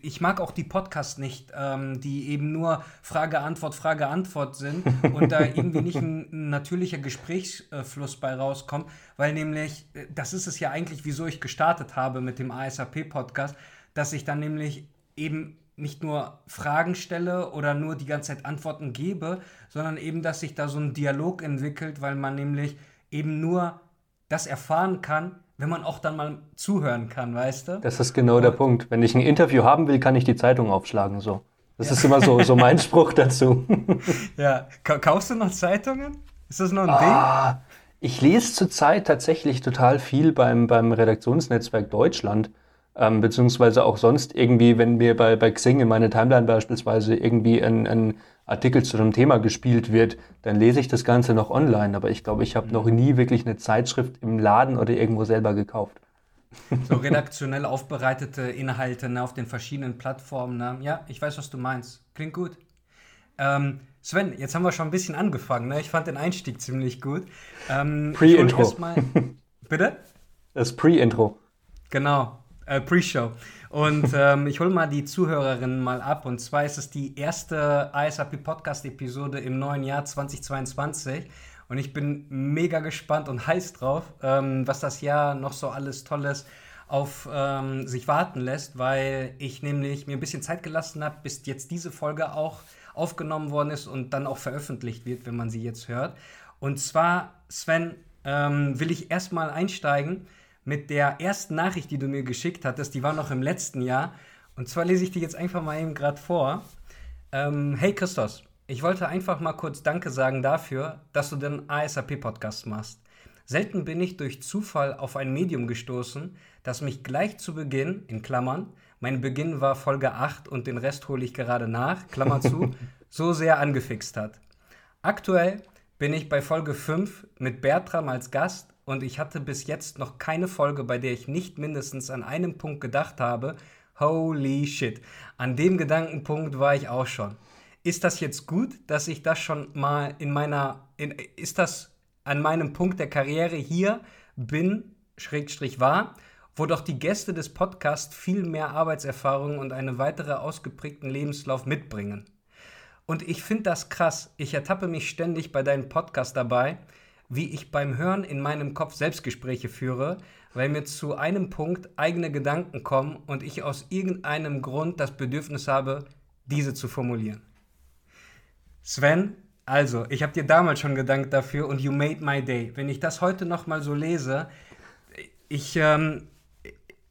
Ich mag auch die Podcasts nicht, ähm, die eben nur Frage, Antwort, Frage, Antwort sind und da irgendwie nicht ein, ein natürlicher Gesprächsfluss bei rauskommt, weil nämlich, äh, das ist es ja eigentlich, wieso ich gestartet habe mit dem ASAP-Podcast, dass ich dann nämlich eben nicht nur Fragen stelle oder nur die ganze Zeit Antworten gebe, sondern eben, dass sich da so ein Dialog entwickelt, weil man nämlich eben nur das erfahren kann, wenn man auch dann mal zuhören kann, weißt du? Das ist genau Und der Punkt. Wenn ich ein Interview haben will, kann ich die Zeitung aufschlagen so. Das ja. ist immer so, so mein Spruch dazu. ja, kaufst du noch Zeitungen? Ist das noch ein ah, Ding? Ich lese zurzeit tatsächlich total viel beim, beim Redaktionsnetzwerk Deutschland ähm, beziehungsweise auch sonst irgendwie, wenn mir bei, bei Xing in meine Timeline beispielsweise irgendwie ein, ein Artikel zu einem Thema gespielt wird, dann lese ich das Ganze noch online. Aber ich glaube, ich habe noch nie wirklich eine Zeitschrift im Laden oder irgendwo selber gekauft. So redaktionell aufbereitete Inhalte ne, auf den verschiedenen Plattformen. Ne? Ja, ich weiß, was du meinst. Klingt gut. Ähm, Sven, jetzt haben wir schon ein bisschen angefangen. Ne? Ich fand den Einstieg ziemlich gut. Ähm, Pre-Intro. Bitte? Das Pre-Intro. Genau äh, Pre-Show. Und ähm, ich hole mal die Zuhörerinnen mal ab. Und zwar ist es die erste ASAP Podcast-Episode im neuen Jahr 2022. Und ich bin mega gespannt und heiß drauf, ähm, was das Jahr noch so alles Tolles auf ähm, sich warten lässt, weil ich nämlich mir ein bisschen Zeit gelassen habe, bis jetzt diese Folge auch aufgenommen worden ist und dann auch veröffentlicht wird, wenn man sie jetzt hört. Und zwar, Sven, ähm, will ich erstmal einsteigen mit der ersten Nachricht, die du mir geschickt hattest. Die war noch im letzten Jahr. Und zwar lese ich die jetzt einfach mal eben gerade vor. Ähm, hey Christos, ich wollte einfach mal kurz Danke sagen dafür, dass du den ASAP-Podcast machst. Selten bin ich durch Zufall auf ein Medium gestoßen, das mich gleich zu Beginn, in Klammern, mein Beginn war Folge 8 und den Rest hole ich gerade nach, Klammer zu, so sehr angefixt hat. Aktuell bin ich bei Folge 5 mit Bertram als Gast und ich hatte bis jetzt noch keine Folge, bei der ich nicht mindestens an einem Punkt gedacht habe, holy shit. An dem Gedankenpunkt war ich auch schon. Ist das jetzt gut, dass ich das schon mal in meiner, in, ist das an meinem Punkt der Karriere hier bin, Schrägstrich war, wo doch die Gäste des Podcasts viel mehr Arbeitserfahrung und einen weitere ausgeprägten Lebenslauf mitbringen. Und ich finde das krass. Ich ertappe mich ständig bei deinem Podcast dabei, wie ich beim Hören in meinem Kopf Selbstgespräche führe, weil mir zu einem Punkt eigene Gedanken kommen und ich aus irgendeinem Grund das Bedürfnis habe, diese zu formulieren. Sven, also, ich habe dir damals schon gedankt dafür und you made my day. Wenn ich das heute noch mal so lese, ich, ähm,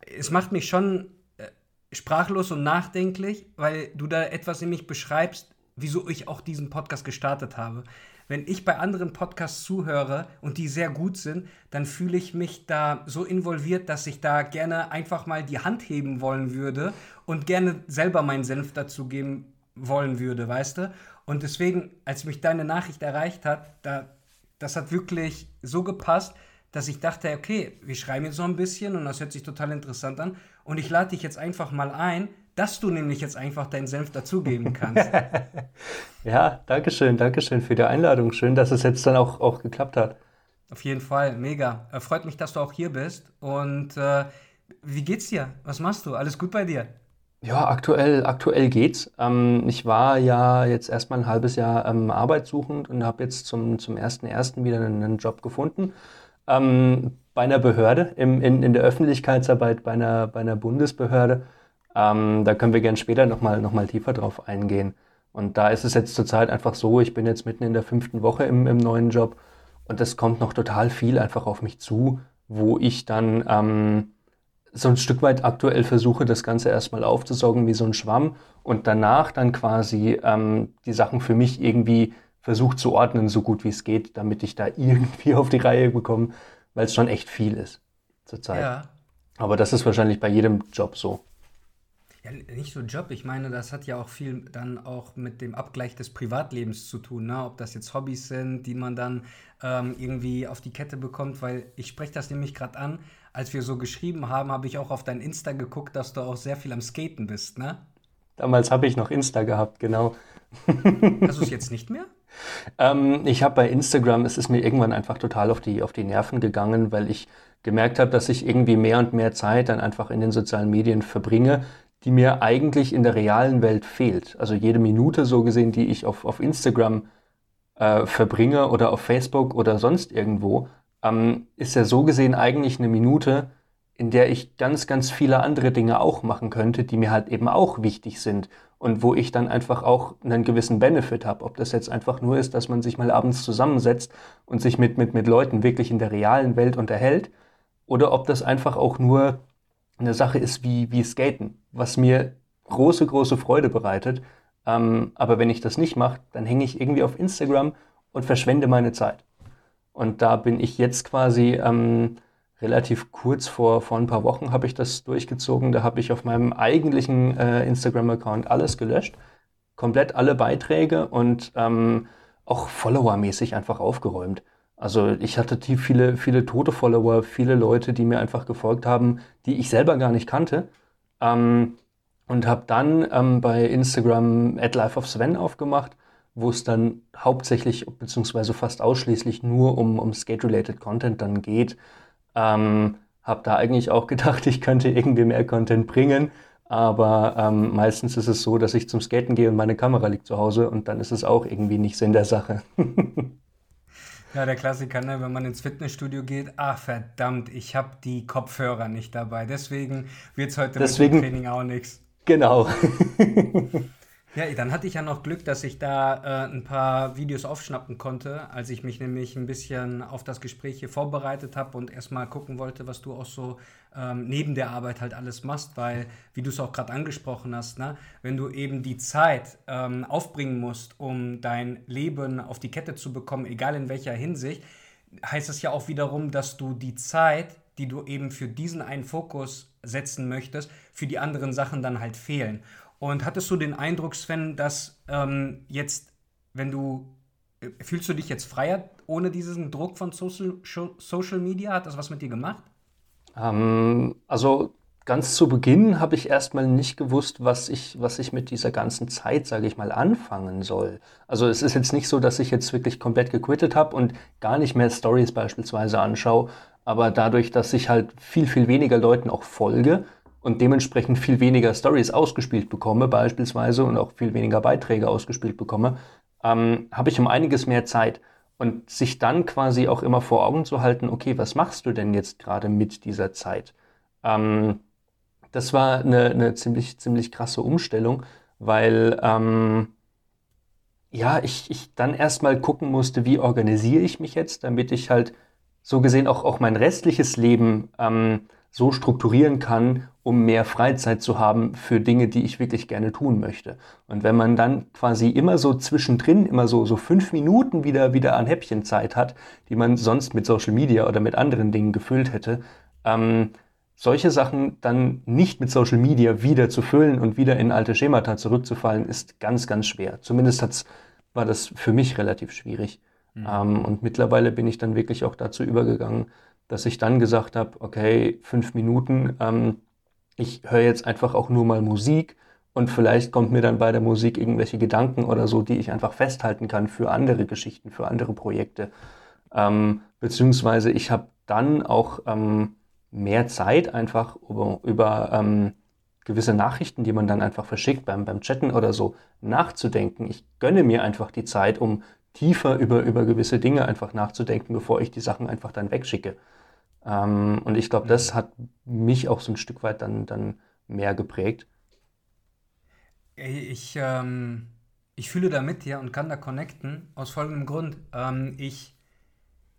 es macht mich schon äh, sprachlos und nachdenklich, weil du da etwas in mich beschreibst, wieso ich auch diesen Podcast gestartet habe wenn ich bei anderen Podcasts zuhöre und die sehr gut sind, dann fühle ich mich da so involviert, dass ich da gerne einfach mal die Hand heben wollen würde und gerne selber meinen Senf dazu geben wollen würde, weißt du? Und deswegen, als mich deine Nachricht erreicht hat, da, das hat wirklich so gepasst, dass ich dachte, okay, wir schreiben jetzt noch ein bisschen und das hört sich total interessant an. Und ich lade dich jetzt einfach mal ein, dass du nämlich jetzt einfach deinen Senf dazugeben kannst. ja, danke schön, danke schön für die Einladung. Schön, dass es jetzt dann auch, auch geklappt hat. Auf jeden Fall, mega. Äh, freut mich, dass du auch hier bist. Und äh, wie geht's dir? Was machst du? Alles gut bei dir? Ja, aktuell, aktuell geht's. Ähm, ich war ja jetzt erstmal ein halbes Jahr ähm, arbeitssuchend und habe jetzt zum, zum 1.1. wieder einen, einen, Job gefunden. Ähm, bei einer Behörde, im, in, in der Öffentlichkeitsarbeit, bei einer, bei einer Bundesbehörde. Ähm, da können wir gerne später nochmal noch mal tiefer drauf eingehen. Und da ist es jetzt zurzeit einfach so, ich bin jetzt mitten in der fünften Woche im, im neuen Job und es kommt noch total viel einfach auf mich zu, wo ich dann ähm, so ein Stück weit aktuell versuche, das Ganze erstmal aufzusaugen wie so ein Schwamm und danach dann quasi ähm, die Sachen für mich irgendwie versucht zu ordnen, so gut wie es geht, damit ich da irgendwie auf die Reihe bekomme, weil es schon echt viel ist zurzeit. Ja. Aber das ist wahrscheinlich bei jedem Job so. Ja, nicht so Job. Ich meine, das hat ja auch viel dann auch mit dem Abgleich des Privatlebens zu tun. Ne? Ob das jetzt Hobbys sind, die man dann ähm, irgendwie auf die Kette bekommt, weil ich spreche das nämlich gerade an. Als wir so geschrieben haben, habe ich auch auf dein Insta geguckt, dass du auch sehr viel am Skaten bist, ne? Damals habe ich noch Insta gehabt, genau. Hast du es jetzt nicht mehr? ähm, ich habe bei Instagram, es ist mir irgendwann einfach total auf die, auf die Nerven gegangen, weil ich gemerkt habe, dass ich irgendwie mehr und mehr Zeit dann einfach in den sozialen Medien verbringe, die mir eigentlich in der realen Welt fehlt. Also jede Minute so gesehen, die ich auf, auf Instagram äh, verbringe oder auf Facebook oder sonst irgendwo, ähm, ist ja so gesehen eigentlich eine Minute, in der ich ganz, ganz viele andere Dinge auch machen könnte, die mir halt eben auch wichtig sind und wo ich dann einfach auch einen gewissen Benefit habe. Ob das jetzt einfach nur ist, dass man sich mal abends zusammensetzt und sich mit, mit, mit Leuten wirklich in der realen Welt unterhält oder ob das einfach auch nur eine Sache ist wie, wie Skaten, was mir große, große Freude bereitet. Ähm, aber wenn ich das nicht mache, dann hänge ich irgendwie auf Instagram und verschwende meine Zeit. Und da bin ich jetzt quasi ähm, relativ kurz vor, vor ein paar Wochen habe ich das durchgezogen. Da habe ich auf meinem eigentlichen äh, Instagram-Account alles gelöscht. Komplett alle Beiträge und ähm, auch Follower-mäßig einfach aufgeräumt. Also ich hatte die viele, viele tote Follower, viele Leute, die mir einfach gefolgt haben, die ich selber gar nicht kannte. Ähm, und habe dann ähm, bei Instagram At Life of Sven aufgemacht, wo es dann hauptsächlich beziehungsweise fast ausschließlich nur um, um Skate-related Content dann geht. Ähm, habe da eigentlich auch gedacht, ich könnte irgendwie mehr Content bringen. Aber ähm, meistens ist es so, dass ich zum Skaten gehe und meine Kamera liegt zu Hause und dann ist es auch irgendwie nicht Sinn der Sache. Ja, der Klassiker, ne? wenn man ins Fitnessstudio geht, ach verdammt, ich habe die Kopfhörer nicht dabei. Deswegen wird es heute Deswegen, mit dem Training auch nichts. Genau. Ja, dann hatte ich ja noch Glück, dass ich da äh, ein paar Videos aufschnappen konnte, als ich mich nämlich ein bisschen auf das Gespräch hier vorbereitet habe und erstmal gucken wollte, was du auch so ähm, neben der Arbeit halt alles machst, weil, wie du es auch gerade angesprochen hast, ne, wenn du eben die Zeit ähm, aufbringen musst, um dein Leben auf die Kette zu bekommen, egal in welcher Hinsicht, heißt es ja auch wiederum, dass du die Zeit, die du eben für diesen einen Fokus setzen möchtest, für die anderen Sachen dann halt fehlen. Und hattest du den Eindruck, Sven, dass ähm, jetzt, wenn du, äh, fühlst du dich jetzt freier ohne diesen Druck von Social, Social Media? Hat das was mit dir gemacht? Ähm, also ganz zu Beginn habe ich erstmal nicht gewusst, was ich, was ich mit dieser ganzen Zeit, sage ich mal, anfangen soll. Also es ist jetzt nicht so, dass ich jetzt wirklich komplett gequittet habe und gar nicht mehr Stories beispielsweise anschaue. Aber dadurch, dass ich halt viel, viel weniger Leuten auch folge, und dementsprechend viel weniger Stories ausgespielt bekomme, beispielsweise, und auch viel weniger Beiträge ausgespielt bekomme, ähm, habe ich um einiges mehr Zeit. Und sich dann quasi auch immer vor Augen zu halten, okay, was machst du denn jetzt gerade mit dieser Zeit? Ähm, das war eine, eine, ziemlich, ziemlich krasse Umstellung, weil ähm, ja, ich, ich dann erstmal gucken musste, wie organisiere ich mich jetzt, damit ich halt so gesehen auch, auch mein restliches Leben ähm, so strukturieren kann, um mehr Freizeit zu haben für Dinge, die ich wirklich gerne tun möchte. Und wenn man dann quasi immer so zwischendrin, immer so, so fünf Minuten wieder, wieder an Häppchenzeit hat, die man sonst mit Social Media oder mit anderen Dingen gefüllt hätte, ähm, solche Sachen dann nicht mit Social Media wieder zu füllen und wieder in alte Schemata zurückzufallen, ist ganz, ganz schwer. Zumindest hat's, war das für mich relativ schwierig. Mhm. Ähm, und mittlerweile bin ich dann wirklich auch dazu übergegangen, dass ich dann gesagt habe, okay, fünf Minuten, ähm, ich höre jetzt einfach auch nur mal Musik und vielleicht kommt mir dann bei der Musik irgendwelche Gedanken oder so, die ich einfach festhalten kann für andere Geschichten, für andere Projekte. Ähm, beziehungsweise ich habe dann auch ähm, mehr Zeit einfach über, über ähm, gewisse Nachrichten, die man dann einfach verschickt beim, beim Chatten oder so, nachzudenken. Ich gönne mir einfach die Zeit, um tiefer über, über gewisse Dinge einfach nachzudenken, bevor ich die Sachen einfach dann wegschicke. Ähm, und ich glaube, das hat mich auch so ein Stück weit dann, dann mehr geprägt. Ich, ähm, ich fühle da mit dir und kann da connecten aus folgendem Grund. Ähm, ich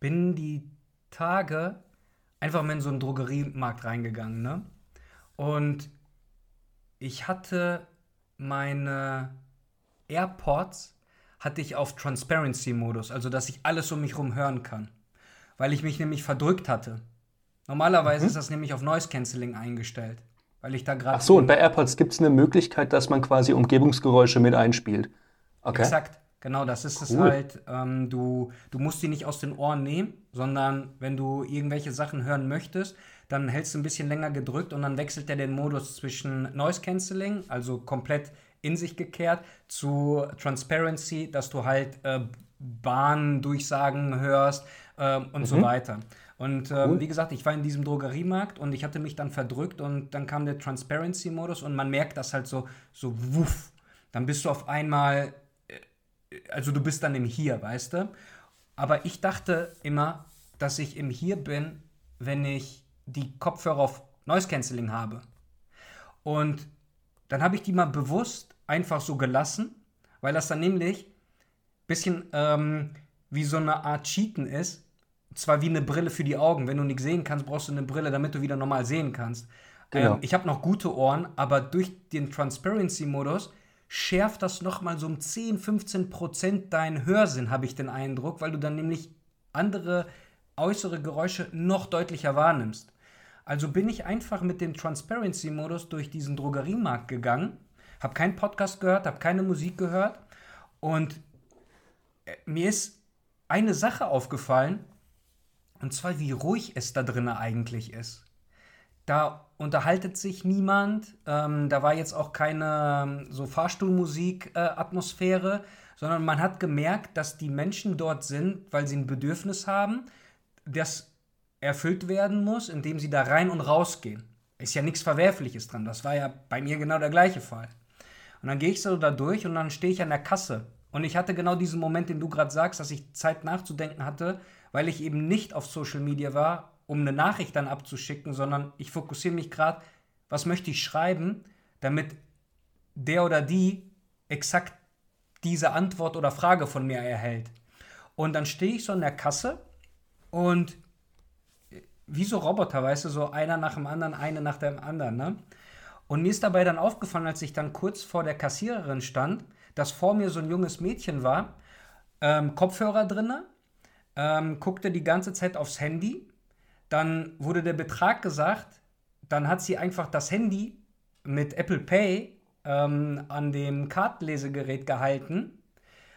bin die Tage einfach mal in so einen Drogeriemarkt reingegangen, ne? Und ich hatte meine AirPods hatte ich auf Transparency-Modus, also dass ich alles um mich herum hören kann. Weil ich mich nämlich verdrückt hatte. Normalerweise mhm. ist das nämlich auf Noise Cancelling eingestellt. Weil ich da gerade. Ach so, und bei AirPods gibt es eine Möglichkeit, dass man quasi Umgebungsgeräusche mit einspielt. Okay. Exakt, genau, das ist es halt. Ähm, du, du musst die nicht aus den Ohren nehmen, sondern wenn du irgendwelche Sachen hören möchtest, dann hältst du ein bisschen länger gedrückt und dann wechselt er den Modus zwischen Noise Cancelling, also komplett in sich gekehrt, zu Transparency, dass du halt äh, Bahndurchsagen hörst äh, und mhm. so weiter. Und ähm, cool. wie gesagt, ich war in diesem Drogeriemarkt und ich hatte mich dann verdrückt und dann kam der Transparency-Modus und man merkt das halt so, so wuff. Dann bist du auf einmal, äh, also du bist dann im Hier, weißt du? Aber ich dachte immer, dass ich im Hier bin, wenn ich die Kopfhörer auf Noise Cancelling habe. Und dann habe ich die mal bewusst einfach so gelassen, weil das dann nämlich ein bisschen ähm, wie so eine Art Cheaten ist. Zwar wie eine Brille für die Augen. Wenn du nichts sehen kannst, brauchst du eine Brille, damit du wieder normal sehen kannst. Genau. Ähm, ich habe noch gute Ohren, aber durch den Transparency-Modus schärft das nochmal so um 10, 15 Prozent deinen Hörsinn, habe ich den Eindruck, weil du dann nämlich andere äußere Geräusche noch deutlicher wahrnimmst. Also bin ich einfach mit dem Transparency-Modus durch diesen Drogeriemarkt gegangen, habe keinen Podcast gehört, habe keine Musik gehört und äh, mir ist eine Sache aufgefallen, und zwar wie ruhig es da drinnen eigentlich ist. Da unterhaltet sich niemand, ähm, da war jetzt auch keine ähm, so Fahrstuhlmusik-Atmosphäre, äh, sondern man hat gemerkt, dass die Menschen dort sind, weil sie ein Bedürfnis haben, das erfüllt werden muss, indem sie da rein und raus gehen. Ist ja nichts Verwerfliches dran. Das war ja bei mir genau der gleiche Fall. Und dann gehe ich so da durch und dann stehe ich an der Kasse. Und ich hatte genau diesen Moment, den du gerade sagst, dass ich Zeit nachzudenken hatte, weil ich eben nicht auf Social Media war, um eine Nachricht dann abzuschicken, sondern ich fokussiere mich gerade, was möchte ich schreiben, damit der oder die exakt diese Antwort oder Frage von mir erhält. Und dann stehe ich so an der Kasse und wie so Roboter, weißt du, so einer nach dem anderen, eine nach dem anderen, ne? Und mir ist dabei dann aufgefallen, als ich dann kurz vor der Kassiererin stand, dass vor mir so ein junges Mädchen war, ähm, Kopfhörer drinne, ähm, guckte die ganze Zeit aufs Handy, dann wurde der Betrag gesagt, dann hat sie einfach das Handy mit Apple Pay ähm, an dem Kartenlesegerät gehalten,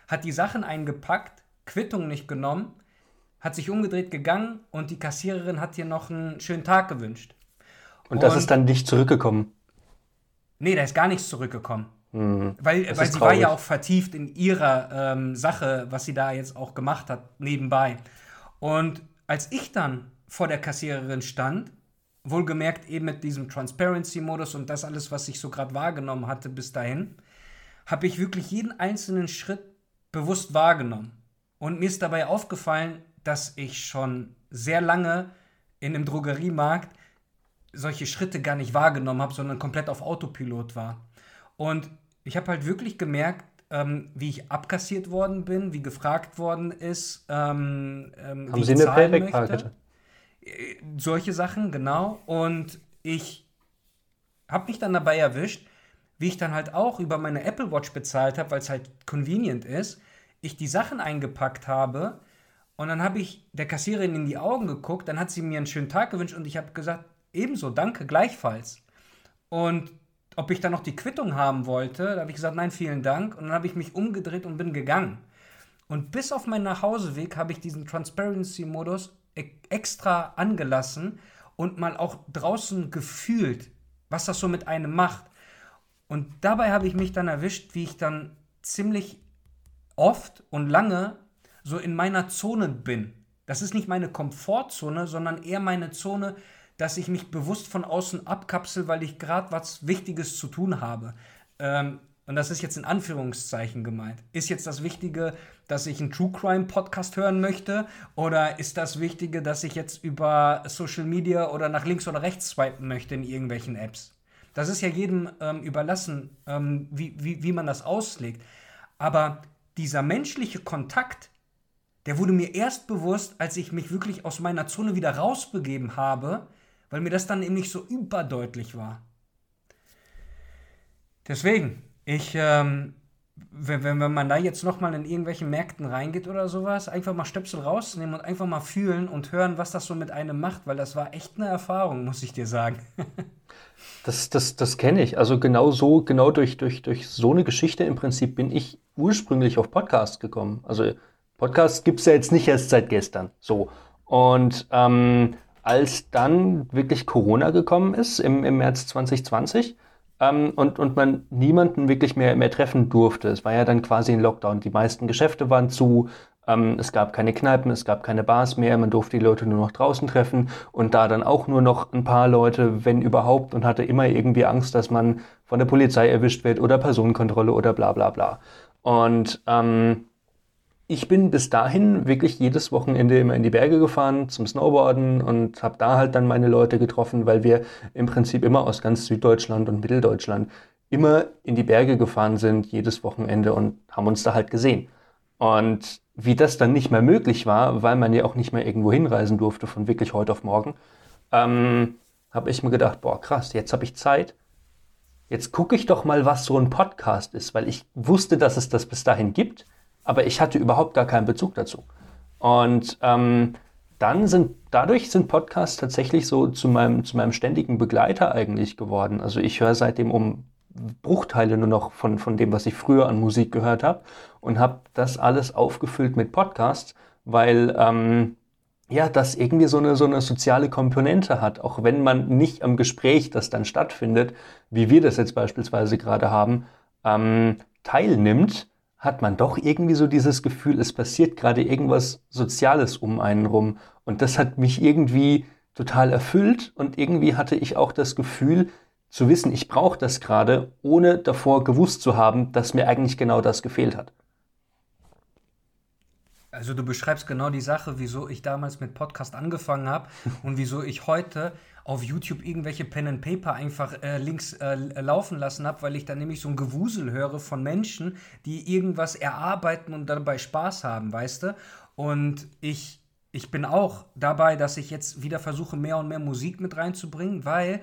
hat die Sachen eingepackt, Quittung nicht genommen hat sich umgedreht gegangen und die Kassiererin hat dir noch einen schönen Tag gewünscht. Und, und das ist dann nicht zurückgekommen? Nee, da ist gar nichts zurückgekommen. Mhm. Weil, weil sie traurig. war ja auch vertieft in ihrer ähm, Sache, was sie da jetzt auch gemacht hat, nebenbei. Und als ich dann vor der Kassiererin stand, wohlgemerkt eben mit diesem Transparency-Modus und das alles, was ich so gerade wahrgenommen hatte bis dahin, habe ich wirklich jeden einzelnen Schritt bewusst wahrgenommen. Und mir ist dabei aufgefallen, dass ich schon sehr lange in einem Drogeriemarkt solche Schritte gar nicht wahrgenommen habe, sondern komplett auf Autopilot war. Und ich habe halt wirklich gemerkt, ähm, wie ich abkassiert worden bin, wie gefragt worden ist. Ähm, ähm, Haben Sie eine Payback-Karte? Äh, solche Sachen, genau. Und ich habe mich dann dabei erwischt, wie ich dann halt auch über meine Apple Watch bezahlt habe, weil es halt convenient ist. Ich die Sachen eingepackt habe, und dann habe ich der Kassiererin in die Augen geguckt, dann hat sie mir einen schönen Tag gewünscht und ich habe gesagt, ebenso, danke, gleichfalls. Und ob ich dann noch die Quittung haben wollte, da habe ich gesagt, nein, vielen Dank. Und dann habe ich mich umgedreht und bin gegangen. Und bis auf meinen Nachhauseweg habe ich diesen Transparency-Modus e-, extra angelassen und mal auch draußen gefühlt, was das so mit einem macht. Und dabei habe ich mich dann erwischt, wie ich dann ziemlich oft und lange so in meiner Zone bin. Das ist nicht meine Komfortzone, sondern eher meine Zone, dass ich mich bewusst von außen abkapsel, weil ich gerade was Wichtiges zu tun habe. Ähm, und das ist jetzt in Anführungszeichen gemeint. Ist jetzt das Wichtige, dass ich einen True Crime Podcast hören möchte? Oder ist das Wichtige, dass ich jetzt über Social Media oder nach links oder rechts swipen möchte in irgendwelchen Apps? Das ist ja jedem ähm, überlassen, ähm, wie, wie, wie man das auslegt. Aber dieser menschliche Kontakt, der wurde mir erst bewusst, als ich mich wirklich aus meiner Zone wieder rausbegeben habe, weil mir das dann eben nicht so überdeutlich war. Deswegen, ich, ähm, wenn, wenn, wenn man da jetzt nochmal in irgendwelchen Märkten reingeht oder sowas, einfach mal Stöpsel rausnehmen und einfach mal fühlen und hören, was das so mit einem macht, weil das war echt eine Erfahrung, muss ich dir sagen. das das, das kenne ich. Also genau so, genau durch, durch, durch so eine Geschichte im Prinzip bin ich ursprünglich auf Podcast gekommen. Also Podcast gibt es ja jetzt nicht erst seit gestern. So. Und ähm, als dann wirklich Corona gekommen ist im, im März 2020 ähm, und, und man niemanden wirklich mehr, mehr treffen durfte, es war ja dann quasi ein Lockdown. Die meisten Geschäfte waren zu, Ähm, es gab keine Kneipen, es gab keine Bars mehr, man durfte die Leute nur noch draußen treffen und da dann auch nur noch ein paar Leute, wenn überhaupt, und hatte immer irgendwie Angst, dass man von der Polizei erwischt wird oder Personenkontrolle oder bla bla bla. Und ähm, ich bin bis dahin wirklich jedes Wochenende immer in die Berge gefahren zum Snowboarden und habe da halt dann meine Leute getroffen, weil wir im Prinzip immer aus ganz Süddeutschland und Mitteldeutschland immer in die Berge gefahren sind, jedes Wochenende und haben uns da halt gesehen. Und wie das dann nicht mehr möglich war, weil man ja auch nicht mehr irgendwo hinreisen durfte von wirklich heute auf morgen, ähm, habe ich mir gedacht, boah krass, jetzt habe ich Zeit. Jetzt gucke ich doch mal, was so ein Podcast ist, weil ich wusste, dass es das bis dahin gibt aber ich hatte überhaupt gar keinen Bezug dazu. Und ähm, dann sind, dadurch sind Podcasts tatsächlich so zu meinem, zu meinem ständigen Begleiter eigentlich geworden. Also ich höre seitdem um Bruchteile nur noch von, von dem, was ich früher an Musik gehört habe und habe das alles aufgefüllt mit Podcasts, weil ähm, ja, das irgendwie so eine, so eine soziale Komponente hat, auch wenn man nicht am Gespräch, das dann stattfindet, wie wir das jetzt beispielsweise gerade haben, ähm, teilnimmt, hat man doch irgendwie so dieses Gefühl, es passiert gerade irgendwas Soziales um einen rum. Und das hat mich irgendwie total erfüllt und irgendwie hatte ich auch das Gefühl zu wissen, ich brauche das gerade, ohne davor gewusst zu haben, dass mir eigentlich genau das gefehlt hat. Also du beschreibst genau die Sache, wieso ich damals mit Podcast angefangen habe und wieso ich heute auf YouTube irgendwelche Pen and Paper einfach äh, links äh, laufen lassen habe, weil ich dann nämlich so ein Gewusel höre von Menschen, die irgendwas erarbeiten und dabei Spaß haben, weißt du? Und ich, ich bin auch dabei, dass ich jetzt wieder versuche, mehr und mehr Musik mit reinzubringen, weil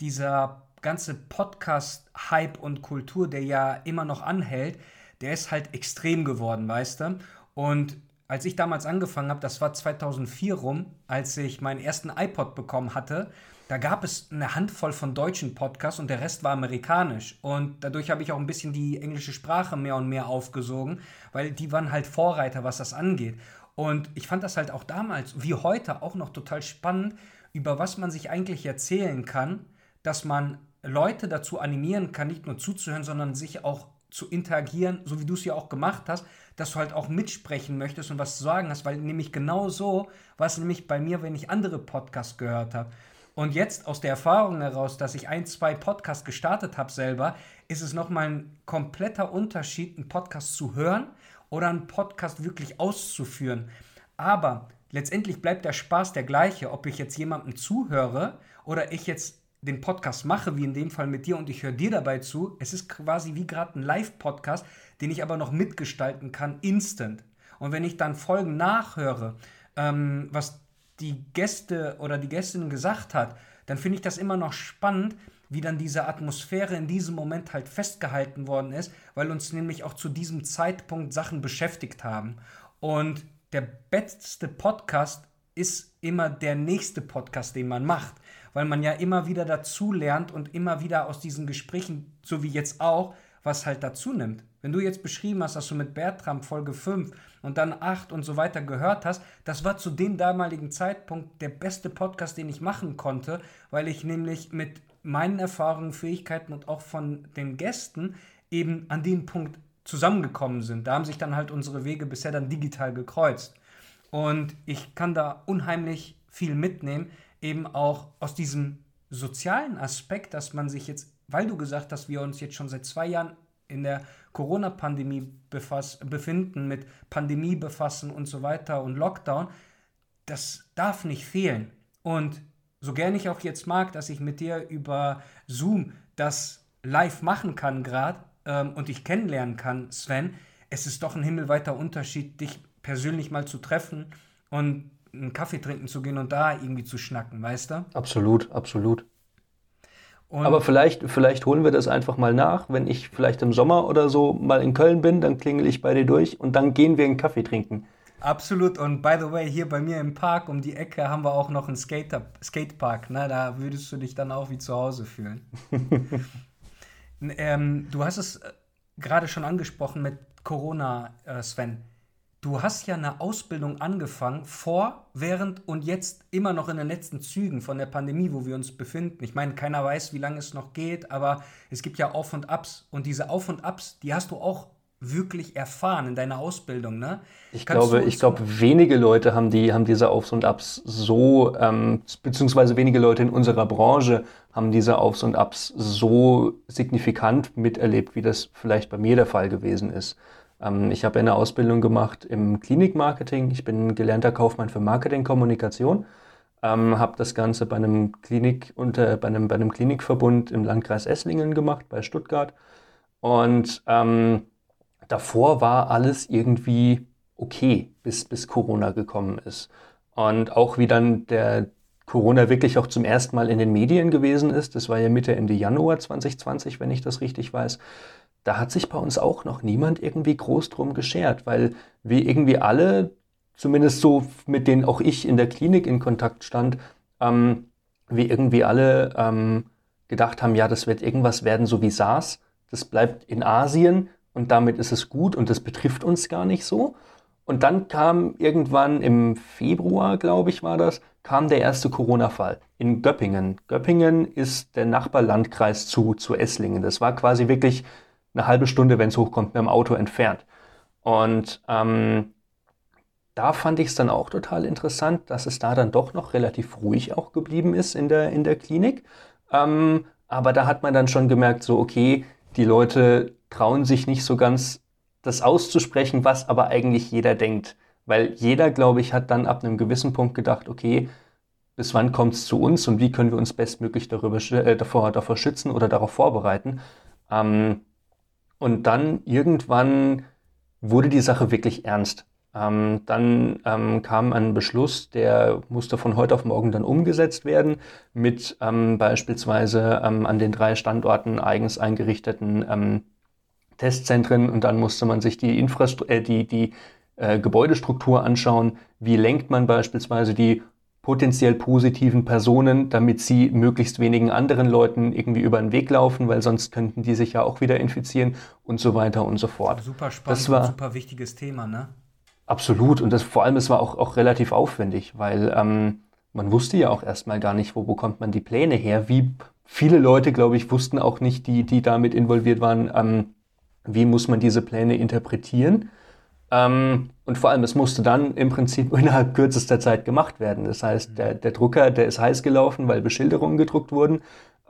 dieser ganze Podcast-Hype und Kultur, der ja immer noch anhält, der ist halt extrem geworden, weißt du? Und als ich damals angefangen habe, das war 2004 rum, als ich meinen ersten iPod bekommen hatte, da gab es eine Handvoll von deutschen Podcasts und der Rest war amerikanisch. Und dadurch habe ich auch ein bisschen die englische Sprache mehr und mehr aufgesogen, weil die waren halt Vorreiter, was das angeht. Und ich fand das halt auch damals, wie heute, auch noch total spannend, über was man sich eigentlich erzählen kann, dass man Leute dazu animieren kann, nicht nur zuzuhören, sondern sich auch zu interagieren, so wie du es ja auch gemacht hast, dass du halt auch mitsprechen möchtest und was zu sagen hast, weil nämlich genau so war es nämlich bei mir, wenn ich andere Podcasts gehört habe. Und jetzt aus der Erfahrung heraus, dass ich ein, zwei Podcasts gestartet habe selber, ist es nochmal ein kompletter Unterschied, einen Podcast zu hören oder einen Podcast wirklich auszuführen. Aber letztendlich bleibt der Spaß der gleiche, ob ich jetzt jemandem zuhöre oder ich jetzt den Podcast mache, wie in dem Fall mit dir und ich höre dir dabei zu. Es ist quasi wie gerade ein Live-Podcast, den ich aber noch mitgestalten kann, instant. Und wenn ich dann Folgen nachhöre, ähm, was die Gäste oder die Gästin gesagt hat, dann finde ich das immer noch spannend, wie dann diese Atmosphäre in diesem Moment halt festgehalten worden ist, weil uns nämlich auch zu diesem Zeitpunkt Sachen beschäftigt haben. Und der beste Podcast ist immer der nächste Podcast, den man macht weil man ja immer wieder dazu lernt und immer wieder aus diesen Gesprächen, so wie jetzt auch, was halt dazu nimmt. Wenn du jetzt beschrieben hast, dass du mit Bertram Folge 5 und dann 8 und so weiter gehört hast, das war zu dem damaligen Zeitpunkt der beste Podcast, den ich machen konnte, weil ich nämlich mit meinen Erfahrungen, Fähigkeiten und auch von den Gästen eben an dem Punkt zusammengekommen sind. Da haben sich dann halt unsere Wege bisher dann digital gekreuzt. Und ich kann da unheimlich viel mitnehmen, eben auch aus diesem sozialen Aspekt, dass man sich jetzt, weil du gesagt hast, wir uns jetzt schon seit zwei Jahren in der Corona-Pandemie befinden, mit Pandemie befassen und so weiter und Lockdown, das darf nicht fehlen. Und so gern ich auch jetzt mag, dass ich mit dir über Zoom das live machen kann gerade ähm, und dich kennenlernen kann, Sven, es ist doch ein himmelweiter Unterschied, dich persönlich mal zu treffen und einen Kaffee trinken zu gehen und da irgendwie zu schnacken, weißt du? Absolut, absolut. Und Aber vielleicht, vielleicht holen wir das einfach mal nach. Wenn ich vielleicht im Sommer oder so mal in Köln bin, dann klingel ich bei dir durch und dann gehen wir einen Kaffee trinken. Absolut. Und by the way, hier bei mir im Park um die Ecke haben wir auch noch einen Skater, Skatepark. Ne? Da würdest du dich dann auch wie zu Hause fühlen. ähm, du hast es äh, gerade schon angesprochen mit Corona, äh, Sven du hast ja eine Ausbildung angefangen vor, während und jetzt immer noch in den letzten Zügen von der Pandemie, wo wir uns befinden. Ich meine, keiner weiß, wie lange es noch geht, aber es gibt ja Auf und Abs und diese Auf und Abs, die hast du auch wirklich erfahren in deiner Ausbildung, ne? Ich Kannst glaube, ich glaube, wenige Leute haben die, haben diese Aufs und Abs so, ähm, beziehungsweise wenige Leute in unserer Branche haben diese Aufs und Abs so signifikant miterlebt, wie das vielleicht bei mir der Fall gewesen ist. Ähm, ich habe eine Ausbildung gemacht im Klinikmarketing. Ich bin gelernter Kaufmann für Marketingkommunikation. Ähm, habe das Ganze bei einem Klinik unter, bei einem, bei einem Klinikverbund im Landkreis Esslingen gemacht, bei Stuttgart. Und ähm, davor war alles irgendwie okay, bis, bis Corona gekommen ist. Und auch wie dann der Corona wirklich auch zum ersten Mal in den Medien gewesen ist, das war ja Mitte, Ende Januar 2020, wenn ich das richtig weiß, da hat sich bei uns auch noch niemand irgendwie groß drum geschert, weil wir irgendwie alle, zumindest so mit denen auch ich in der Klinik in Kontakt stand, ähm, wir irgendwie alle ähm, gedacht haben, ja, das wird irgendwas werden, so wie SARS, das bleibt in Asien und damit ist es gut und das betrifft uns gar nicht so. Und dann kam irgendwann im Februar, glaube ich, war das, kam der erste Corona-Fall in Göppingen. Göppingen ist der Nachbarlandkreis zu, zu Esslingen. Das war quasi wirklich eine halbe Stunde, wenn es hochkommt, mit dem Auto entfernt. Und ähm, da fand ich es dann auch total interessant, dass es da dann doch noch relativ ruhig auch geblieben ist in der, in der Klinik. Ähm, aber da hat man dann schon gemerkt, so, okay, die Leute trauen sich nicht so ganz, das auszusprechen, was aber eigentlich jeder denkt. Weil jeder, glaube ich, hat dann ab einem gewissen Punkt gedacht, okay, bis wann kommt es zu uns und wie können wir uns bestmöglich darüber, äh, davor, davor schützen oder darauf vorbereiten. Ähm, und dann irgendwann wurde die Sache wirklich ernst. Ähm, dann ähm, kam ein Beschluss, der musste von heute auf morgen dann umgesetzt werden, mit ähm, beispielsweise ähm, an den drei Standorten eigens eingerichteten ähm, Testzentren und dann musste man sich die, Infrastru äh, die, die äh, Gebäudestruktur anschauen. Wie lenkt man beispielsweise die potenziell positiven Personen, damit sie möglichst wenigen anderen Leuten irgendwie über den Weg laufen, weil sonst könnten die sich ja auch wieder infizieren und so weiter und so fort. Super spannend, das war, super wichtiges Thema, ne? Absolut. Und das vor allem, es war auch, auch relativ aufwendig, weil ähm, man wusste ja auch erstmal gar nicht, wo bekommt man die Pläne her. Wie viele Leute, glaube ich, wussten auch nicht, die, die damit involviert waren, ähm, wie muss man diese Pläne interpretieren. Ähm, und vor allem, es musste dann im Prinzip innerhalb kürzester Zeit gemacht werden. Das heißt, der, der Drucker, der ist heiß gelaufen, weil Beschilderungen gedruckt wurden.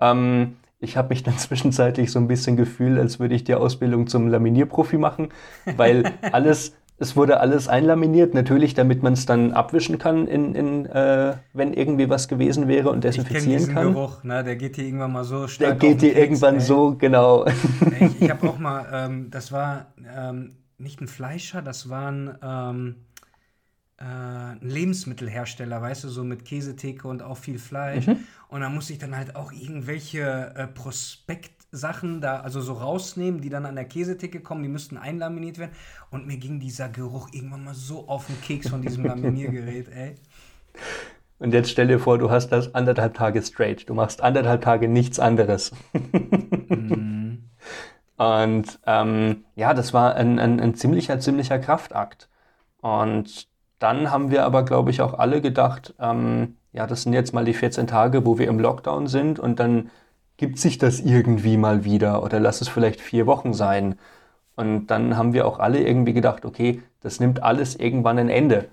Ähm, ich habe mich dann zwischenzeitlich so ein bisschen gefühlt, als würde ich die Ausbildung zum Laminierprofi machen, weil alles, es wurde alles einlaminiert, natürlich, damit man es dann abwischen kann, in, in, äh, wenn irgendwie was gewesen wäre und desinfizieren ich diesen kann. Geruch, ne? Der geht hier irgendwann mal so stark. Der geht hier irgendwann ey. so, genau. Ich, ich habe auch mal, ähm, das war ähm, nicht ein Fleischer, das waren ähm, äh, ein Lebensmittelhersteller, weißt du, so mit Käsetheke und auch viel Fleisch. Mhm. Und da musste ich dann halt auch irgendwelche äh, Prospektsachen da, also so rausnehmen, die dann an der Käsetheke kommen, die müssten einlaminiert werden. Und mir ging dieser Geruch irgendwann mal so auf den Keks von diesem Laminiergerät, ey. Und jetzt stell dir vor, du hast das anderthalb Tage straight. Du machst anderthalb Tage nichts anderes. mhm. Und ähm, ja, das war ein, ein, ein ziemlicher, ziemlicher Kraftakt. Und dann haben wir aber, glaube ich, auch alle gedacht, ähm, ja, das sind jetzt mal die 14 Tage, wo wir im Lockdown sind und dann gibt sich das irgendwie mal wieder oder lass es vielleicht vier Wochen sein. Und dann haben wir auch alle irgendwie gedacht, okay, das nimmt alles irgendwann ein Ende.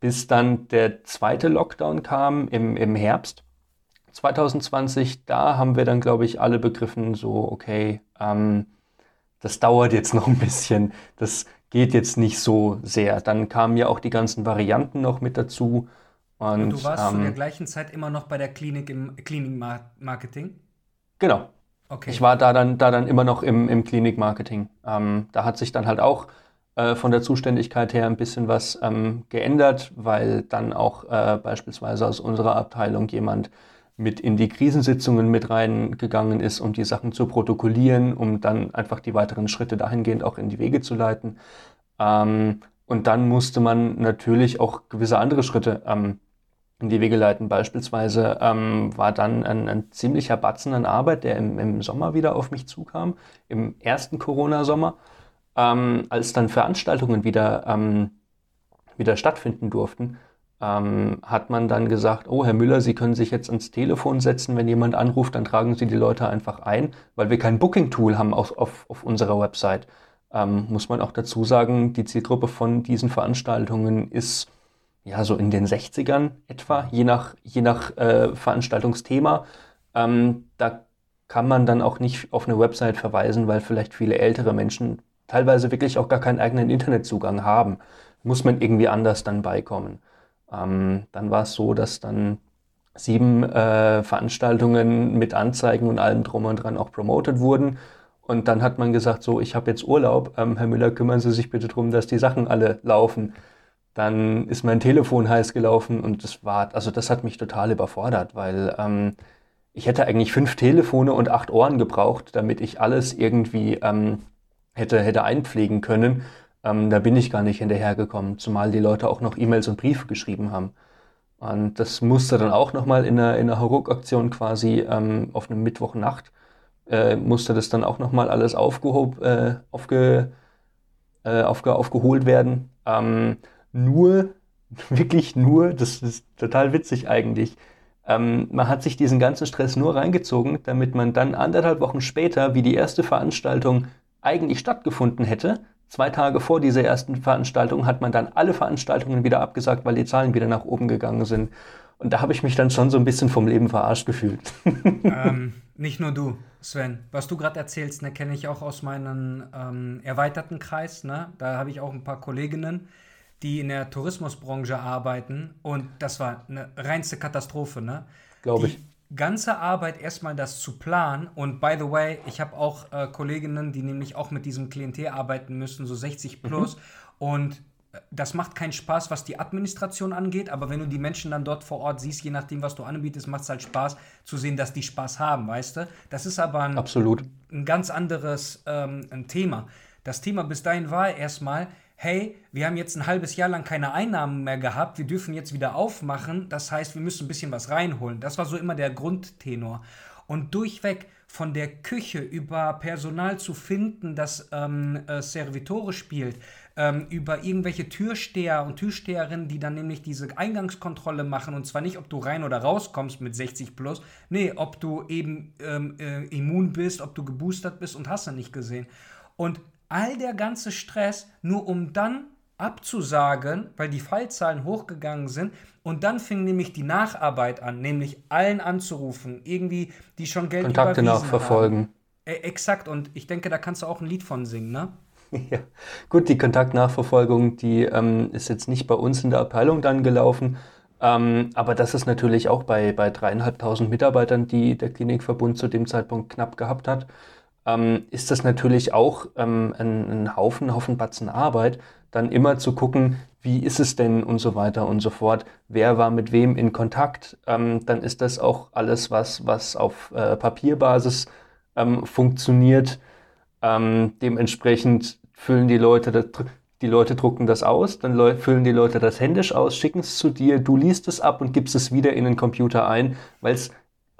Bis dann der zweite Lockdown kam im, im Herbst 2020, da haben wir dann, glaube ich, alle begriffen, so, okay, ähm, das dauert jetzt noch ein bisschen, das geht jetzt nicht so sehr. Dann kamen ja auch die ganzen Varianten noch mit dazu. Und, und du warst ähm, zu der gleichen Zeit immer noch bei der Klinik im Klinikmarketing? Genau. Okay. Ich war da dann, da dann immer noch im, im Klinikmarketing. Ähm, da hat sich dann halt auch äh, von der Zuständigkeit her ein bisschen was ähm, geändert, weil dann auch äh, beispielsweise aus unserer Abteilung jemand mit in die Krisensitzungen mit reingegangen ist, um die Sachen zu protokollieren, um dann einfach die weiteren Schritte dahingehend auch in die Wege zu leiten. Ähm, und dann musste man natürlich auch gewisse andere Schritte ähm, in die Wege leiten. Beispielsweise ähm, war dann ein, ein, ziemlicher Batzen an Arbeit, der im, im, Sommer wieder auf mich zukam, im ersten Corona-Sommer, ähm, als dann Veranstaltungen wieder, ähm, wieder stattfinden durften ähm, hat man dann gesagt, oh Herr Müller, Sie können sich jetzt ans Telefon setzen, wenn jemand anruft, dann tragen Sie die Leute einfach ein, weil wir kein Booking-Tool haben auf, auf, auf unserer Website. Ähm, muss man auch dazu sagen, die Zielgruppe von diesen Veranstaltungen ist ja so in den 60ern etwa, je nach, je nach äh, Veranstaltungsthema. Ähm, da kann man dann auch nicht auf eine Website verweisen, weil vielleicht viele ältere Menschen teilweise wirklich auch gar keinen eigenen Internetzugang haben. Muss man irgendwie anders dann beikommen. Ähm, dann war es so, dass dann sieben äh, Veranstaltungen mit Anzeigen und allem drum und dran auch promotet wurden. Und dann hat man gesagt, so, ich habe jetzt Urlaub, ähm, Herr Müller, kümmern Sie sich bitte darum, dass die Sachen alle laufen. Dann ist mein Telefon heiß gelaufen und das war, also das hat mich total überfordert, weil ähm, ich hätte eigentlich fünf Telefone und acht Ohren gebraucht, damit ich alles irgendwie ähm, hätte, hätte einpflegen können. Ähm, da bin ich gar nicht hinterhergekommen, zumal die Leute auch noch E-Mails und Briefe geschrieben haben. Und das musste dann auch nochmal in einer, in einer Hauruck-Aktion quasi ähm, auf einem Mittwochnacht, äh, musste das dann auch nochmal alles aufgehob, äh, aufge, äh, aufge, aufgeholt werden. Ähm, nur, wirklich nur, das ist total witzig eigentlich, ähm, man hat sich diesen ganzen Stress nur reingezogen, damit man dann anderthalb Wochen später, wie die erste Veranstaltung eigentlich stattgefunden hätte, zwei Tage vor dieser ersten Veranstaltung, hat man dann alle Veranstaltungen wieder abgesagt, weil die Zahlen wieder nach oben gegangen sind. Und da habe ich mich dann schon so ein bisschen vom Leben verarscht gefühlt. Ähm, nicht nur du, Sven. Was du gerade erzählst, ne, kenne ich auch aus meinem ähm, erweiterten Kreis. Ne? Da habe ich auch ein paar Kolleginnen, die in der Tourismusbranche arbeiten. Und das war eine reinste Katastrophe. Ne? Glaube ich. Ganze Arbeit, erstmal das zu planen. Und by the way, ich habe auch äh, Kolleginnen, die nämlich auch mit diesem Klientel arbeiten müssen, so 60 plus. Mhm. Und äh, das macht keinen Spaß, was die Administration angeht, aber wenn du die Menschen dann dort vor Ort siehst, je nachdem, was du anbietest, macht es halt Spaß zu sehen, dass die Spaß haben, weißt du? Das ist aber ein, Absolut. ein ganz anderes ähm, ein Thema. Das Thema bis dahin war erstmal, hey, wir haben jetzt ein halbes Jahr lang keine Einnahmen mehr gehabt, wir dürfen jetzt wieder aufmachen, das heißt, wir müssen ein bisschen was reinholen. Das war so immer der Grundtenor. Und durchweg von der Küche über Personal zu finden, das ähm, äh, Servitore spielt, ähm, über irgendwelche Türsteher und Türsteherinnen, die dann nämlich diese Eingangskontrolle machen und zwar nicht, ob du rein oder rauskommst mit 60 plus, nee, ob du eben ähm, äh, immun bist, ob du geboostert bist und hast du nicht gesehen. Und all der ganze Stress, nur um dann abzusagen, weil die Fallzahlen hochgegangen sind. Und dann fing nämlich die Nacharbeit an, nämlich allen anzurufen, irgendwie, die schon Geld Kontakte nachverfolgen. Äh, exakt, und ich denke, da kannst du auch ein Lied von singen, ne? Ja, gut, die Kontaktnachverfolgung, die ähm, ist jetzt nicht bei uns in der Abteilung dann gelaufen, ähm, aber das ist natürlich auch bei, bei dreieinhalbtausend Mitarbeitern, die der Klinikverbund zu dem Zeitpunkt knapp gehabt hat, ähm, ist das natürlich auch ähm, ein, ein, Haufen, Haufen Batzen Arbeit, dann immer zu gucken, wie ist es denn und so weiter und so fort, wer war mit wem in Kontakt, ähm, dann ist das auch alles, was, was auf äh, Papierbasis ähm, funktioniert. Ähm, dementsprechend füllen die Leute das, die Leute drucken das aus, dann füllen die Leute das händisch aus, schicken es zu dir, du liest es ab und gibst es wieder in den Computer ein, weil es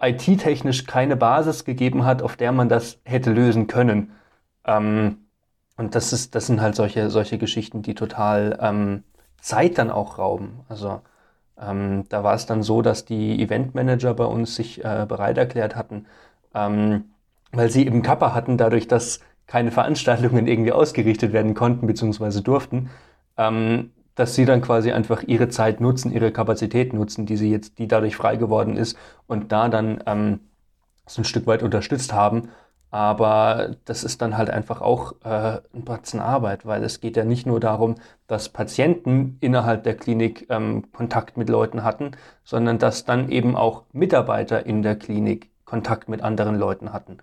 IT-technisch keine Basis gegeben hat, auf der man das hätte lösen können. Ähm, und das ist, das sind halt solche, solche Geschichten, die total ähm, Zeit dann auch rauben. Also ähm, da war es dann so, dass die Eventmanager bei uns sich äh, bereit erklärt hatten, ähm, weil sie eben Kappa hatten, dadurch, dass keine Veranstaltungen irgendwie ausgerichtet werden konnten bzw. durften, ähm, dass sie dann quasi einfach ihre Zeit nutzen, ihre Kapazität nutzen, die sie jetzt, die dadurch frei geworden ist und da dann ähm, so ein Stück weit unterstützt haben. Aber das ist dann halt einfach auch äh, ein Batzen Arbeit, weil es geht ja nicht nur darum, dass Patienten innerhalb der Klinik ähm, Kontakt mit Leuten hatten, sondern dass dann eben auch Mitarbeiter in der Klinik Kontakt mit anderen Leuten hatten.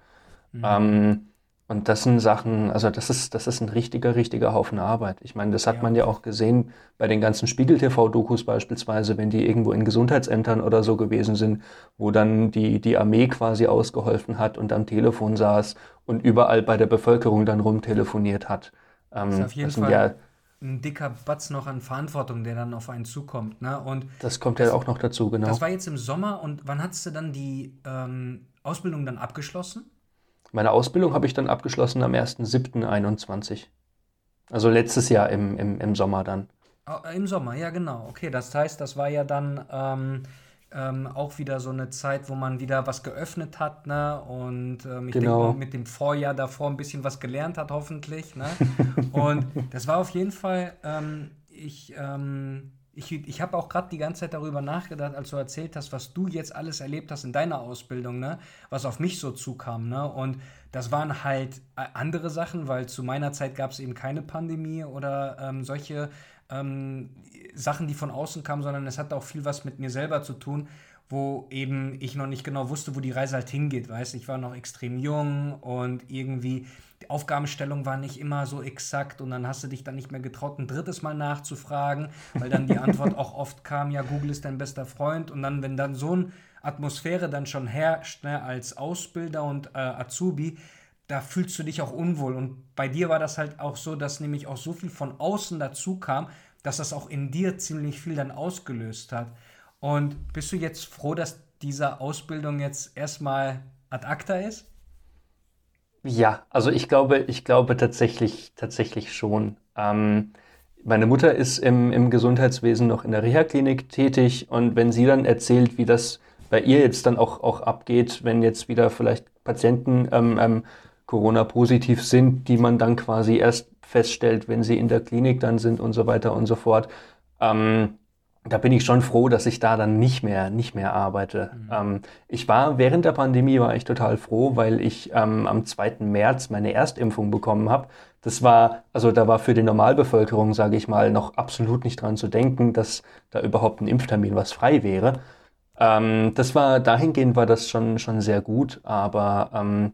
Mhm. Ähm, und das sind Sachen, also das ist, das ist ein richtiger, richtiger Haufen Arbeit. Ich meine, das hat ja. man ja auch gesehen bei den ganzen Spiegel-TV-Dokus beispielsweise, wenn die irgendwo in Gesundheitsämtern oder so gewesen sind, wo dann die, die Armee quasi ausgeholfen hat und am Telefon saß und überall bei der Bevölkerung dann rumtelefoniert hat. Ähm, das ist auf jeden Fall ja, ein dicker Batz noch an Verantwortung, der dann auf einen zukommt. Ne? Und das kommt ja auch noch dazu, genau. Das war jetzt im Sommer und wann hast du dann die ähm, Ausbildung dann abgeschlossen? Meine Ausbildung habe ich dann abgeschlossen am 1.7.21. Also letztes Jahr im, im, im Sommer dann. Oh, Im Sommer, ja genau. Okay, das heißt, das war ja dann ähm, ähm, auch wieder so eine Zeit, wo man wieder was geöffnet hat, ne? Und ähm, ich Genau. denke mit dem Vorjahr davor ein bisschen was gelernt hat, hoffentlich. Ne? Und das war auf jeden Fall, ähm, ich, ähm, ich, ich habe auch gerade die ganze Zeit darüber nachgedacht, als du erzählt hast, was du jetzt alles erlebt hast in deiner Ausbildung, ne? Was auf mich so zukam, ne? Und das waren halt äh, andere Sachen, weil zu meiner Zeit gab es eben keine Pandemie oder ähm, solche ähm, Sachen, die von außen kamen, sondern es hat auch viel was mit mir selber zu tun, wo eben ich noch nicht genau wusste, wo die Reise halt hingeht, weißt Ich war noch extrem jung und irgendwie die Aufgabenstellung war nicht immer so exakt und dann hast du dich dann nicht mehr getraut, ein drittes Mal nachzufragen, weil dann die Antwort auch oft kam, ja, Google ist dein bester Freund und dann, wenn dann so eine Atmosphäre dann schon herrscht, ne, als Ausbilder und äh, Azubi, da fühlst du dich auch unwohl. Und bei dir war das halt auch so, dass nämlich auch so viel von außen dazu kam, dass das auch in dir ziemlich viel dann ausgelöst hat. Und bist du jetzt froh, dass diese Ausbildung jetzt erstmal ad acta ist? Ja, also ich glaube, ich glaube tatsächlich, tatsächlich schon. Ähm, meine Mutter ist im, im Gesundheitswesen noch in der Reha-Klinik tätig und wenn sie dann erzählt, wie das bei ihr jetzt dann auch, auch abgeht, wenn jetzt wieder vielleicht Patienten ähm, ähm, Corona-positiv sind, die man dann quasi erst feststellt, wenn sie in der Klinik dann sind und so weiter und so fort, ähm, da bin ich schon froh, dass ich da dann nicht mehr, nicht mehr arbeite. Mhm. Ähm, ich war während der Pandemie war ich total froh, weil ich ähm, am 2. März meine Erstimpfung bekommen habe. Das war, also da war für die Normalbevölkerung, sage ich mal, noch absolut nicht dran zu denken, dass da überhaupt ein Impftermin was frei wäre. Ähm, das war, dahingehend war das schon, schon sehr gut, aber ähm,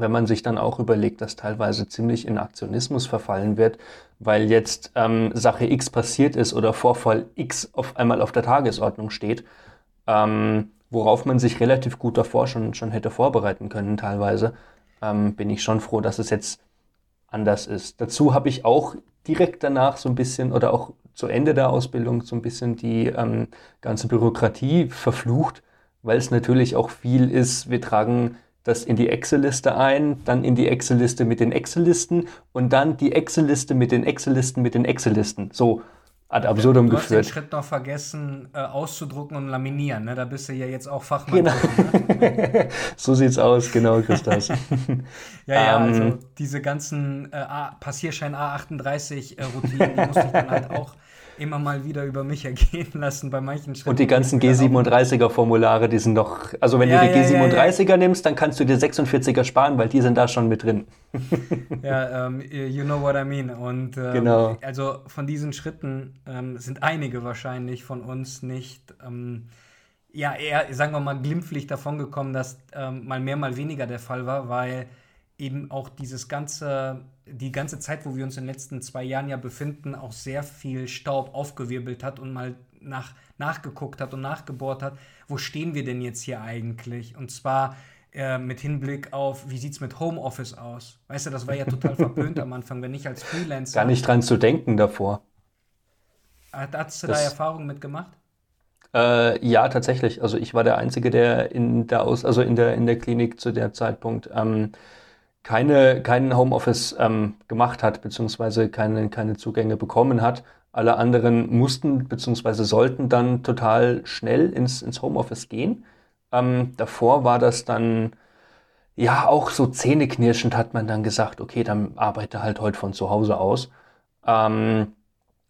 wenn man sich dann auch überlegt, dass teilweise ziemlich in Aktionismus verfallen wird, weil jetzt ähm, Sache X passiert ist oder Vorfall X auf einmal auf der Tagesordnung steht, ähm, worauf man sich relativ gut davor schon, schon hätte vorbereiten können teilweise, ähm, bin ich schon froh, dass es jetzt anders ist. Dazu habe ich auch direkt danach so ein bisschen oder auch zu Ende der Ausbildung so ein bisschen die ähm, ganze Bürokratie verflucht, weil es natürlich auch viel ist, wir tragen das in die Excel-Liste ein, dann in die Excel-Liste mit den Excel-Listen und dann die Excel-Liste mit den Excel-Listen mit den Excel-Listen. So ad absurdum Du hast den geführt. Schritt noch vergessen, äh, auszudrucken und laminieren. Ne? Da bist du ja jetzt auch Fachmann. Genau. ne? So sieht's aus, genau, Christas. Ja, ja, Ähm, also diese ganzen äh, A- Passierschein A38-Routinen, die musste ich dann halt auch immer mal wieder über mich ergehen lassen bei manchen Schritten. Und die ganzen wo ich mir dann auch- G37er-Formulare, die sind noch, also wenn Ja, du die ja, ja, ja. G37er nimmst, dann kannst du dir 46er sparen, weil die sind da schon mit drin. Ja, ähm, you know what I mean. Und ähm, Genau. also von diesen Schritten ähm, sind einige wahrscheinlich von uns nicht, ähm, ja, eher, sagen wir mal, glimpflich davon gekommen, dass ähm, mal mehr, mal weniger der Fall war, weil eben auch dieses ganze, die ganze Zeit, wo wir uns in den letzten zwei Jahren ja befinden, auch sehr viel Staub aufgewirbelt hat und mal nach, nachgeguckt hat und nachgebohrt hat, wo stehen wir denn jetzt hier eigentlich? Und zwar äh, mit Hinblick auf, wie sieht es mit Homeoffice aus? Weißt du, das war ja total verpönt am Anfang, wenn ich als Freelancer. Gar nicht dran zu denken davor. Hat, hast du Das- da Erfahrungen mitgemacht? Äh, ja, tatsächlich. Also ich war der Einzige, der in der Aus, also in der in der Klinik zu der Zeitpunkt ähm, keine keinen Homeoffice ähm, gemacht hat, beziehungsweise keine keine Zugänge bekommen hat. Alle anderen mussten beziehungsweise sollten dann total schnell ins ins Homeoffice gehen. Ähm, davor war das dann ja auch so zähneknirschend hat man dann gesagt, okay, dann arbeite halt heute von zu Hause aus. Ähm,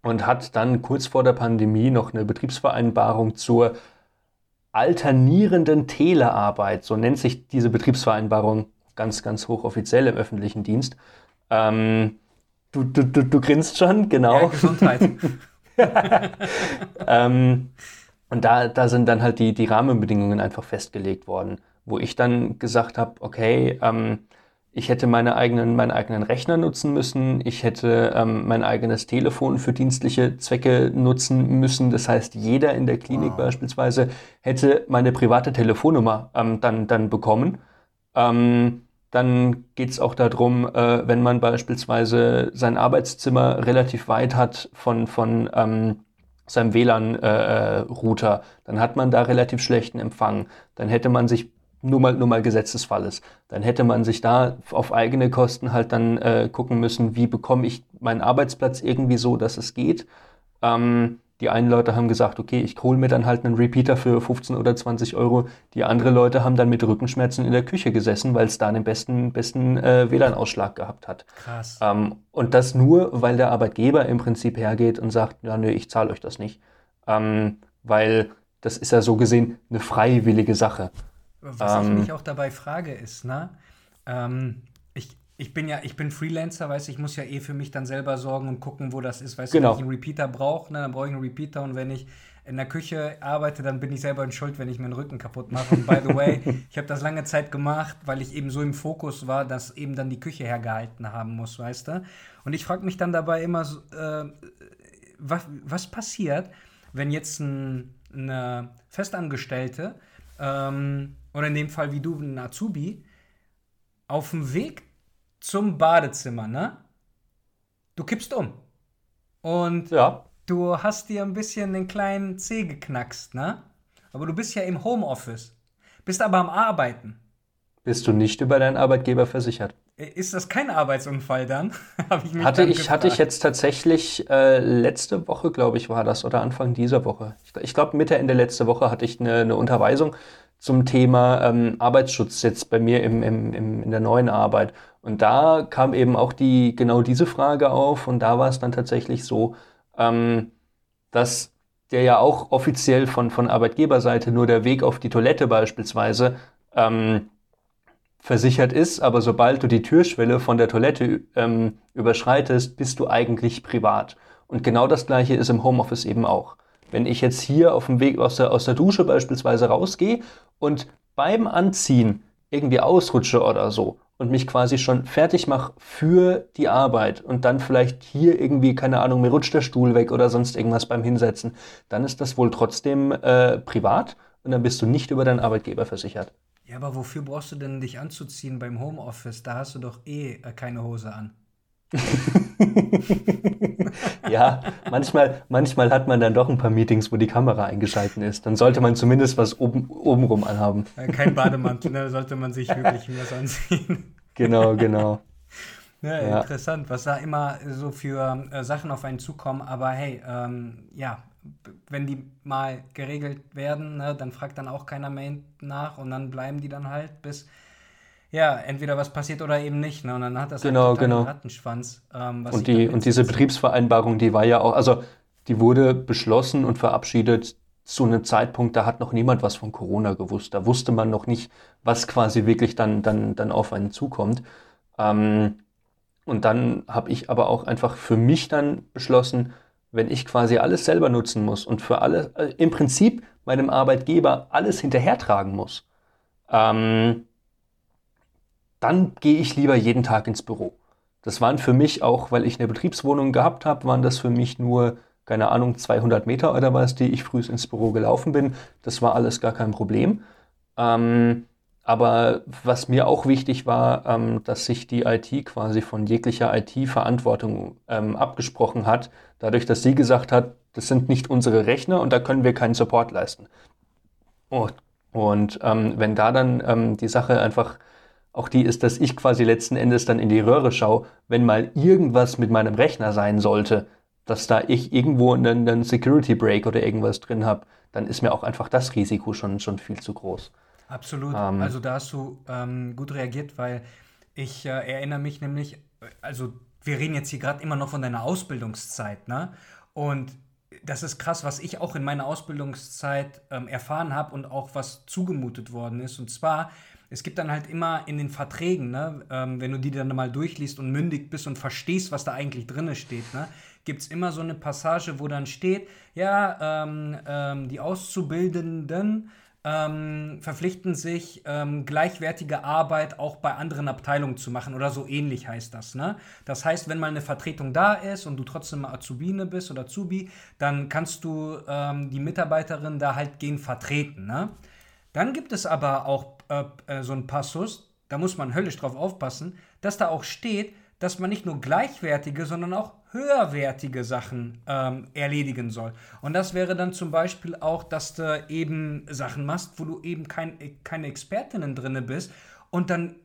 und hat dann kurz vor der Pandemie noch eine Betriebsvereinbarung zur alternierenden Telearbeit, so nennt sich diese Betriebsvereinbarung ganz, ganz hochoffiziell im öffentlichen Dienst. Ähm, du, du, du, du grinst schon, Ja, genau. Gesundheit. Ähm, und da, da sind dann halt die, die Rahmenbedingungen einfach festgelegt worden, wo ich dann gesagt habe, okay, ähm, ich hätte meine eigenen, meinen eigenen Rechner nutzen müssen, ich hätte ähm, mein eigenes Telefon für dienstliche Zwecke nutzen müssen. Das heißt, jeder in der Klinik Wow. beispielsweise hätte meine private Telefonnummer ähm, dann, dann bekommen. Ähm, dann geht es auch darum, äh, wenn man beispielsweise sein Arbeitszimmer relativ weit hat von, von ähm, seinem WLAN-Router, dann hat man da relativ schlechten Empfang. Dann hätte man sich nur mal, nur mal Gesetzesfalles. Dann hätte man sich da auf eigene Kosten halt dann äh, gucken müssen, wie bekomme ich meinen Arbeitsplatz irgendwie so, dass es geht. Ähm, Die einen Leute haben gesagt, okay, ich hole mir dann halt einen Repeater für 15 oder 20 Euro. Die anderen Leute haben dann mit Rückenschmerzen in der Küche gesessen, weil es da den besten, besten äh, WLAN-Ausschlag gehabt hat. Krass. Ähm, und das nur, weil der Arbeitgeber im Prinzip hergeht und sagt, ja, nö, ich zahle euch das nicht. Ähm, weil das ist ja so gesehen eine freiwillige Sache. Was ähm, ich mich auch dabei frage, ist, ne? Ähm, ich, bin ja, ich bin Freelancer, weiß ich muss ja eh für mich dann selber sorgen und gucken, wo das ist. Weißt genau. du, wenn ich einen Repeater brauche, ne, dann brauche ich einen Repeater und wenn ich in der Küche arbeite, dann bin ich selber in Schuld, wenn ich mir den Rücken kaputt mache. Und by the way, ich habe das lange Zeit gemacht, weil ich eben so im Fokus war, dass eben dann die Küche hergehalten haben muss, weißt du? Und ich frage mich dann dabei immer, äh, was, was passiert, wenn jetzt ein, eine Festangestellte ähm, oder in dem Fall wie du, ein Azubi, auf dem Weg zum Badezimmer, ne? Du kippst um. Und ja. du hast dir ein bisschen den kleinen Zeh geknackst, ne? Aber du bist ja im Homeoffice. Bist aber am Arbeiten. Bist du nicht über deinen Arbeitgeber versichert? Ist das kein Arbeitsunfall dann? ich hatte, ich, hatte ich jetzt tatsächlich äh, letzte Woche, glaube ich, war das, oder Anfang dieser Woche. Ich, ich glaube, Mitte, Ende letzte Woche hatte ich eine, eine Unterweisung zum Thema ähm, Arbeitsschutz jetzt bei mir im, im, im, in der neuen Arbeit. Und da kam eben auch die, genau diese Frage auf. Und da war es dann tatsächlich so, ähm, dass der ja auch offiziell von, von Arbeitgeberseite nur der Weg auf die Toilette beispielsweise ähm, versichert ist, aber sobald du die Türschwelle von der Toilette ähm, überschreitest, bist du eigentlich privat. Und genau das gleiche ist im Homeoffice eben auch. Wenn ich jetzt hier auf dem Weg aus der, aus der Dusche beispielsweise rausgehe und beim Anziehen irgendwie ausrutsche oder so und mich quasi schon fertig mache für die Arbeit und dann vielleicht hier irgendwie, keine Ahnung, mir rutscht der Stuhl weg oder sonst irgendwas beim Hinsetzen, dann ist das wohl trotzdem äh, privat und dann bist du nicht über deinen Arbeitgeber versichert. Ja, aber wofür brauchst du denn dich anzuziehen beim Homeoffice? Da hast du doch eh äh, keine Hose an. ja, manchmal, manchmal hat man dann doch ein paar Meetings, wo die Kamera eingeschalten ist. Dann sollte man zumindest was oben, obenrum anhaben. Kein Bademantel, da ne? sollte man sich wirklich was anziehen. Genau, genau. Ja, ja, interessant, was da immer so für äh, Sachen auf einen zukommen. Aber hey, ähm, ja, wenn die mal geregelt werden, ne, dann fragt dann auch keiner mehr nach und dann bleiben die dann halt bis ja, entweder was passiert oder eben nicht. Ne? Und dann hat das genau, halt genau. Rattenschwanz. Ähm, und, die, und diese Betriebsvereinbarung, die war ja auch, also die wurde beschlossen und verabschiedet zu einem Zeitpunkt, da hat noch niemand was von Corona gewusst. Da wusste man noch nicht, was quasi wirklich dann, dann, dann auf einen zukommt. Ähm, und dann habe ich aber auch einfach für mich dann beschlossen, wenn ich quasi alles selber nutzen muss und für alle, äh, im Prinzip meinem Arbeitgeber alles hinterhertragen muss, ähm, dann gehe ich lieber jeden Tag ins Büro. Das waren für mich auch, weil ich eine Betriebswohnung gehabt habe, waren das für mich nur, keine Ahnung, 200 Meter oder was, die ich früh ins Büro gelaufen bin. Das war alles gar kein Problem. Ähm, aber was mir auch wichtig war, ähm, dass sich die IT quasi von jeglicher IT-Verantwortung ähm, abgesprochen hat, dadurch, dass sie gesagt hat, das sind nicht unsere Rechner und da können wir keinen Support leisten. Und, und ähm, wenn da dann ähm, die Sache einfach auch die ist, dass ich quasi letzten Endes dann in die Röhre schaue, wenn mal irgendwas mit meinem Rechner sein sollte, dass da ich irgendwo einen, einen Security Break oder irgendwas drin habe, dann ist mir auch einfach das Risiko schon, schon viel zu groß. Absolut. Ähm, also da hast du ähm, gut reagiert, weil ich äh, erinnere mich nämlich, also wir reden jetzt hier gerade immer noch von deiner Ausbildungszeit, ne? Und das ist krass, was ich auch in meiner Ausbildungszeit ähm, erfahren habe und auch was zugemutet worden ist. Und zwar es gibt dann halt immer in den Verträgen, ne, ähm, wenn du die dann mal durchliest und mündig bist und verstehst, was da eigentlich drin steht, ne, gibt es immer so eine Passage, wo dann steht, ja, ähm, ähm, die Auszubildenden ähm, verpflichten sich, ähm, gleichwertige Arbeit auch bei anderen Abteilungen zu machen oder so ähnlich heißt das. Ne? Das heißt, wenn mal eine Vertretung da ist und du trotzdem Azubine bist oder Azubi, dann kannst du ähm, die Mitarbeiterin da halt gehen vertreten. Ne? Dann gibt es aber auch äh, äh, so ein Passus, da muss man höllisch drauf aufpassen, dass da auch steht, dass man nicht nur gleichwertige, sondern auch höherwertige Sachen ähm, erledigen soll. Und das wäre dann zum Beispiel auch, dass du eben Sachen machst, wo du eben kein, keine Expertinnen drin bist und dann,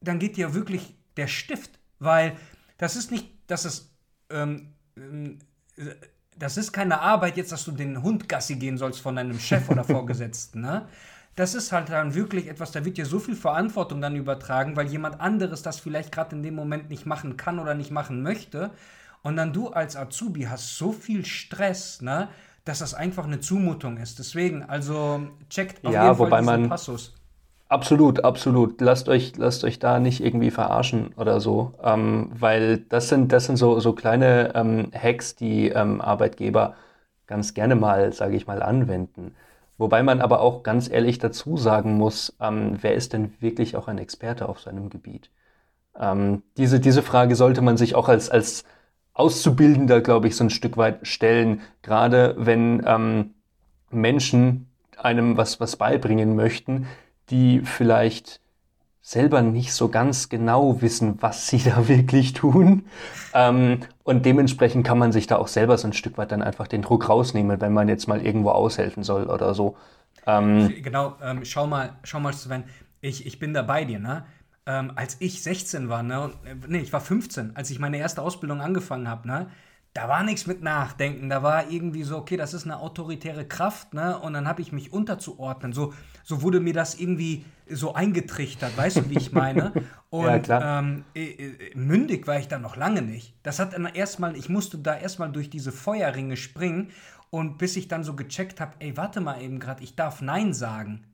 dann geht dir wirklich der Stift, weil das ist nicht, dass es ähm, ähm das ist keine Arbeit jetzt, dass du den Hund Gassi gehen sollst von deinem Chef oder Vorgesetzten, ne? Das ist halt dann wirklich etwas, da wird dir so viel Verantwortung dann übertragen, weil jemand anderes das vielleicht gerade in dem Moment nicht machen kann oder nicht machen möchte. Und dann du als Azubi hast so viel Stress, ne, dass das einfach eine Zumutung ist. Deswegen, also checkt auf ja, jeden Fall wobei man Passus. Absolut, absolut. Lasst euch, lasst euch da nicht irgendwie verarschen oder so, ähm, weil das sind, das sind so, so kleine ähm, Hacks, die ähm, Arbeitgeber ganz gerne mal, sage ich mal, anwenden. Wobei man aber auch ganz ehrlich dazu sagen muss, ähm, wer ist denn wirklich auch ein Experte auf seinem Gebiet? Ähm, diese, diese Frage sollte man sich auch als, als Auszubildender, glaube ich, so ein Stück weit stellen, gerade wenn ähm, Menschen einem was, was beibringen möchten, die vielleicht selber nicht so ganz genau wissen, was sie da wirklich tun. Ähm, und dementsprechend kann man sich da auch selber so ein Stück weit dann einfach den Druck rausnehmen, wenn man jetzt mal irgendwo aushelfen soll oder so. Ähm, genau, ähm, schau mal, schau mal, Sven, ich, ich bin da bei dir, ne? ähm, als ich 16 war, ne, äh, nee, ich war 15, als ich meine erste Ausbildung angefangen habe, ne, da war nichts mit Nachdenken, da war irgendwie so, okay, das ist eine autoritäre Kraft, ne, und dann habe ich mich unterzuordnen, so, so wurde mir das irgendwie so eingetrichtert, weißt du, wie ich meine? Und ja. Ähm, äh, äh, mündig war ich dann noch lange nicht. Das hat dann erstmal, ich musste da erstmal durch diese Feuerringe springen und bis ich dann so gecheckt habe, ey, warte mal eben gerade, ich darf Nein sagen.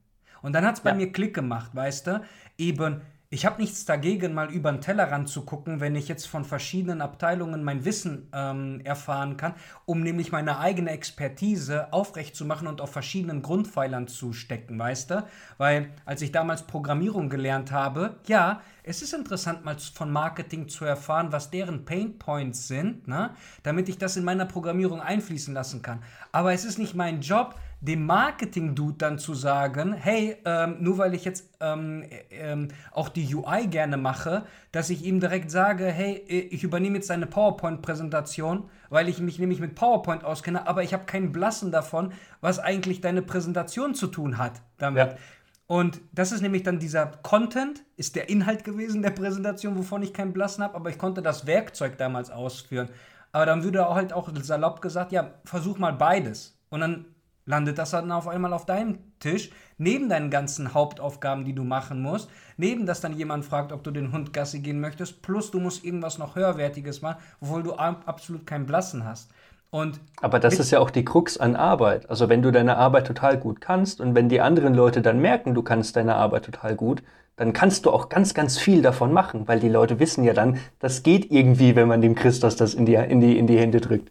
Und dann hat es bei ja. mir Klick gemacht, weißt du? Eben, ich habe nichts dagegen, mal über den Tellerrand zu gucken, wenn ich jetzt von verschiedenen Abteilungen mein Wissen ähm, erfahren kann, um nämlich meine eigene Expertise aufrechtzumachen und auf verschiedenen Grundpfeilern zu stecken, weißt du? Weil als ich damals Programmierung gelernt habe, ja, es ist interessant, mal von Marketing zu erfahren, was deren Pain Points sind, ne? damit ich das in meiner Programmierung einfließen lassen kann. Aber es ist nicht mein Job, dem Marketing-Dude dann zu sagen, hey, ähm, nur weil ich jetzt ähm, ähm, auch die UI gerne mache, dass ich ihm direkt sage, hey, ich übernehme jetzt deine PowerPoint-Präsentation, weil ich mich nämlich mit PowerPoint auskenne, aber ich habe keinen Blassen davon, was eigentlich deine Präsentation zu tun hat damit. Ja. Und das ist nämlich dann dieser Content, ist der Inhalt gewesen der Präsentation, wovon ich keinen Blassen habe, aber ich konnte das Werkzeug damals ausführen. Aber dann würde halt auch salopp gesagt, ja, versuch mal beides. Und dann landet das dann auf einmal auf deinem Tisch, neben deinen ganzen Hauptaufgaben, die du machen musst, neben dass dann jemand fragt, ob du den Hund Gassi gehen möchtest, plus du musst irgendwas noch höherwertiges machen, obwohl du absolut keinen Blassen hast. Und Aber das ist ja auch die Krux an Arbeit. Also wenn du deine Arbeit total gut kannst und wenn die anderen Leute dann merken, du kannst deine Arbeit total gut, dann kannst du auch ganz, ganz viel davon machen, weil die Leute wissen ja dann, das geht irgendwie, wenn man dem Christus das in die, in die, in die Hände drückt.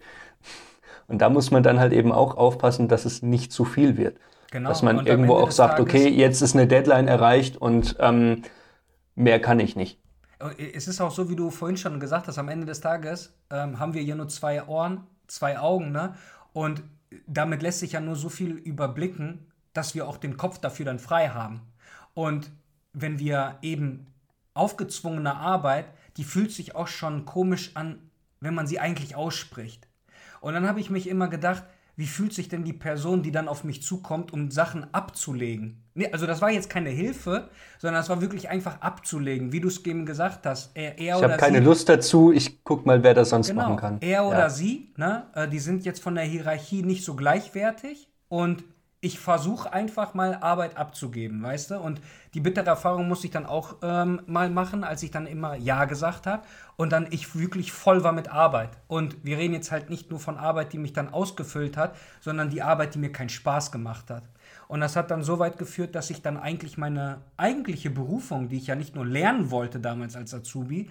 Und da muss man dann halt eben auch aufpassen, dass es nicht zu viel wird. Genau. Dass man irgendwo auch sagt, okay, jetzt ist eine Deadline erreicht und ähm, mehr kann ich nicht. Es ist auch so, wie du vorhin schon gesagt hast, am Ende des Tages ähm, haben wir hier nur zwei Ohren, zwei Augen, ne? Und damit lässt sich ja nur so viel überblicken, dass wir auch den Kopf dafür dann frei haben. Und wenn wir eben aufgezwungene Arbeit, die fühlt sich auch schon komisch an, wenn man sie eigentlich ausspricht. Und dann habe ich mich immer gedacht, wie fühlt sich denn die Person, die dann auf mich zukommt, um Sachen abzulegen? Nee, also das war jetzt keine Hilfe, sondern das war wirklich einfach abzulegen, wie du es eben gesagt hast. Er, er ich habe keine sie, Lust dazu, ich guck mal, wer das sonst genau, machen kann. Er oder ja. sie, ne, äh, die sind jetzt von der Hierarchie nicht so gleichwertig und ich versuche einfach mal Arbeit abzugeben, weißt du? Und die bittere Erfahrung musste ich dann auch ähm, mal machen, als ich dann immer Ja gesagt habe und dann ich wirklich voll war mit Arbeit. Und wir reden jetzt halt nicht nur von Arbeit, die mich dann ausgefüllt hat, sondern die Arbeit, die mir keinen Spaß gemacht hat. Und das hat dann so weit geführt, dass ich dann eigentlich meine eigentliche Berufung, die ich ja nicht nur lernen wollte damals als Azubi,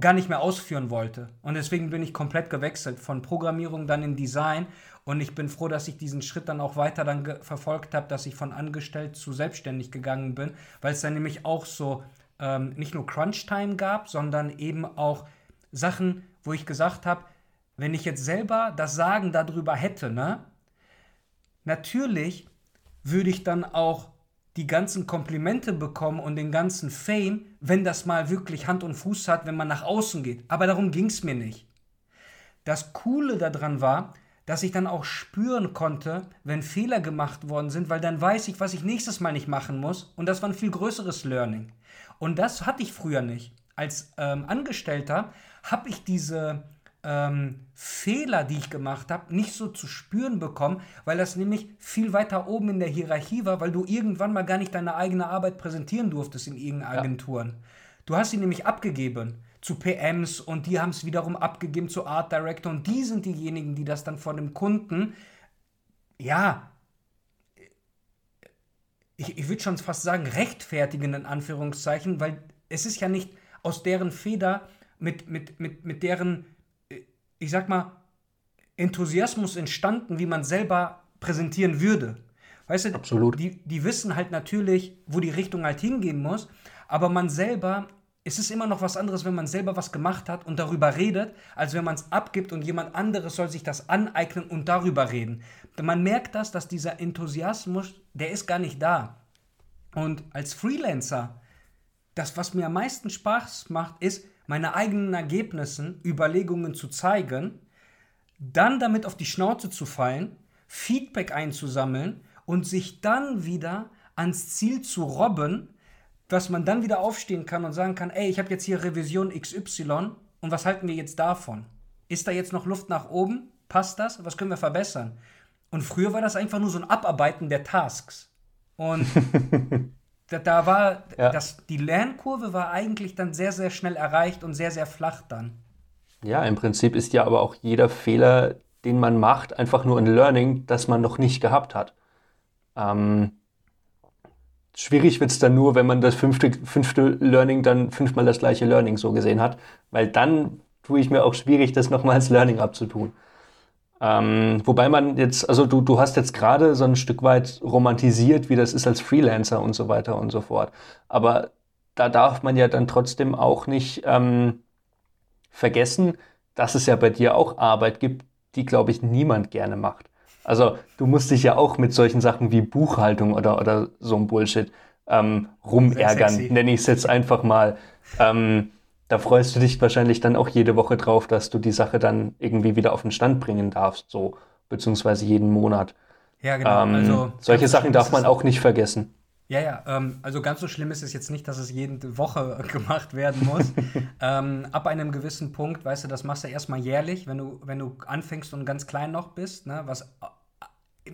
gar nicht mehr ausführen wollte. Und deswegen bin ich komplett gewechselt von Programmierung dann in Design. Und ich bin froh, dass ich diesen Schritt dann auch weiter dann verfolgt habe, dass ich von angestellt zu selbstständig gegangen bin, weil es dann nämlich auch so ähm, nicht nur Crunch-Time gab, sondern eben auch Sachen, wo ich gesagt habe, wenn ich jetzt selber das Sagen darüber hätte, ne, natürlich würde ich dann auch die ganzen Komplimente bekommen und den ganzen Fame, wenn das mal wirklich Hand und Fuß hat, wenn man nach außen geht. Aber darum ging es mir nicht. Das Coole daran war, dass ich dann auch spüren konnte, wenn Fehler gemacht worden sind, weil dann weiß ich, was ich nächstes Mal nicht machen muss. Und das war ein viel größeres Learning. Und das hatte ich früher nicht. Als ähm, Angestellter habe ich diese ähm, Fehler, die ich gemacht habe, nicht so zu spüren bekommen, weil das nämlich viel weiter oben in der Hierarchie war, weil du irgendwann mal gar nicht deine eigene Arbeit präsentieren durftest in irgendeinen Agenturen. Ja. Du hast sie nämlich abgegeben zu PMs und die haben es wiederum abgegeben zu Art Director und die sind diejenigen, die das dann von dem Kunden, ja, ich, ich würde schon fast sagen, rechtfertigen in Anführungszeichen, weil es ist ja nicht aus deren Feder mit, mit, mit, mit deren, ich sag mal, Enthusiasmus entstanden, wie man selber präsentieren würde. Weißt du, Absolut. Die, die wissen halt natürlich, wo die Richtung halt hingehen muss, aber man selber, es ist immer noch was anderes, wenn man selber was gemacht hat und darüber redet, als wenn man es abgibt und jemand anderes soll sich das aneignen und darüber reden. Man merkt das, dass dieser Enthusiasmus, der ist gar nicht da. Und als Freelancer, das, was mir am meisten Spaß macht, ist, meine eigenen Ergebnisse, Überlegungen zu zeigen, dann damit auf die Schnauze zu fallen, Feedback einzusammeln und sich dann wieder ans Ziel zu robben, dass man dann wieder aufstehen kann und sagen kann, ey, ich habe jetzt hier Revision XY und was halten wir jetzt davon? Ist da jetzt noch Luft nach oben? Passt das? Was können wir verbessern? Und früher war das einfach nur so ein Abarbeiten der Tasks. Und da, da war ja. das, die Lernkurve war eigentlich dann sehr, sehr schnell erreicht und sehr, sehr flach dann. Ja, im Prinzip ist ja aber auch jeder Fehler, den man macht, einfach nur ein Learning, das man noch nicht gehabt hat. Ähm, schwierig wird es dann nur, wenn man das fünfte, fünfte Learning dann fünfmal das gleiche Learning so gesehen hat, weil dann tue ich mir auch schwierig, das nochmal als Learning abzutun. Ähm, wobei man jetzt, also du, du hast jetzt gerade so ein Stück weit romantisiert, wie das ist als Freelancer und so weiter und so fort. Aber da darf man ja dann trotzdem auch nicht ähm, vergessen, dass es ja bei dir auch Arbeit gibt, die, glaube ich, niemand gerne macht. Also du musst dich ja auch mit solchen Sachen wie Buchhaltung oder, oder so ein Bullshit ähm, rumärgern, nenne ich es jetzt einfach mal. Ähm, da freust du dich wahrscheinlich dann auch jede Woche drauf, dass du die Sache dann irgendwie wieder auf den Stand bringen darfst, so beziehungsweise jeden Monat. Ja, genau. Ähm, also, solche Sachen darf man auch nicht vergessen. Ja, ja, ähm, also ganz so schlimm ist es jetzt nicht, dass es jede Woche gemacht werden muss. ähm, ab einem gewissen Punkt, weißt du, das machst du erstmal jährlich, wenn du, wenn du anfängst und ganz klein noch bist, ne, was äh,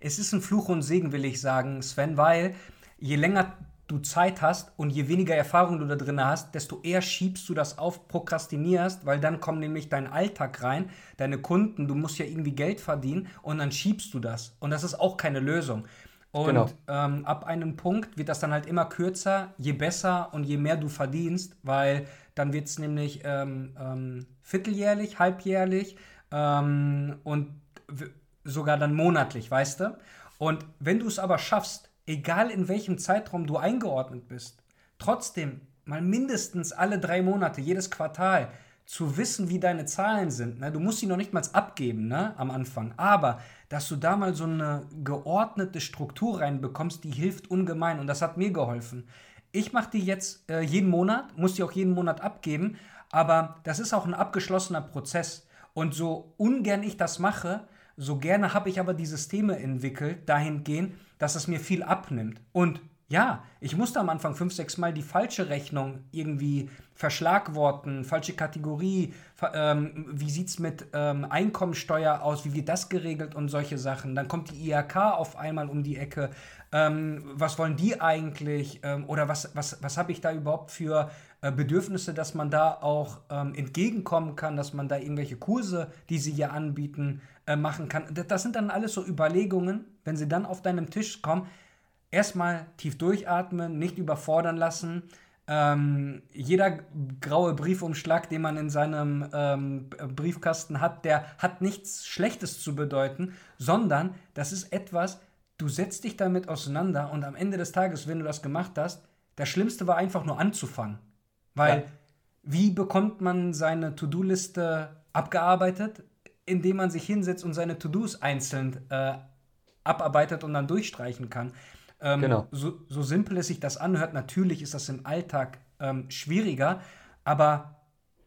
es ist ein Fluch und Segen, will ich sagen, Sven, weil je länger du Zeit hast und je weniger Erfahrung du da drin hast, desto eher schiebst du das auf, prokrastinierst, weil dann kommt nämlich dein Alltag rein, deine Kunden, du musst ja irgendwie Geld verdienen und dann schiebst du das. Und das ist auch keine Lösung. Und genau. ähm, ab einem Punkt wird das dann halt immer kürzer, je besser und je mehr du verdienst, weil dann wird es nämlich ähm, ähm, vierteljährlich, halbjährlich ähm, und sogar dann monatlich, weißt du? Und wenn du es aber schaffst, egal in welchem Zeitraum du eingeordnet bist, trotzdem mal mindestens alle drei Monate, jedes Quartal, zu wissen, wie deine Zahlen sind. Ne? Du musst sie noch nicht mal abgeben ne? am Anfang, aber dass du da mal so eine geordnete Struktur reinbekommst, die hilft ungemein und das hat mir geholfen. Ich mache die jetzt äh, jeden Monat, muss die auch jeden Monat abgeben, aber das ist auch ein abgeschlossener Prozess. Und so ungern ich das mache, so gerne habe ich aber die Systeme entwickelt, dahingehend, dass es mir viel abnimmt. Und ja, ich musste am Anfang fünf, sechs Mal die falsche Rechnung irgendwie verschlagworten, falsche Kategorie, ähm, wie sieht es mit ähm, Einkommensteuer aus, wie wird das geregelt und solche Sachen. Dann kommt die IHK auf einmal um die Ecke. Ähm, was wollen die eigentlich? Ähm, oder was, was, was habe ich da überhaupt für äh, Bedürfnisse, dass man da auch ähm, entgegenkommen kann, dass man da irgendwelche Kurse, die sie ja anbieten, äh, machen kann. Das sind dann alles so Überlegungen, wenn sie dann auf deinem Tisch kommen. Erstmal tief durchatmen, nicht überfordern lassen. Ähm, jeder graue Briefumschlag, den man in seinem ähm, Briefkasten hat, der hat nichts Schlechtes zu bedeuten, sondern das ist etwas, du setzt dich damit auseinander und am Ende des Tages, wenn du das gemacht hast, das Schlimmste war einfach nur anzufangen. Weil, ja. wie bekommt man seine To-Do-Liste abgearbeitet? indem man sich hinsetzt und seine To-Dos einzeln äh, abarbeitet und dann durchstreichen kann. Ähm, genau. so, so, simpel es sich das anhört, natürlich ist das im Alltag ähm, schwieriger, aber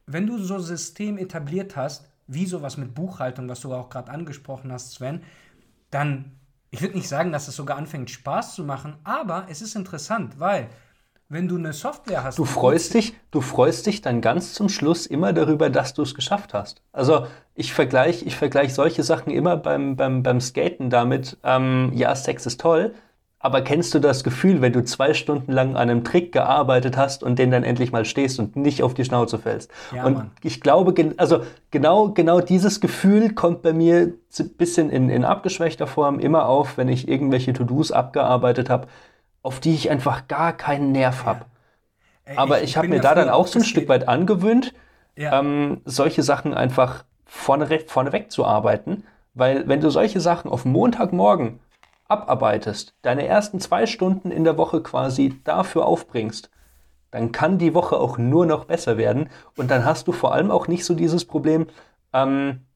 wenn du so ein System etabliert hast, wie sowas mit Buchhaltung, was du auch gerade angesprochen hast, Sven, dann, ich würde nicht sagen, dass es sogar anfängt Spaß zu machen, aber es ist interessant, weil wenn du eine Software hast. Du freust dich, du freust dich dann ganz zum Schluss immer darüber, dass du es geschafft hast. Also ich vergleiche ich vergleich solche Sachen immer beim, beim, beim Skaten damit, ähm, ja, Sex ist toll, aber kennst du das Gefühl, wenn du zwei Stunden lang an einem Trick gearbeitet hast und den dann endlich mal stehst und nicht auf die Schnauze fällst? Ja, und Mann. ich glaube, also genau, genau dieses Gefühl kommt bei mir ein bisschen in, in abgeschwächter Form immer auf, wenn ich irgendwelche To-Dos abgearbeitet habe auf die ich einfach gar keinen Nerv habe. Ja. Aber ich, ich habe mir da dann auch so ein Stück weit angewöhnt, ja. ähm, solche Sachen einfach vorne, vorneweg zu arbeiten. Weil wenn du solche Sachen auf Montagmorgen abarbeitest, deine ersten zwei Stunden in der Woche quasi dafür aufbringst, dann kann die Woche auch nur noch besser werden. Und dann hast du vor allem auch nicht so dieses Problem, ähm,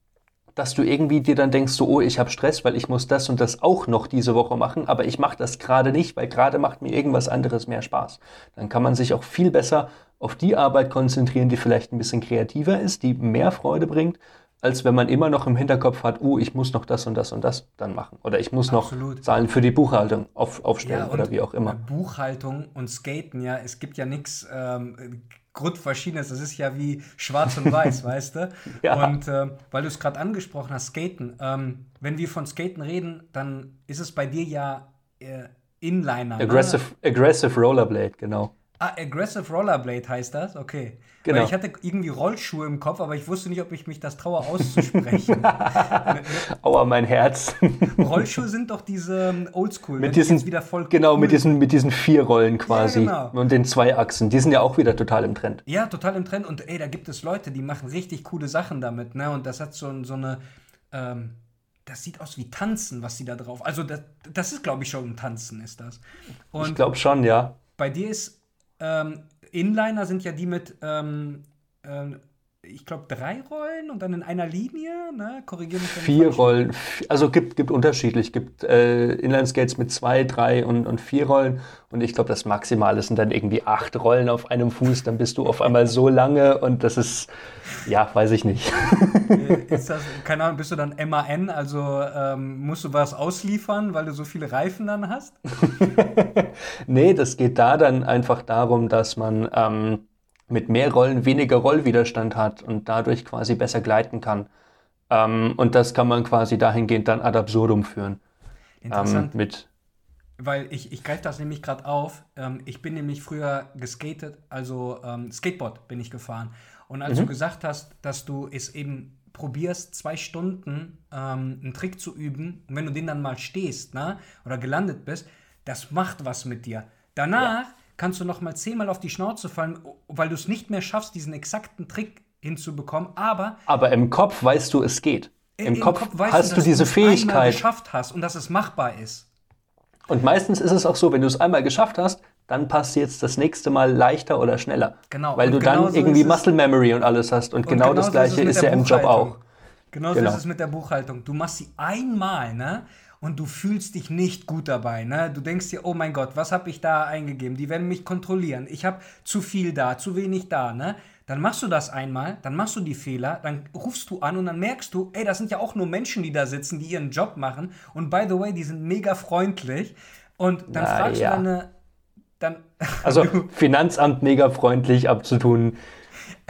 dass du irgendwie dir dann denkst, so, oh, ich habe Stress, weil ich muss das und das auch noch diese Woche machen, aber ich mache das gerade nicht, weil gerade macht mir irgendwas anderes mehr Spaß. Dann kann man sich auch viel besser auf die Arbeit konzentrieren, die vielleicht ein bisschen kreativer ist, die mehr Freude bringt, als wenn man immer noch im Hinterkopf hat, oh, ich muss noch das und das und das dann machen. Oder ich muss Absolut. noch Zahlen für die Buchhaltung auf, aufstellen ja, oder wie auch immer. Buchhaltung und Skaten, ja, es gibt ja nichts ähm, Grundverschiedenes. Das ist ja wie schwarz und weiß, weißt du? Ja. Und äh, weil du es gerade angesprochen hast, Skaten. Ähm, wenn wir von Skaten reden, dann ist es bei dir ja äh, Inliner. Ne? Aggressive, ne? aggressive Rollerblade, genau. Ah, Aggressive Rollerblade heißt das? Okay. Genau. Weil ich hatte irgendwie Rollschuhe im Kopf, aber ich wusste nicht, ob ich mich das traue auszusprechen. Aua, mein Herz. Rollschuhe sind doch diese ähm, Oldschool. Mit diesen, wieder voll genau, cool. mit diesen, mit diesen vier Rollen quasi. Ja, genau. Und den zwei Achsen. Die sind ja auch wieder total im Trend. Ja, total im Trend. Und ey, da gibt es Leute, die machen richtig coole Sachen damit. Ne? Und das hat so, so eine. Ähm, das sieht aus wie Tanzen, was sie da drauf. Also, das, das ist, glaube ich, schon ein Tanzen, ist das. Und ich glaube schon, ja. Bei dir ist ähm, Inliner sind ja die mit, ähm, äh, ich glaube, drei Rollen und dann in einer Linie, ne? Korrigiere mich. Vier Rollen, also gibt, gibt unterschiedlich. Gibt äh, Inline-Skates mit zwei, drei und, und vier Rollen. Und ich glaube, das Maximale sind dann irgendwie acht Rollen auf einem Fuß. Dann bist du auf einmal so lange und das ist, ja, weiß ich nicht. Äh, ist das, keine Ahnung, bist du dann MAN? Also ähm, musst du was ausliefern, weil du so viele Reifen dann hast? nee, das geht da dann einfach darum, dass man. Ähm, mit mehr Rollen weniger Rollwiderstand hat und dadurch quasi besser gleiten kann. Ähm, und das kann man quasi dahingehend dann ad absurdum führen. Interessant. Ähm, mit weil ich, ich greife das nämlich gerade auf. Ähm, ich bin nämlich früher geskatet, also ähm, Skateboard bin ich gefahren. Und als mhm. du gesagt hast, dass du es eben probierst, zwei Stunden ähm, einen Trick zu üben, und wenn du den dann mal stehst, ne, oder gelandet bist, das macht was mit dir. Danach ja kannst du noch mal zehnmal auf die Schnauze fallen, weil du es nicht mehr schaffst, diesen exakten Trick hinzubekommen. Aber, aber im Kopf weißt du, es geht. Im, im Kopf, Kopf weißt hast du, du diese Fähigkeit. geschafft hast und dass es machbar ist. Und meistens ist es auch so, wenn du es einmal geschafft hast, dann passiert es das nächste Mal leichter oder schneller. Genau. Weil du genau dann so irgendwie Muscle Memory und alles hast. Und, und genau, das Gleiche ist, ist ja im Job auch. Genauso genau. ist es mit der Buchhaltung. Du machst sie einmal, ne? Und du fühlst dich nicht gut dabei. Ne? Du denkst dir, oh mein Gott, was habe ich da eingegeben? Die werden mich kontrollieren. Ich habe zu viel da, zu wenig da. Ne? Dann machst du das einmal, dann machst du die Fehler, dann rufst du an und dann merkst du, ey, das sind ja auch nur Menschen, die da sitzen, die ihren Job machen. Und by the way, die sind mega freundlich. Und dann Na, fragst ja. du deine. Dann, also Finanzamt mega freundlich abzutun.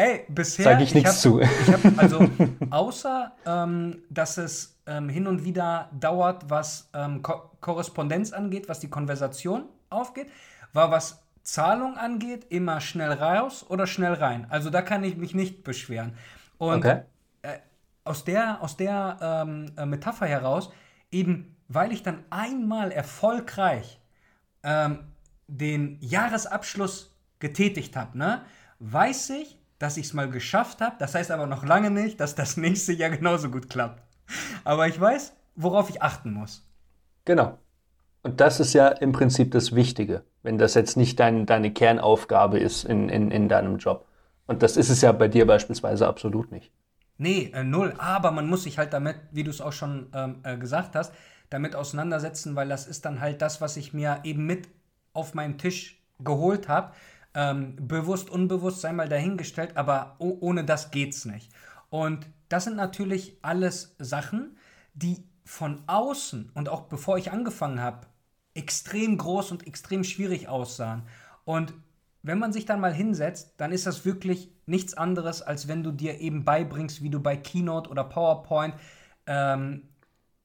Ey, bisher. Sage ich nichts zu. Ich hab, also, außer, ähm, dass es ähm, hin und wieder dauert, was ähm, Ko Korrespondenz angeht, was die Konversation aufgeht, war was Zahlung angeht, immer schnell raus oder schnell rein. Also da kann ich mich nicht beschweren. Und okay. äh, aus der, aus der ähm, äh, Metapher heraus, eben weil ich dann einmal erfolgreich ähm, den Jahresabschluss getätigt habe, ne, weiß ich, dass ich es mal geschafft habe. Das heißt aber noch lange nicht, dass das nächste Jahr genauso gut klappt. Aber ich weiß, worauf ich achten muss. Genau. Und das ist ja im Prinzip das Wichtige, wenn das jetzt nicht dein, deine Kernaufgabe ist in, in, in deinem Job. Und das ist es ja bei dir beispielsweise absolut nicht. Nee, äh, null. Aber man muss sich halt damit, wie du es auch schon ähm, äh, gesagt hast, damit auseinandersetzen, weil das ist dann halt das, was ich mir eben mit auf meinen Tisch geholt habe. Ähm, bewusst, unbewusst, sei mal dahingestellt, aber ohne das geht's nicht. Und das sind natürlich alles Sachen, die von außen und auch bevor ich angefangen habe, extrem groß und extrem schwierig aussahen. Und wenn man sich dann mal hinsetzt, dann ist das wirklich nichts anderes, als wenn du dir eben beibringst, wie du bei Keynote oder PowerPoint ähm,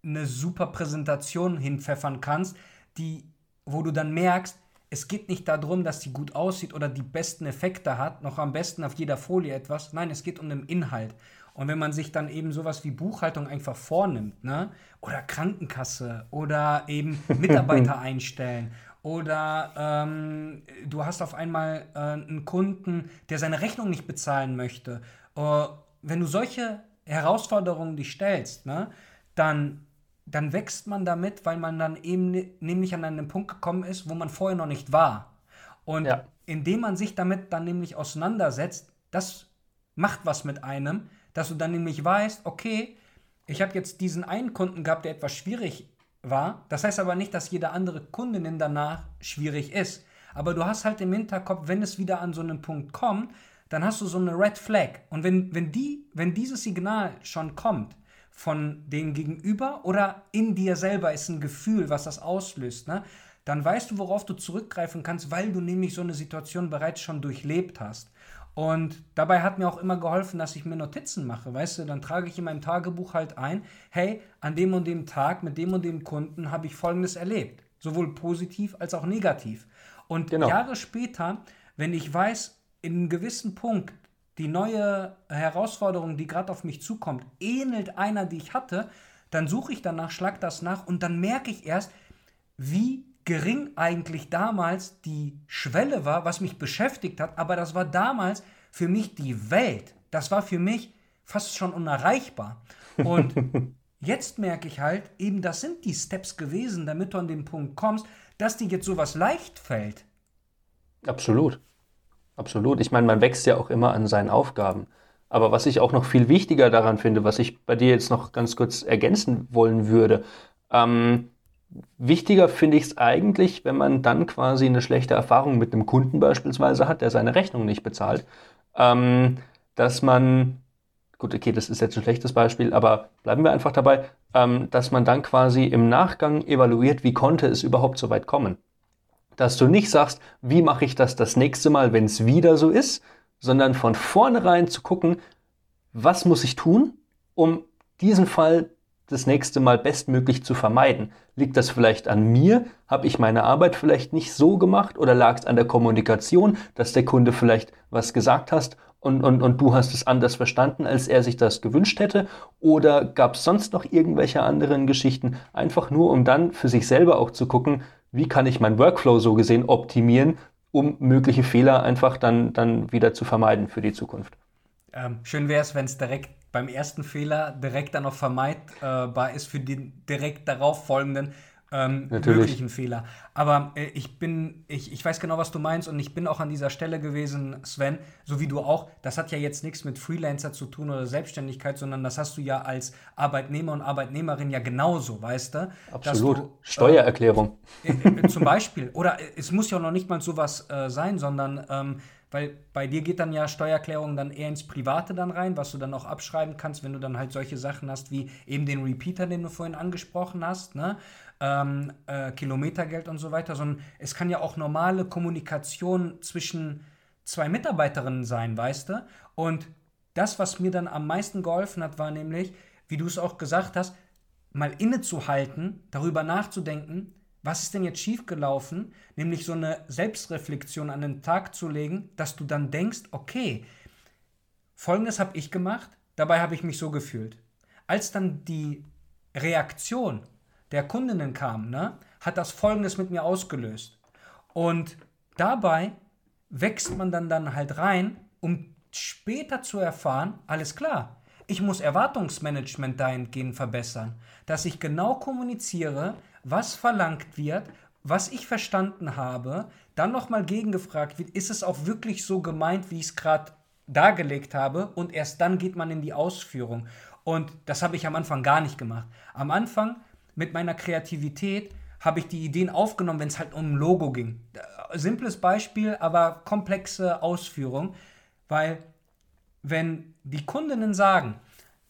eine super Präsentation hinpfeffern kannst, die, wo du dann merkst, es geht nicht darum, dass sie gut aussieht oder die besten Effekte hat, noch am besten auf jeder Folie etwas. Nein, es geht um den Inhalt. Und wenn man sich dann eben sowas wie Buchhaltung einfach vornimmt, ne? oder Krankenkasse oder eben Mitarbeiter einstellen oder ähm, du hast auf einmal äh, einen Kunden, der seine Rechnung nicht bezahlen möchte. Äh, wenn du solche Herausforderungen dich stellst, ne, dann, dann wächst man damit, weil man dann eben nämlich an einen Punkt gekommen ist, wo man vorher noch nicht war. Und ja. indem man sich damit dann nämlich auseinandersetzt, das macht was mit einem, dass du dann nämlich weißt, okay, ich habe jetzt diesen einen Kunden gehabt, der etwas schwierig war. Das heißt aber nicht, dass jede andere Kundin danach schwierig ist. Aber du hast halt im Hinterkopf, wenn es wieder an so einen Punkt kommt, dann hast du so eine Red Flag. Und wenn, wenn, die, wenn dieses Signal schon kommt von dem Gegenüber oder in dir selber ist ein Gefühl, was das auslöst, ne, dann weißt du, worauf du zurückgreifen kannst, weil du nämlich so eine Situation bereits schon durchlebt hast. Und dabei hat mir auch immer geholfen, dass ich mir Notizen mache. Weißt du, dann trage ich in meinem Tagebuch halt ein, hey, an dem und dem Tag mit dem und dem Kunden habe ich Folgendes erlebt. Sowohl positiv als auch negativ. Und genau. Jahre später, wenn ich weiß, in einem gewissen Punkt, die neue Herausforderung, die gerade auf mich zukommt, ähnelt einer, die ich hatte, dann suche ich danach, schlag das nach und dann merke ich erst, wie gering eigentlich damals die Schwelle war, was mich beschäftigt hat, aber das war damals für mich die Welt. Das war für mich fast schon unerreichbar. Und jetzt merke ich halt, eben das sind die Steps gewesen, damit du an den Punkt kommst, dass dir jetzt sowas leicht fällt. Absolut. Absolut. Ich meine, man wächst ja auch immer an seinen Aufgaben. Aber was ich auch noch viel wichtiger daran finde, was ich bei dir jetzt noch ganz kurz ergänzen wollen würde, ähm, Wichtiger finde ich es eigentlich, wenn man dann quasi eine schlechte Erfahrung mit einem Kunden beispielsweise hat, der seine Rechnung nicht bezahlt, ähm, dass man, gut, okay, das ist jetzt ein schlechtes Beispiel, aber bleiben wir einfach dabei, ähm, dass man dann quasi im Nachgang evaluiert, wie konnte es überhaupt so weit kommen. Dass du nicht sagst, wie mache ich das das nächste Mal, wenn es wieder so ist, sondern von vornherein zu gucken, was muss ich tun, um diesen Fall das nächste Mal bestmöglich zu vermeiden. Liegt das vielleicht an mir? Habe ich meine Arbeit vielleicht nicht so gemacht? Oder lag es an der Kommunikation, dass der Kunde vielleicht was gesagt hast und, und, und du hast es anders verstanden, als er sich das gewünscht hätte? Oder gab es sonst noch irgendwelche anderen Geschichten? Einfach nur, um dann für sich selber auch zu gucken, wie kann ich meinen Workflow so gesehen optimieren, um mögliche Fehler einfach dann, dann wieder zu vermeiden für die Zukunft. Ähm, schön wäre es, wenn es direkt beim ersten Fehler direkt dann noch vermeidbar ist für den direkt darauf folgenden ähm, möglichen Fehler. Aber äh, ich bin, ich, ich weiß genau, was du meinst und ich bin auch an dieser Stelle gewesen, Sven, so wie du auch. Das hat ja jetzt nichts mit Freelancer zu tun oder Selbstständigkeit, sondern das hast du ja als Arbeitnehmer und Arbeitnehmerin ja genauso, weißt du? Absolut. Du, Steuererklärung. Äh, äh, zum Beispiel. Oder äh, es muss ja noch nicht mal sowas äh, sein, sondern ähm, weil bei dir geht dann ja Steuererklärung dann eher ins Private dann rein, was du dann auch abschreiben kannst, wenn du dann halt solche Sachen hast wie eben den Repeater, den du vorhin angesprochen hast, ne? Ähm, äh, Kilometergeld und so weiter, sondern es kann ja auch normale Kommunikation zwischen zwei Mitarbeiterinnen sein, weißt du? Und das, was mir dann am meisten geholfen hat, war nämlich, wie du es auch gesagt hast, mal innezuhalten, darüber nachzudenken, was ist denn jetzt schiefgelaufen, nämlich so eine Selbstreflexion an den Tag zu legen, dass du dann denkst, okay, folgendes habe ich gemacht, dabei habe ich mich so gefühlt. Als dann die Reaktion der Kundinnen kam, ne, hat das folgendes mit mir ausgelöst. Und dabei wächst man dann, dann halt rein, um später zu erfahren, alles klar, ich muss Erwartungsmanagement dahingehend verbessern, dass ich genau kommuniziere, was verlangt wird, was ich verstanden habe, dann nochmal gegengefragt wird, ist es auch wirklich so gemeint, wie ich es gerade dargelegt habe und erst dann geht man in die Ausführung. Und das habe ich am Anfang gar nicht gemacht. Am Anfang mit meiner Kreativität habe ich die Ideen aufgenommen, wenn es halt um ein Logo ging. Simples Beispiel, aber komplexe Ausführung, weil wenn die Kundinnen sagen,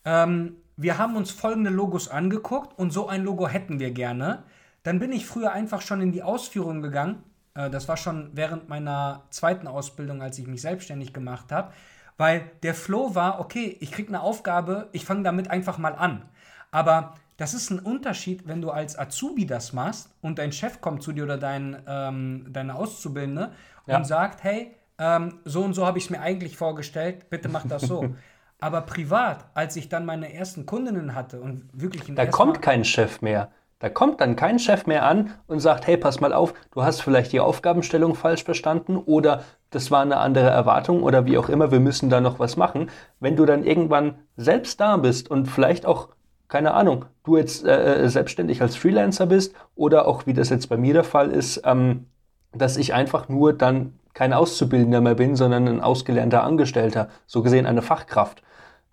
ähm, wir haben uns folgende Logos angeguckt und so ein Logo hätten wir gerne. Dann bin ich früher einfach schon in die Ausführung gegangen. Äh, das war schon während meiner zweiten Ausbildung, als ich mich selbstständig gemacht habe. Weil der Flow war, okay, ich kriege eine Aufgabe, ich fange damit einfach mal an. Aber das ist ein Unterschied, wenn du als Azubi das machst und dein Chef kommt zu dir oder dein, ähm, deine Auszubildende ja. und sagt, hey, ähm, so und so habe ich es mir eigentlich vorgestellt, bitte mach das so. Aber privat, als ich dann meine ersten Kundinnen hatte und wirklich... Da kommt kein Chef mehr. Da kommt dann kein Chef mehr an und sagt, hey, pass mal auf, du hast vielleicht die Aufgabenstellung falsch verstanden oder das war eine andere Erwartung oder wie auch immer, wir müssen da noch was machen. Wenn du dann irgendwann selbst da bist und vielleicht auch, keine Ahnung, du jetzt äh, äh selbstständig als Freelancer bist oder auch, wie das jetzt bei mir der Fall ist, ähm, dass ich einfach nur dann kein Auszubildender mehr bin, sondern ein ausgelernter Angestellter, so gesehen eine Fachkraft.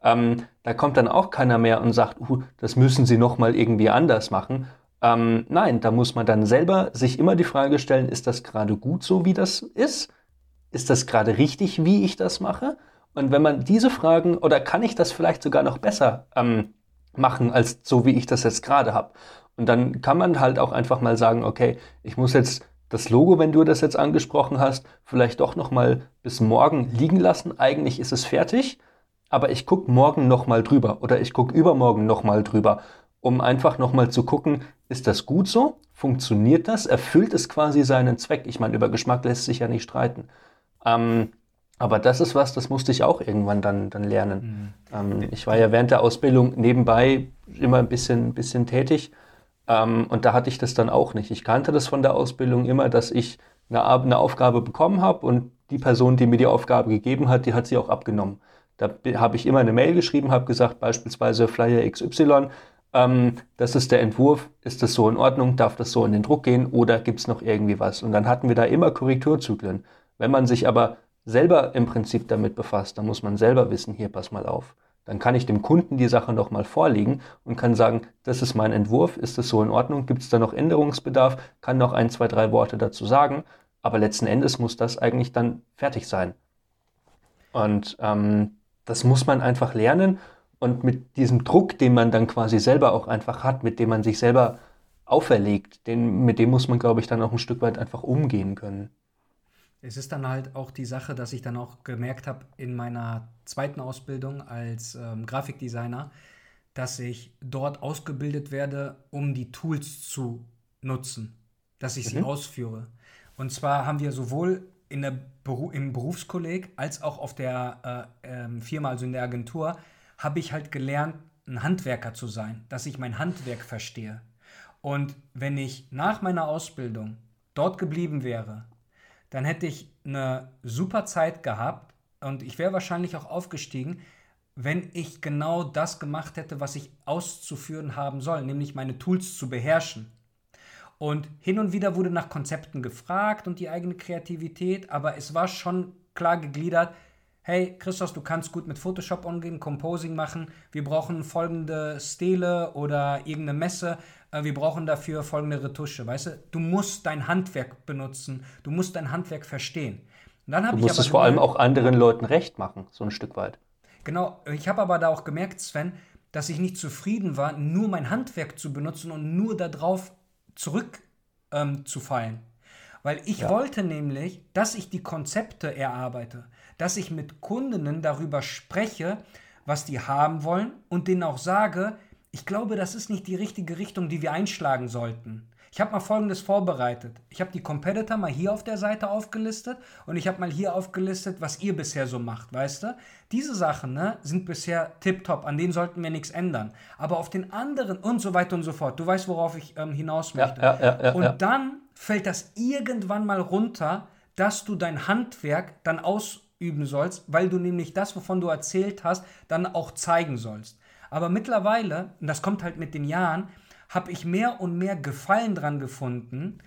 Ähm, da kommt dann auch keiner mehr und sagt, uh, das müssen Sie noch mal irgendwie anders machen. Ähm, nein, da muss man dann selber sich immer die Frage stellen, ist das gerade gut so, wie das ist? Ist das gerade richtig, wie ich das mache? Und wenn man diese Fragen, oder kann ich das vielleicht sogar noch besser ähm, machen, als so, wie ich das jetzt gerade habe? Und dann kann man halt auch einfach mal sagen, okay, ich muss jetzt das Logo, wenn du das jetzt angesprochen hast, vielleicht doch noch mal bis morgen liegen lassen. Eigentlich ist es fertig aber ich gucke morgen nochmal drüber oder ich gucke übermorgen nochmal drüber, um einfach nochmal zu gucken, ist das gut so? Funktioniert das? Erfüllt es quasi seinen Zweck? Ich meine, über Geschmack lässt sich ja nicht streiten. Ähm, aber das ist was, das musste ich auch irgendwann dann, dann lernen. Mhm. Ähm, ich war ja während der Ausbildung nebenbei immer ein bisschen, bisschen tätig ähm, und da hatte ich das dann auch nicht. Ich kannte das von der Ausbildung immer, dass ich eine, eine Aufgabe bekommen habe und die Person, die mir die Aufgabe gegeben hat, die hat sie auch abgenommen. Da habe ich immer eine Mail geschrieben, habe gesagt, beispielsweise Flyer XY, ähm, das ist der Entwurf, ist das so in Ordnung, darf das so in den Druck gehen oder gibt es noch irgendwie was? Und dann hatten wir da immer Korrekturzyklen. Wenn man sich aber selber im Prinzip damit befasst, dann muss man selber wissen, hier pass mal auf. Dann kann ich dem Kunden die Sache nochmal vorlegen und kann sagen, das ist mein Entwurf, ist das so in Ordnung, gibt es da noch Änderungsbedarf, kann noch ein, zwei, drei Worte dazu sagen, aber letzten Endes muss das eigentlich dann fertig sein. Und ähm, das muss man einfach lernen und mit diesem Druck, den man dann quasi selber auch einfach hat, mit dem man sich selber auferlegt, den, mit dem muss man, glaube ich, dann auch ein Stück weit einfach umgehen können. Es ist dann halt auch die Sache, dass ich dann auch gemerkt habe in meiner zweiten Ausbildung als ähm, Grafikdesigner, dass ich dort ausgebildet werde, um die Tools zu nutzen, dass ich mhm. sie ausführe. Und zwar haben wir sowohl in der Beru im Berufskolleg als auch auf der äh, äh, Firma, also in der Agentur, habe ich halt gelernt, ein Handwerker zu sein, dass ich mein Handwerk verstehe. Und wenn ich nach meiner Ausbildung dort geblieben wäre, dann hätte ich eine super Zeit gehabt und ich wäre wahrscheinlich auch aufgestiegen, wenn ich genau das gemacht hätte, was ich auszuführen haben soll, nämlich meine Tools zu beherrschen. Und hin und wieder wurde nach Konzepten gefragt und die eigene Kreativität, aber es war schon klar gegliedert, hey Christos, du kannst gut mit Photoshop umgehen, Composing machen, wir brauchen folgende Stele oder irgendeine Messe, wir brauchen dafür folgende Retusche, weißt du? Du musst dein Handwerk benutzen, du musst dein Handwerk verstehen. Du musst es vor allem auch anderen Leuten recht machen, so ein Stück weit. Genau, ich habe aber da auch gemerkt, Sven, dass ich nicht zufrieden war, nur mein Handwerk zu benutzen und nur darauf zurückzufallen. Ähm, Weil ich ja. wollte nämlich, dass ich die Konzepte erarbeite, dass ich mit Kundinnen darüber spreche, was die haben wollen und denen auch sage, ich glaube, das ist nicht die richtige Richtung, die wir einschlagen sollten. Ich habe mal Folgendes vorbereitet. Ich habe die Competitor mal hier auf der Seite aufgelistet und ich habe mal hier aufgelistet, was ihr bisher so macht, weißt du? Diese Sachen ne, sind bisher tiptop, an denen sollten wir nichts ändern. Aber auf den anderen und so weiter und so fort, du weißt, worauf ich ähm, hinaus möchte. Ja, ja, ja, und dann fällt das irgendwann mal runter, dass du dein Handwerk dann ausüben sollst, weil du nämlich das, wovon du erzählt hast, dann auch zeigen sollst. Aber mittlerweile, und das kommt halt mit den Jahren, habe ich mehr und mehr Gefallen dran gefunden,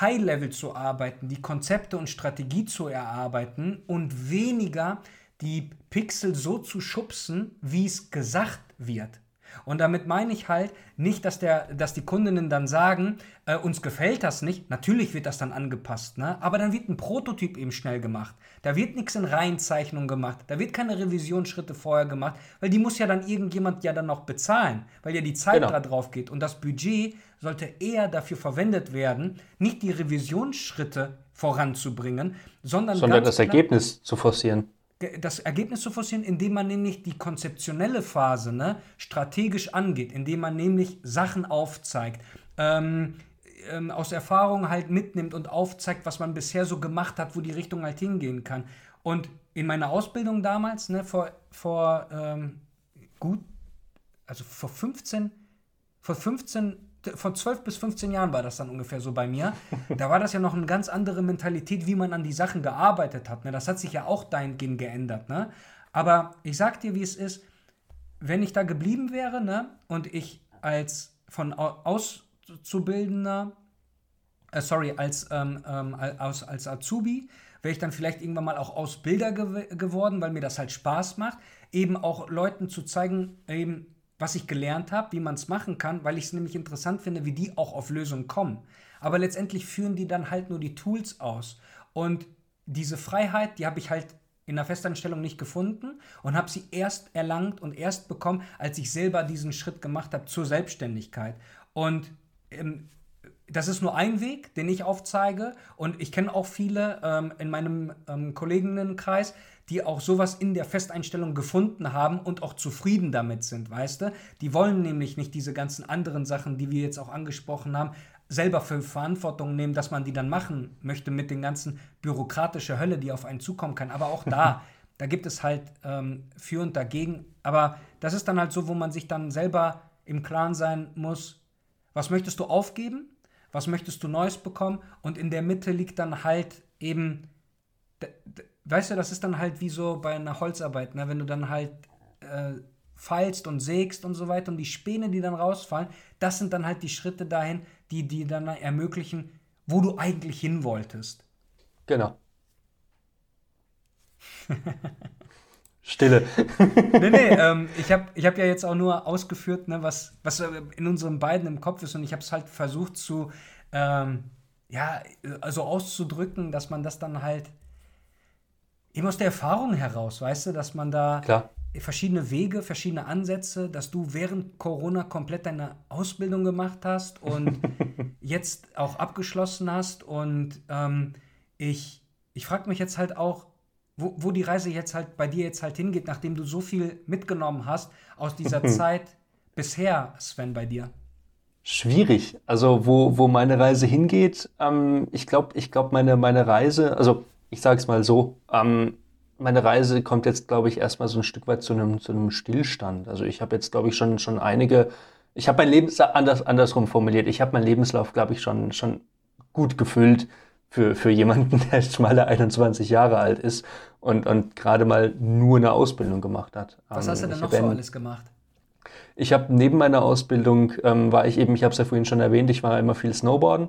High-Level zu arbeiten, die Konzepte und Strategie zu erarbeiten und weniger die Pixel so zu schubsen, wie es gesagt wird. Und damit meine ich halt nicht, dass, der, dass die Kundinnen dann sagen, äh, uns gefällt das nicht. Natürlich wird das dann angepasst, ne? aber dann wird ein Prototyp eben schnell gemacht. Da wird nichts in Reihenzeichnung gemacht. Da wird keine Revisionsschritte vorher gemacht, weil die muss ja dann irgendjemand ja dann noch bezahlen, weil ja die Zeit genau. da drauf geht. Und das Budget sollte eher dafür verwendet werden, nicht die Revisionsschritte voranzubringen, sondern, sondern das Ergebnis zu forcieren. Das Ergebnis zu forcieren, indem man nämlich die konzeptionelle Phase ne, strategisch angeht, indem man nämlich Sachen aufzeigt, ähm, ähm, aus Erfahrung halt mitnimmt und aufzeigt, was man bisher so gemacht hat, wo die Richtung halt hingehen kann. Und in meiner Ausbildung damals, ne, vor, vor ähm, gut, also vor 15, vor 15, von 12 bis 15 Jahren war das dann ungefähr so bei mir. Da war das ja noch eine ganz andere Mentalität, wie man an die Sachen gearbeitet hat. Ne? Das hat sich ja auch dahingehend geändert. Ne? Aber ich sag dir, wie es ist, wenn ich da geblieben wäre ne, und ich als von Auszubildender, äh, sorry, als, ähm, ähm, als, als Azubi, wäre ich dann vielleicht irgendwann mal auch Ausbilder gew geworden, weil mir das halt Spaß macht, eben auch Leuten zu zeigen, eben, was ich gelernt habe, wie man es machen kann, weil ich es nämlich interessant finde, wie die auch auf Lösungen kommen. Aber letztendlich führen die dann halt nur die Tools aus. Und diese Freiheit, die habe ich halt in der Festanstellung nicht gefunden und habe sie erst erlangt und erst bekommen, als ich selber diesen Schritt gemacht habe zur Selbstständigkeit. Und ähm, das ist nur ein Weg, den ich aufzeige. Und ich kenne auch viele ähm, in meinem ähm, Kolleginnenkreis, die auch sowas in der Festeinstellung gefunden haben und auch zufrieden damit sind, weißt du? Die wollen nämlich nicht diese ganzen anderen Sachen, die wir jetzt auch angesprochen haben, selber für Verantwortung nehmen, dass man die dann machen möchte mit den ganzen bürokratischen Hölle, die auf einen zukommen kann. Aber auch da, da gibt es halt ähm, für und dagegen. Aber das ist dann halt so, wo man sich dann selber im Klaren sein muss, was möchtest du aufgeben was möchtest du Neues bekommen und in der Mitte liegt dann halt eben, weißt du, das ist dann halt wie so bei einer Holzarbeit, ne? wenn du dann halt äh, feilst und sägst und so weiter und die Späne, die dann rausfallen, das sind dann halt die Schritte dahin, die die dann ermöglichen, wo du eigentlich hin wolltest. Genau. Stille. nee, nee, ähm, ich habe ich hab ja jetzt auch nur ausgeführt, ne, was, was in unseren beiden im Kopf ist und ich habe es halt versucht zu, ähm, ja, also auszudrücken, dass man das dann halt eben aus der Erfahrung heraus, weißt du, dass man da Klar. verschiedene Wege, verschiedene Ansätze, dass du während Corona komplett deine Ausbildung gemacht hast und jetzt auch abgeschlossen hast und ähm, ich, ich frage mich jetzt halt auch, wo, wo die Reise jetzt halt bei dir jetzt halt hingeht, nachdem du so viel mitgenommen hast aus dieser Zeit bisher, Sven, bei dir? Schwierig. Also wo, wo meine Reise hingeht, ähm, ich glaube, ich glaube, meine, meine Reise, also ich sage es mal so, ähm, meine Reise kommt jetzt, glaube ich, erstmal so ein Stück weit zu einem, zu einem Stillstand. Also ich habe jetzt, glaube ich, schon, schon einige, ich habe mein Lebenslauf anders, andersrum formuliert, ich habe meinen Lebenslauf, glaube ich, schon, schon gut gefüllt für, für jemanden, der schon mal 21 Jahre alt ist und, und gerade mal nur eine Ausbildung gemacht hat. Was hast du ähm, denn noch so alles gemacht? Ich habe neben meiner Ausbildung, ähm, war ich eben, ich habe es ja vorhin schon erwähnt, ich war immer viel Snowboarden,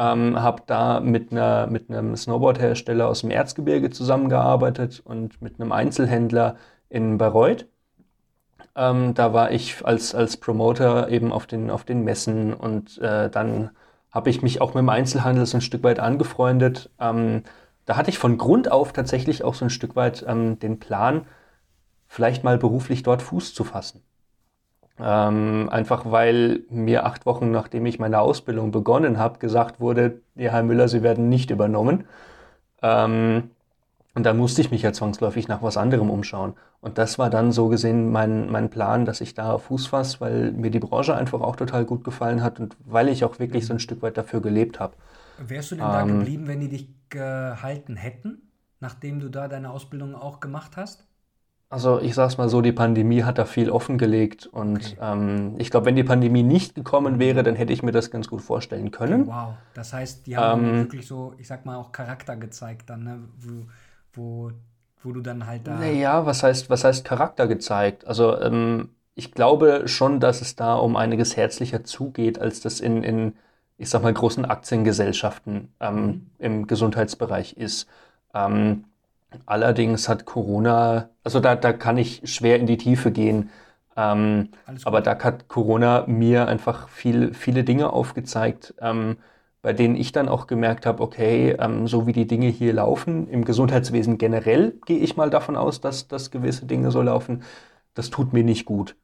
ähm, habe da mit, einer, mit einem Snowboardhersteller aus dem Erzgebirge zusammengearbeitet und mit einem Einzelhändler in Bayreuth. Ähm, da war ich als, als Promoter eben auf den, auf den Messen und äh, dann habe ich mich auch mit dem Einzelhandel so ein Stück weit angefreundet. Ähm, da hatte ich von Grund auf tatsächlich auch so ein Stück weit ähm, den Plan, vielleicht mal beruflich dort Fuß zu fassen. Ähm, einfach weil mir acht Wochen nachdem ich meine Ausbildung begonnen habe, gesagt wurde, ja, Herr Müller, Sie werden nicht übernommen. Ähm, und da musste ich mich ja zwangsläufig nach was anderem umschauen. Und das war dann so gesehen mein, mein Plan, dass ich da Fuß fasse, weil mir die Branche einfach auch total gut gefallen hat und weil ich auch wirklich so ein Stück weit dafür gelebt habe. Wärst du denn ähm, da geblieben, wenn die dich gehalten hätten, nachdem du da deine Ausbildung auch gemacht hast? Also ich sag's mal so, die Pandemie hat da viel offengelegt und okay. ähm, ich glaube, wenn die Pandemie nicht gekommen wäre, dann hätte ich mir das ganz gut vorstellen können. Wow, das heißt, die haben ähm, wirklich so, ich sag mal, auch Charakter gezeigt dann, ne? wo, wo, wo du dann halt da... Naja, was heißt, was heißt Charakter gezeigt? Also ähm, ich glaube schon, dass es da um einiges herzlicher zugeht, als das in, in ich sag mal, großen Aktiengesellschaften ähm, mhm. im Gesundheitsbereich ist. Ähm, allerdings hat Corona, also da, da kann ich schwer in die Tiefe gehen, ähm, aber da hat Corona mir einfach viel, viele Dinge aufgezeigt, ähm, bei denen ich dann auch gemerkt habe, okay, ähm, so wie die Dinge hier laufen, im Gesundheitswesen generell gehe ich mal davon aus, dass, dass gewisse Dinge so laufen, das tut mir nicht gut.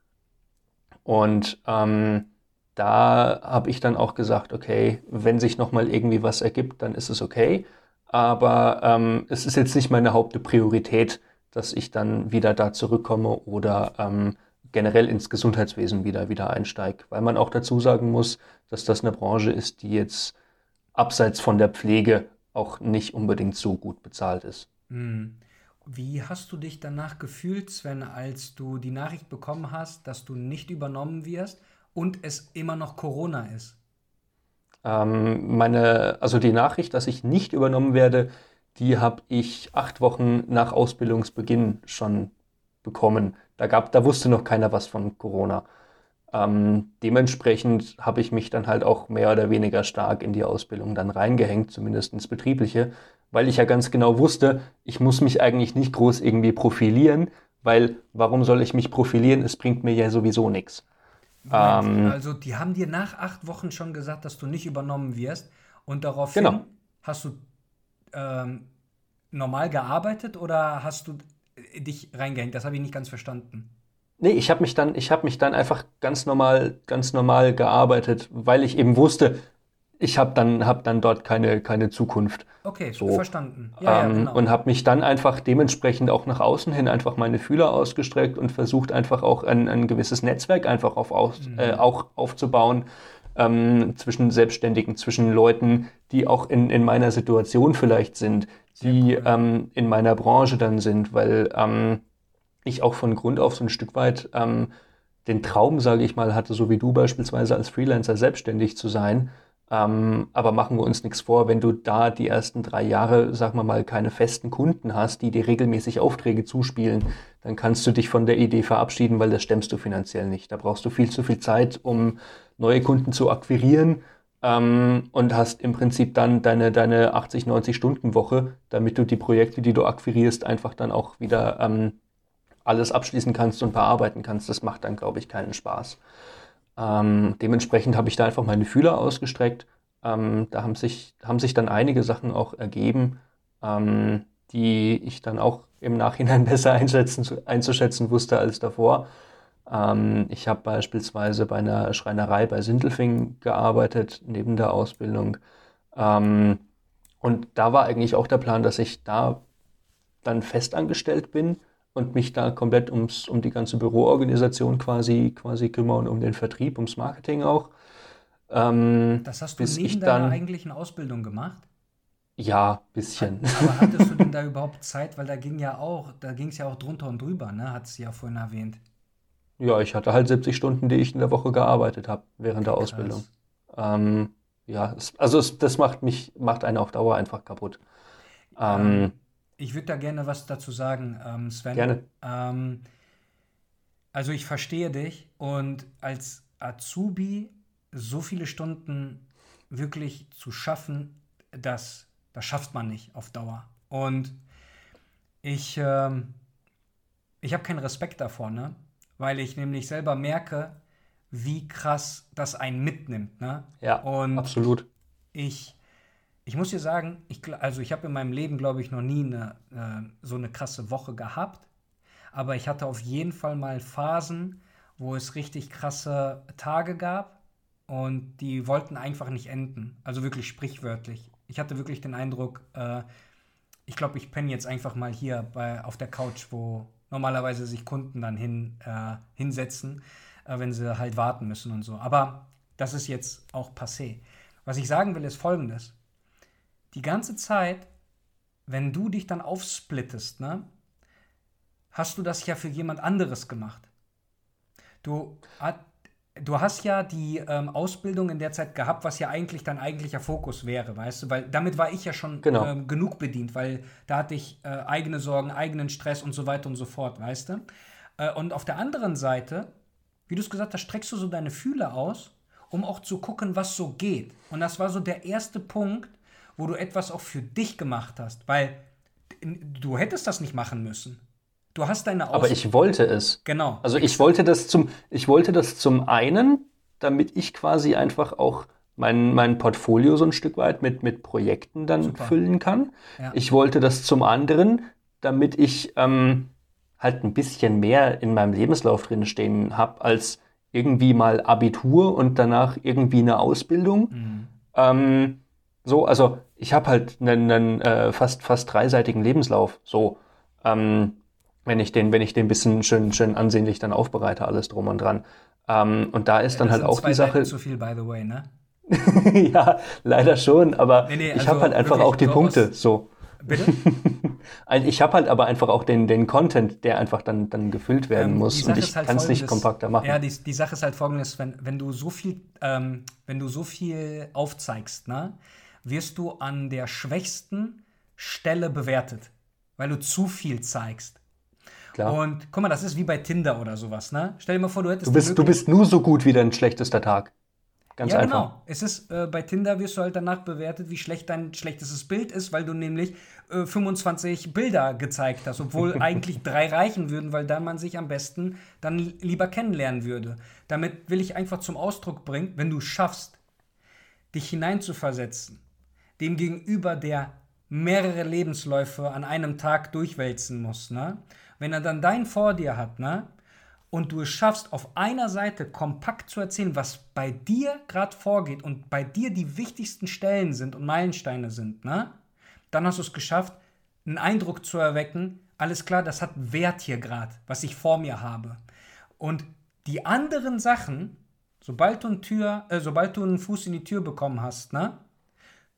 Und ähm, da habe ich dann auch gesagt, okay, wenn sich nochmal irgendwie was ergibt, dann ist es okay. Aber ähm, es ist jetzt nicht meine Hauptpriorität, dass ich dann wieder da zurückkomme oder ähm, generell ins Gesundheitswesen wieder, wieder einsteige. Weil man auch dazu sagen muss, dass das eine Branche ist, die jetzt abseits von der Pflege auch nicht unbedingt so gut bezahlt ist. Hm. Wie hast du dich danach gefühlt, Sven, als du die Nachricht bekommen hast, dass du nicht übernommen wirst und es immer noch Corona ist? Ähm, meine, also die Nachricht, dass ich nicht übernommen werde, die habe ich acht Wochen nach Ausbildungsbeginn schon bekommen. Da, gab, da wusste noch keiner was von Corona. Ähm, dementsprechend habe ich mich dann halt auch mehr oder weniger stark in die Ausbildung dann reingehängt, zumindest ins Betriebliche, weil ich ja ganz genau wusste, ich muss mich eigentlich nicht groß irgendwie profilieren, weil warum soll ich mich profilieren? Es bringt mir ja sowieso nichts. Ähm, also die haben dir nach acht Wochen schon gesagt, dass du nicht übernommen wirst und daraufhin genau. hast du ähm, normal gearbeitet oder hast du dich reingehängt? Das habe ich nicht ganz verstanden. Nee, ich habe mich dann, ich habe mich dann einfach ganz normal, ganz normal gearbeitet, weil ich eben wusste, ich habe dann, hab dann dort keine, keine Zukunft. Okay, so. verstanden. Ja, ähm, ja, genau. Und habe mich dann einfach dementsprechend auch nach außen hin einfach meine Fühler ausgestreckt und versucht einfach auch ein, ein gewisses Netzwerk einfach auf, aus, mhm. äh, auch aufzubauen ähm, zwischen Selbstständigen, zwischen Leuten, die auch in, in meiner Situation vielleicht sind, die cool. ähm, in meiner Branche dann sind, weil ähm, ich auch von Grund auf so ein Stück weit ähm, den Traum, sage ich mal, hatte, so wie du beispielsweise als Freelancer selbstständig zu sein ähm, aber machen wir uns nichts vor, wenn du da die ersten drei Jahre, sagen wir mal, keine festen Kunden hast, die dir regelmäßig Aufträge zuspielen, dann kannst du dich von der Idee verabschieden, weil das stemmst du finanziell nicht. Da brauchst du viel zu viel Zeit, um neue Kunden zu akquirieren ähm, und hast im Prinzip dann deine, deine 80, 90 Stunden Woche, damit du die Projekte, die du akquirierst, einfach dann auch wieder ähm, alles abschließen kannst und bearbeiten kannst. Das macht dann, glaube ich, keinen Spaß. Ähm, dementsprechend habe ich da einfach meine Fühler ausgestreckt. Ähm, da haben sich, haben sich dann einige Sachen auch ergeben, ähm, die ich dann auch im Nachhinein besser einzuschätzen wusste als davor. Ähm, ich habe beispielsweise bei einer Schreinerei bei Sindelfing gearbeitet, neben der Ausbildung. Ähm, und da war eigentlich auch der Plan, dass ich da dann festangestellt bin und mich da komplett ums, um die ganze Büroorganisation quasi, quasi kümmere und um den Vertrieb, ums Marketing auch. Ähm, das hast du neben deiner dann, eigentlichen Ausbildung gemacht? Ja, bisschen. Aber hattest du denn da überhaupt Zeit? Weil da ging ja auch, da ging es ja auch drunter und drüber, ne? Hat sie ja vorhin erwähnt. Ja, ich hatte halt 70 Stunden, die ich in der Woche gearbeitet habe während der Ausbildung. Ähm, ja, es, also es, das macht mich, macht einen auf Dauer einfach kaputt. Ähm, ich würde da gerne was dazu sagen, ähm, Sven. Gerne. Ähm, also ich verstehe dich und als Azubi so viele Stunden wirklich zu schaffen, das, das schafft man nicht auf Dauer. Und ich, ähm, ich habe keinen Respekt davor, ne? weil ich nämlich selber merke, wie krass das einen mitnimmt. Ne? Ja, und absolut. Ich ich muss dir sagen, ich, also ich habe in meinem Leben, glaube ich, noch nie eine, äh, so eine krasse Woche gehabt. Aber ich hatte auf jeden Fall mal Phasen, wo es richtig krasse Tage gab und die wollten einfach nicht enden. Also wirklich sprichwörtlich. Ich hatte wirklich den Eindruck, äh, ich glaube, ich penne jetzt einfach mal hier bei, auf der Couch, wo normalerweise sich Kunden dann hin, äh, hinsetzen, äh, wenn sie halt warten müssen und so. Aber das ist jetzt auch passé. Was ich sagen will, ist folgendes die ganze Zeit, wenn du dich dann aufsplittest, ne, hast du das ja für jemand anderes gemacht. Du, du hast ja die ähm, Ausbildung in der Zeit gehabt, was ja eigentlich dein eigentlicher Fokus wäre, weißt du, weil damit war ich ja schon genau. ähm, genug bedient, weil da hatte ich äh, eigene Sorgen, eigenen Stress und so weiter und so fort, weißt du. Äh, und auf der anderen Seite, wie du es gesagt hast, streckst du so deine Fühle aus, um auch zu gucken, was so geht. Und das war so der erste Punkt, wo du etwas auch für dich gemacht hast, weil du hättest das nicht machen müssen. Du hast deine Aus Aber ich wollte es. Genau. Also ich wollte das zum, ich wollte das zum einen, damit ich quasi einfach auch mein, mein Portfolio so ein Stück weit mit, mit Projekten dann Super. füllen kann. Ja. Ich wollte das zum anderen, damit ich ähm, halt ein bisschen mehr in meinem Lebenslauf drin stehen habe, als irgendwie mal Abitur und danach irgendwie eine Ausbildung. Mhm. Ähm, so, also ich habe halt einen, einen äh, fast, fast dreiseitigen Lebenslauf. So, ähm, wenn ich den, wenn ich den bisschen schön, schön ansehnlich dann aufbereite, alles drum und dran. Ähm, und da ist ja, dann halt auch die Sache. zu viel, by the way, ne? ja, leider schon, aber nee, nee, also ich habe halt einfach auch die Punkte. So. Bitte? ich habe halt aber einfach auch den, den Content, der einfach dann, dann gefüllt werden ähm, muss. Und ich halt kann es nicht kompakter machen. Ja, die, die Sache ist halt folgendes, wenn, wenn du so viel, ähm, wenn du so viel aufzeigst, ne, wirst du an der schwächsten Stelle bewertet, weil du zu viel zeigst. Klar. Und guck mal, das ist wie bei Tinder oder sowas, ne? Stell dir mal vor, du hättest. Du bist, du bist nur so gut wie dein schlechtester Tag. Ganz ja, einfach. genau. Es ist, äh, bei Tinder wirst du halt danach bewertet, wie schlecht dein schlechtestes Bild ist, weil du nämlich äh, 25 Bilder gezeigt hast, obwohl eigentlich drei reichen würden, weil dann man sich am besten dann lieber kennenlernen würde. Damit will ich einfach zum Ausdruck bringen, wenn du schaffst, dich hineinzuversetzen, dem Gegenüber, der mehrere Lebensläufe an einem Tag durchwälzen muss, ne? Wenn er dann dein vor dir hat, ne? und du es schaffst, auf einer Seite kompakt zu erzählen, was bei dir gerade vorgeht und bei dir die wichtigsten Stellen sind und Meilensteine sind, ne? dann hast du es geschafft, einen Eindruck zu erwecken, alles klar, das hat Wert hier gerade, was ich vor mir habe. Und die anderen Sachen, sobald du, eine Tür, äh, sobald du einen Fuß in die Tür bekommen hast, ne,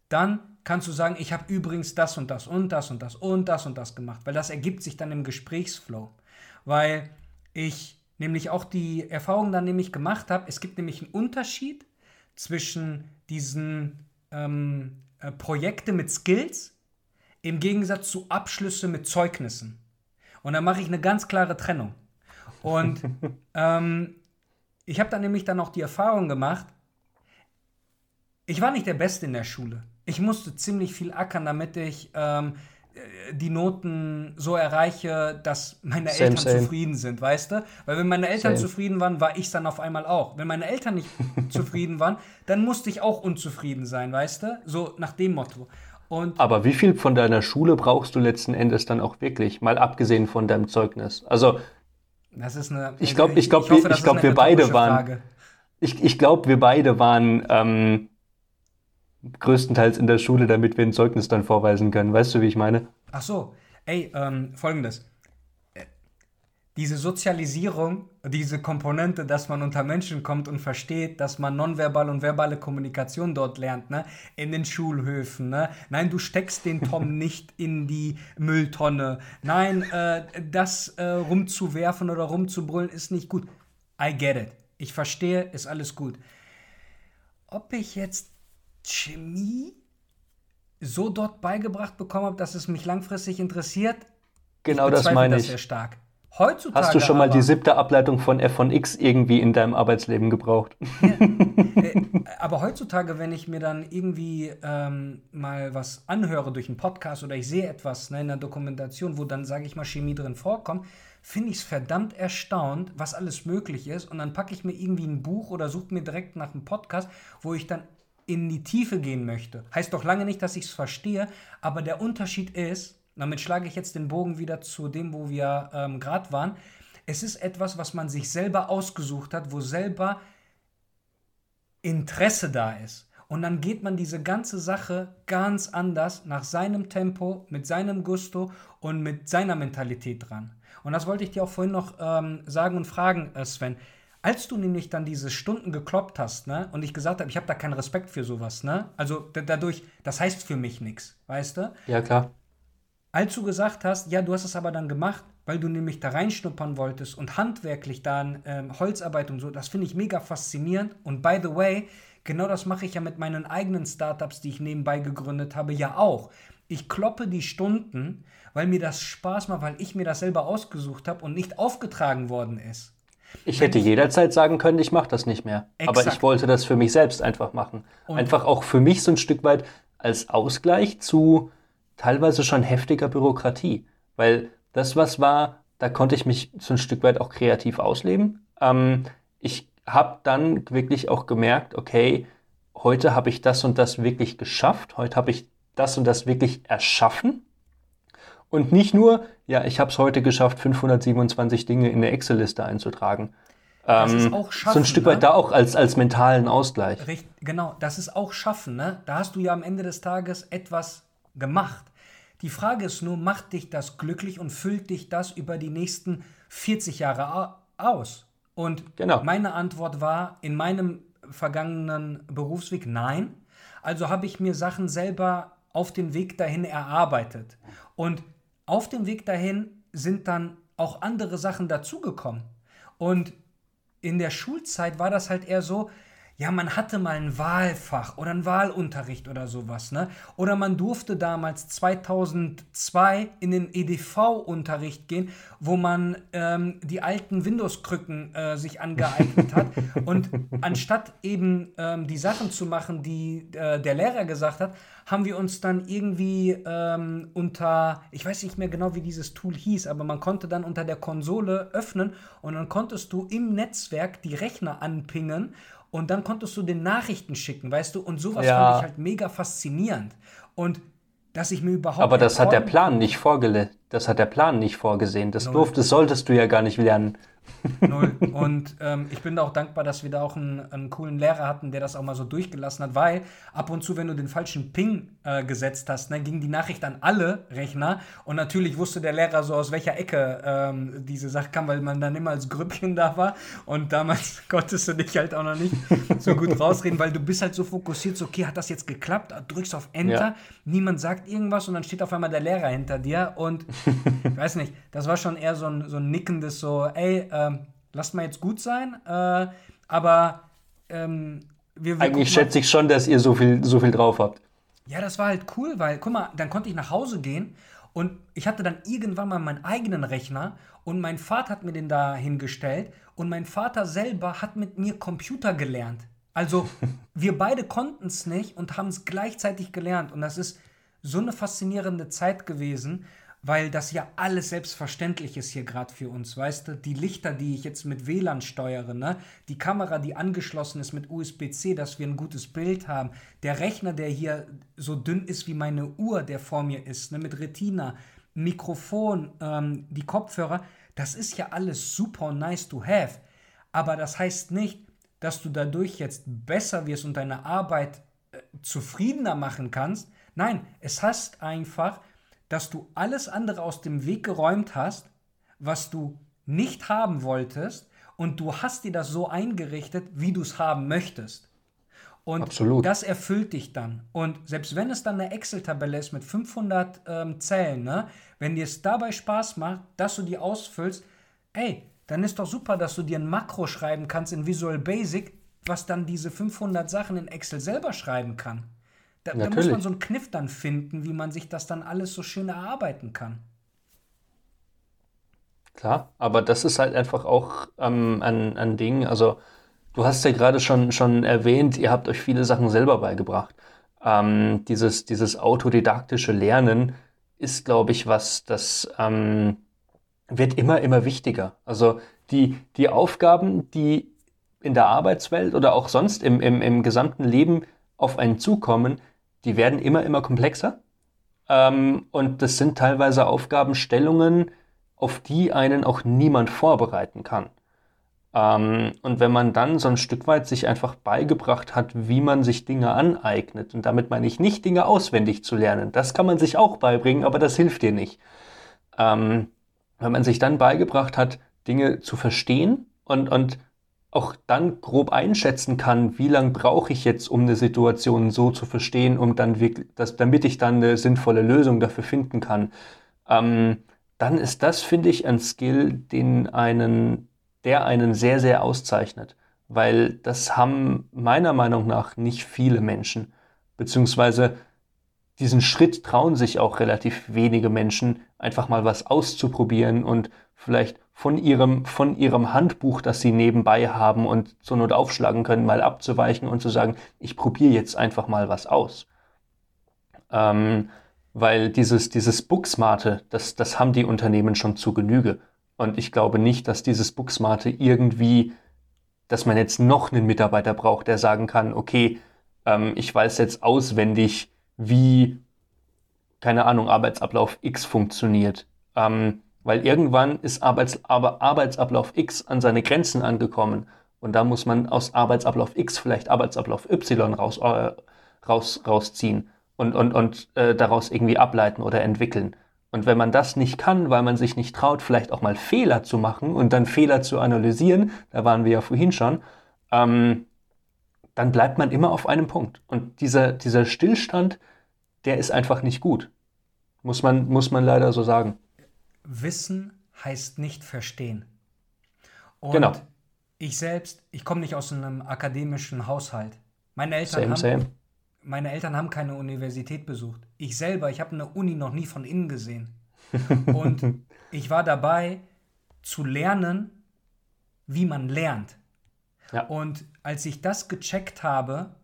dann kannst du sagen, ich habe übrigens das und das und das und das und das und das gemacht, weil das ergibt sich dann im Gesprächsflow. Weil ich nämlich auch die Erfahrung dann nämlich gemacht habe, es gibt nämlich einen Unterschied zwischen diesen ähm, äh, Projekte mit Skills im Gegensatz zu Abschlüsse mit Zeugnissen. Und da mache ich eine ganz klare Trennung. Und ähm, ich habe dann nämlich dann auch die Erfahrung gemacht, ich war nicht der Beste in der Schule. Ich musste ziemlich viel ackern, damit ich ähm, die Noten so erreiche, dass meine same, Eltern same. zufrieden sind, weißt du? Weil wenn meine Eltern same. zufrieden waren, war ich dann auf einmal auch. Wenn meine Eltern nicht zufrieden waren, dann musste ich auch unzufrieden sein, weißt du? So nach dem Motto. Und Aber wie viel von deiner Schule brauchst du letzten Endes dann auch wirklich, mal abgesehen von deinem Zeugnis? Also das ist eine. Ich glaube, ich glaube, ich, ich glaub, wir beide waren. Frage. Ich, ich glaube, wir beide waren ähm, größtenteils in der Schule, damit wir ein Zeugnis dann vorweisen können. Weißt du, wie ich meine? Ach so, ey, ähm, folgendes. Äh, diese Sozialisierung, diese Komponente, dass man unter Menschen kommt und versteht, dass man nonverbale und verbale Kommunikation dort lernt, ne? In den Schulhöfen, ne? Nein, du steckst den Tom nicht in die Mülltonne. Nein, äh, das äh, rumzuwerfen oder rumzubrüllen ist nicht gut. I get it. Ich verstehe, ist alles gut. Ob ich jetzt Chemie so dort beigebracht bekommen habe, dass es mich langfristig interessiert. Genau das meine ich. Das sehr stark. Heutzutage Hast du schon mal die siebte Ableitung von f von x irgendwie in deinem Arbeitsleben gebraucht? Ja, äh, aber heutzutage, wenn ich mir dann irgendwie ähm, mal was anhöre durch einen Podcast oder ich sehe etwas ne, in der Dokumentation, wo dann, sage ich mal, Chemie drin vorkommt, finde ich es verdammt erstaunt, was alles möglich ist. Und dann packe ich mir irgendwie ein Buch oder suche mir direkt nach einem Podcast, wo ich dann in die Tiefe gehen möchte. Heißt doch lange nicht, dass ich es verstehe, aber der Unterschied ist, damit schlage ich jetzt den Bogen wieder zu dem, wo wir ähm, gerade waren, es ist etwas, was man sich selber ausgesucht hat, wo selber Interesse da ist. Und dann geht man diese ganze Sache ganz anders, nach seinem Tempo, mit seinem Gusto und mit seiner Mentalität dran. Und das wollte ich dir auch vorhin noch ähm, sagen und fragen, äh, Sven. Als du nämlich dann diese Stunden gekloppt hast, ne, und ich gesagt habe, ich habe da keinen Respekt für sowas, ne? Also dadurch, das heißt für mich nichts, weißt du? Ja, klar. Als du gesagt hast, ja, du hast es aber dann gemacht, weil du nämlich da reinschnuppern wolltest und handwerklich dann ähm, Holzarbeit und so, das finde ich mega faszinierend. Und by the way, genau das mache ich ja mit meinen eigenen Startups, die ich nebenbei gegründet habe, ja auch. Ich kloppe die Stunden, weil mir das Spaß macht, weil ich mir das selber ausgesucht habe und nicht aufgetragen worden ist. Ich hätte jederzeit sagen können, ich mache das nicht mehr. Exakt. Aber ich wollte das für mich selbst einfach machen. Und einfach auch für mich so ein Stück weit als Ausgleich zu teilweise schon heftiger Bürokratie. Weil das, was war, da konnte ich mich so ein Stück weit auch kreativ ausleben. Ähm, ich habe dann wirklich auch gemerkt, okay, heute habe ich das und das wirklich geschafft. Heute habe ich das und das wirklich erschaffen. Und nicht nur, ja, ich habe es heute geschafft, 527 Dinge in eine Excel-Liste einzutragen. das ist auch schaffen. So ein Stück weit ne? da auch als, als mentalen Ausgleich. Richtig, genau, das ist auch schaffen. Ne? Da hast du ja am Ende des Tages etwas gemacht. Die Frage ist nur, macht dich das glücklich und füllt dich das über die nächsten 40 Jahre aus? Und genau. meine Antwort war in meinem vergangenen Berufsweg nein. Also habe ich mir Sachen selber auf dem Weg dahin erarbeitet. Und auf dem Weg dahin sind dann auch andere Sachen dazugekommen. Und in der Schulzeit war das halt eher so, ja, man hatte mal ein Wahlfach oder einen Wahlunterricht oder sowas, ne? Oder man durfte damals 2002 in den EDV-Unterricht gehen, wo man ähm, die alten Windows-Krücken äh, sich angeeignet hat. Und anstatt eben ähm, die Sachen zu machen, die äh, der Lehrer gesagt hat, haben wir uns dann irgendwie ähm, unter, ich weiß nicht mehr genau, wie dieses Tool hieß, aber man konnte dann unter der Konsole öffnen und dann konntest du im Netzwerk die Rechner anpingen und dann konntest du den Nachrichten schicken, weißt du? Und sowas ja. fand ich halt mega faszinierend. Und dass ich mir überhaupt. Aber das hat der Plan nicht vorgelegt. Das hat der Plan nicht vorgesehen. Das durftest, solltest du ja gar nicht lernen. Null. Und ähm, ich bin da auch dankbar, dass wir da auch einen, einen, coolen Lehrer hatten, der das auch mal so durchgelassen hat, weil ab und zu, wenn du den falschen Ping äh, gesetzt hast, dann ne, ging die Nachricht an alle Rechner und natürlich wusste der Lehrer so, aus welcher Ecke ähm, diese Sache kam, weil man dann immer als Grüppchen da war und damals konntest du dich halt auch noch nicht so gut rausreden, weil du bist halt so fokussiert, so, okay, hat das jetzt geklappt? Drückst auf Enter, ja. niemand sagt irgendwas und dann steht auf einmal der Lehrer hinter dir und ich weiß nicht, das war schon eher so ein, so ein nickendes, so, ey, ähm, lasst mal jetzt gut sein, äh, aber ähm, wir, wir Eigentlich schätze ich schon, dass ihr so viel, so viel drauf habt. Ja, das war halt cool, weil, guck mal, dann konnte ich nach Hause gehen und ich hatte dann irgendwann mal meinen eigenen Rechner und mein Vater hat mir den da hingestellt und mein Vater selber hat mit mir Computer gelernt. Also wir beide konnten es nicht und haben es gleichzeitig gelernt und das ist so eine faszinierende Zeit gewesen, weil das ja alles selbstverständlich ist hier gerade für uns, weißt du? Die Lichter, die ich jetzt mit WLAN steuere, ne? Die Kamera, die angeschlossen ist mit USB-C, dass wir ein gutes Bild haben. Der Rechner, der hier so dünn ist wie meine Uhr, der vor mir ist, ne? Mit Retina, Mikrofon, ähm, die Kopfhörer, das ist ja alles super nice to have. Aber das heißt nicht, dass du dadurch jetzt besser wirst und deine Arbeit äh, zufriedener machen kannst. Nein, es heißt einfach, dass du alles andere aus dem Weg geräumt hast, was du nicht haben wolltest und du hast dir das so eingerichtet, wie du es haben möchtest. Und Absolut. das erfüllt dich dann. Und selbst wenn es dann eine Excel-Tabelle ist mit 500 ähm, Zellen, ne, wenn dir es dabei Spaß macht, dass du die ausfüllst, ey, dann ist doch super, dass du dir ein Makro schreiben kannst in Visual Basic, was dann diese 500 Sachen in Excel selber schreiben kann. Da, da, muss man so einen Kniff dann finden, wie man sich das dann alles so schön erarbeiten kann. Klar, aber das ist halt einfach auch ähm, ein, ein Ding. Also, du hast ja gerade schon, schon erwähnt, ihr habt euch viele Sachen selber beigebracht. Ähm, dieses, dieses autodidaktische Lernen ist, glaube ich, was, das ähm, wird immer, immer wichtiger. Also, die, die Aufgaben, die in der Arbeitswelt oder auch sonst im, im, im gesamten Leben auf einen zukommen, die werden immer, immer komplexer. Ähm, und das sind teilweise Aufgabenstellungen, auf die einen auch niemand vorbereiten kann. Ähm, und wenn man dann so ein Stück weit sich einfach beigebracht hat, wie man sich Dinge aneignet, und damit meine ich nicht Dinge auswendig zu lernen, das kann man sich auch beibringen, aber das hilft dir nicht. Ähm, wenn man sich dann beigebracht hat, Dinge zu verstehen und, und auch dann grob einschätzen kann, wie lange brauche ich jetzt, um eine Situation so zu verstehen, um dann wirklich, dass, damit ich dann eine sinnvolle Lösung dafür finden kann, ähm, dann ist das, finde ich, ein Skill, den einen, der einen sehr, sehr auszeichnet. Weil das haben meiner Meinung nach nicht viele Menschen. Beziehungsweise diesen Schritt trauen sich auch relativ wenige Menschen, einfach mal was auszuprobieren und vielleicht von ihrem, von ihrem Handbuch, das sie nebenbei haben und zur Not aufschlagen können, mal abzuweichen und zu sagen, ich probiere jetzt einfach mal was aus. Ähm, weil dieses, dieses Booksmarte, das, das haben die Unternehmen schon zu Genüge. Und ich glaube nicht, dass dieses Booksmarte irgendwie, dass man jetzt noch einen Mitarbeiter braucht, der sagen kann, okay, ähm, ich weiß jetzt auswendig, wie, keine Ahnung, Arbeitsablauf X funktioniert. Ähm, Weil irgendwann ist Arbeits Arbeitsablauf X an seine Grenzen angekommen. Und da muss man aus Arbeitsablauf X vielleicht Arbeitsablauf Y raus, äh, raus, rausziehen und, und, und äh, daraus irgendwie ableiten oder entwickeln. Und wenn man das nicht kann, weil man sich nicht traut, vielleicht auch mal Fehler zu machen und dann Fehler zu analysieren, da waren wir ja vorhin schon, ähm, dann bleibt man immer auf einem Punkt. Und dieser, dieser Stillstand, der ist einfach nicht gut. Muss man, muss man leider so sagen. Wissen heißt nicht verstehen. Und genau. ich selbst, ich komme nicht aus einem akademischen Haushalt. Meine Eltern, same, haben, same. meine Eltern haben keine Universität besucht. Ich selber, ich habe eine Uni noch nie von innen gesehen. Und ich war dabei zu lernen, wie man lernt. Ja. Und als ich das gecheckt habe,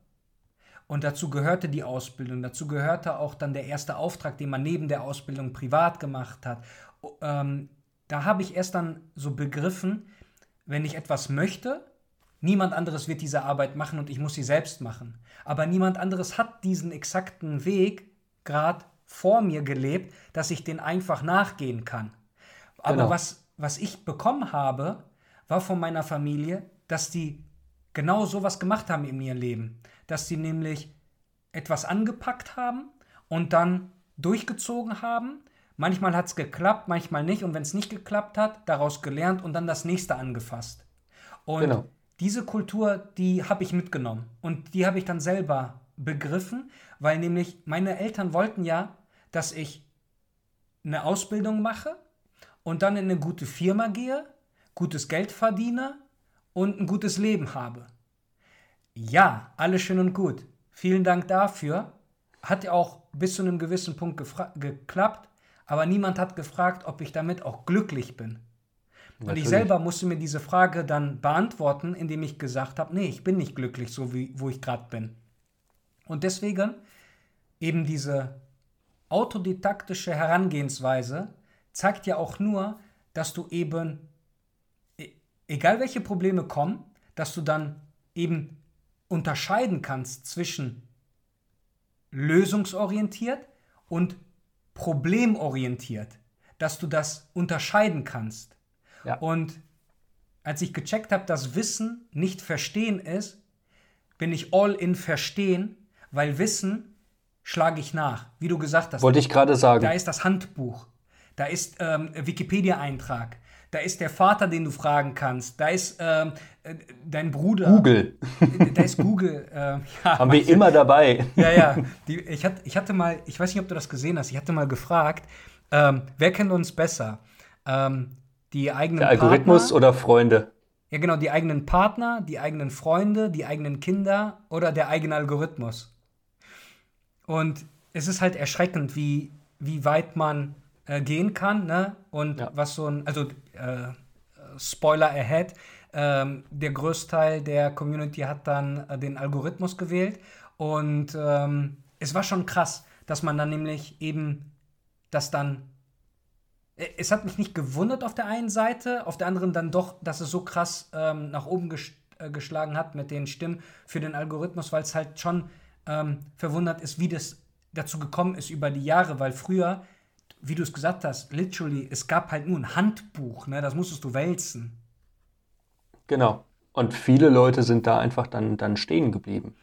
und dazu gehörte die Ausbildung, dazu gehörte auch dann der erste Auftrag, den man neben der Ausbildung privat gemacht hat. Ähm, da habe ich erst dann so begriffen, wenn ich etwas möchte, niemand anderes wird diese Arbeit machen und ich muss sie selbst machen. Aber niemand anderes hat diesen exakten Weg gerade vor mir gelebt, dass ich den einfach nachgehen kann. Aber Genau. was, was ich bekommen habe, war von meiner Familie, dass die genau sowas gemacht haben in ihrem Leben. Dass sie nämlich etwas angepackt haben und dann durchgezogen haben. Manchmal hat es geklappt, manchmal nicht. Und wenn es nicht geklappt hat, daraus gelernt und dann das nächste angefasst. Und Genau. diese Kultur, die habe ich mitgenommen. Und die habe ich dann selber begriffen, weil nämlich meine Eltern wollten ja, dass ich eine Ausbildung mache und dann in eine gute Firma gehe, gutes Geld verdiene und ein gutes Leben habe. Ja, alles schön und gut. Vielen Dank dafür. Hat ja auch bis zu einem gewissen Punkt geklappt, aber niemand hat gefragt, ob ich damit auch glücklich bin. Und ich selber musste mir diese Frage dann beantworten, indem ich gesagt habe, nee, ich bin nicht glücklich, so wie wo ich gerade bin. Und deswegen eben diese autodidaktische Herangehensweise zeigt ja auch nur, dass du eben, e- egal welche Probleme kommen, dass du dann eben unterscheiden kannst zwischen lösungsorientiert und problemorientiert, dass du das unterscheiden kannst. Ja. Und als ich gecheckt habe, dass Wissen nicht Verstehen ist, bin ich all in Verstehen, weil Wissen schlage ich nach. Wie du gesagt hast, Wollte ich gerade sagen. da ist das Handbuch, da ist ähm, Wikipedia-Eintrag, da ist der Vater, den du fragen kannst, da ist ähm, äh, dein Bruder. Google. Da ist Google. ähm, ja, Haben wir immer dabei. ja, ja. Die, ich, hatte, ich hatte mal, ich weiß nicht, ob du das gesehen hast, ich hatte mal gefragt, ähm, wer kennt uns besser? Ähm, die eigenen Der Algorithmus Partner, oder Freunde? Ja, genau, die eigenen Partner, die eigenen Freunde, die eigenen Kinder oder der eigene Algorithmus. Und es ist halt erschreckend, wie, wie weit man äh, gehen kann, ne? Und Ja. was so ein, also äh, Spoiler ahead, ähm, der Größteil der Community hat dann äh, den Algorithmus gewählt und ähm, es war schon krass, dass man dann nämlich eben das dann äh, es hat mich nicht gewundert auf der einen Seite, auf der anderen dann doch, dass es so krass ähm, nach oben ges äh, geschlagen hat mit den Stimmen für den Algorithmus, weil es halt schon ähm, verwundert ist, wie das dazu gekommen ist über die Jahre, weil früher, wie du es gesagt hast, literally, es gab halt nur ein Handbuch, ne? das musstest du wälzen. Genau. Und viele Leute sind da einfach dann, dann stehen geblieben.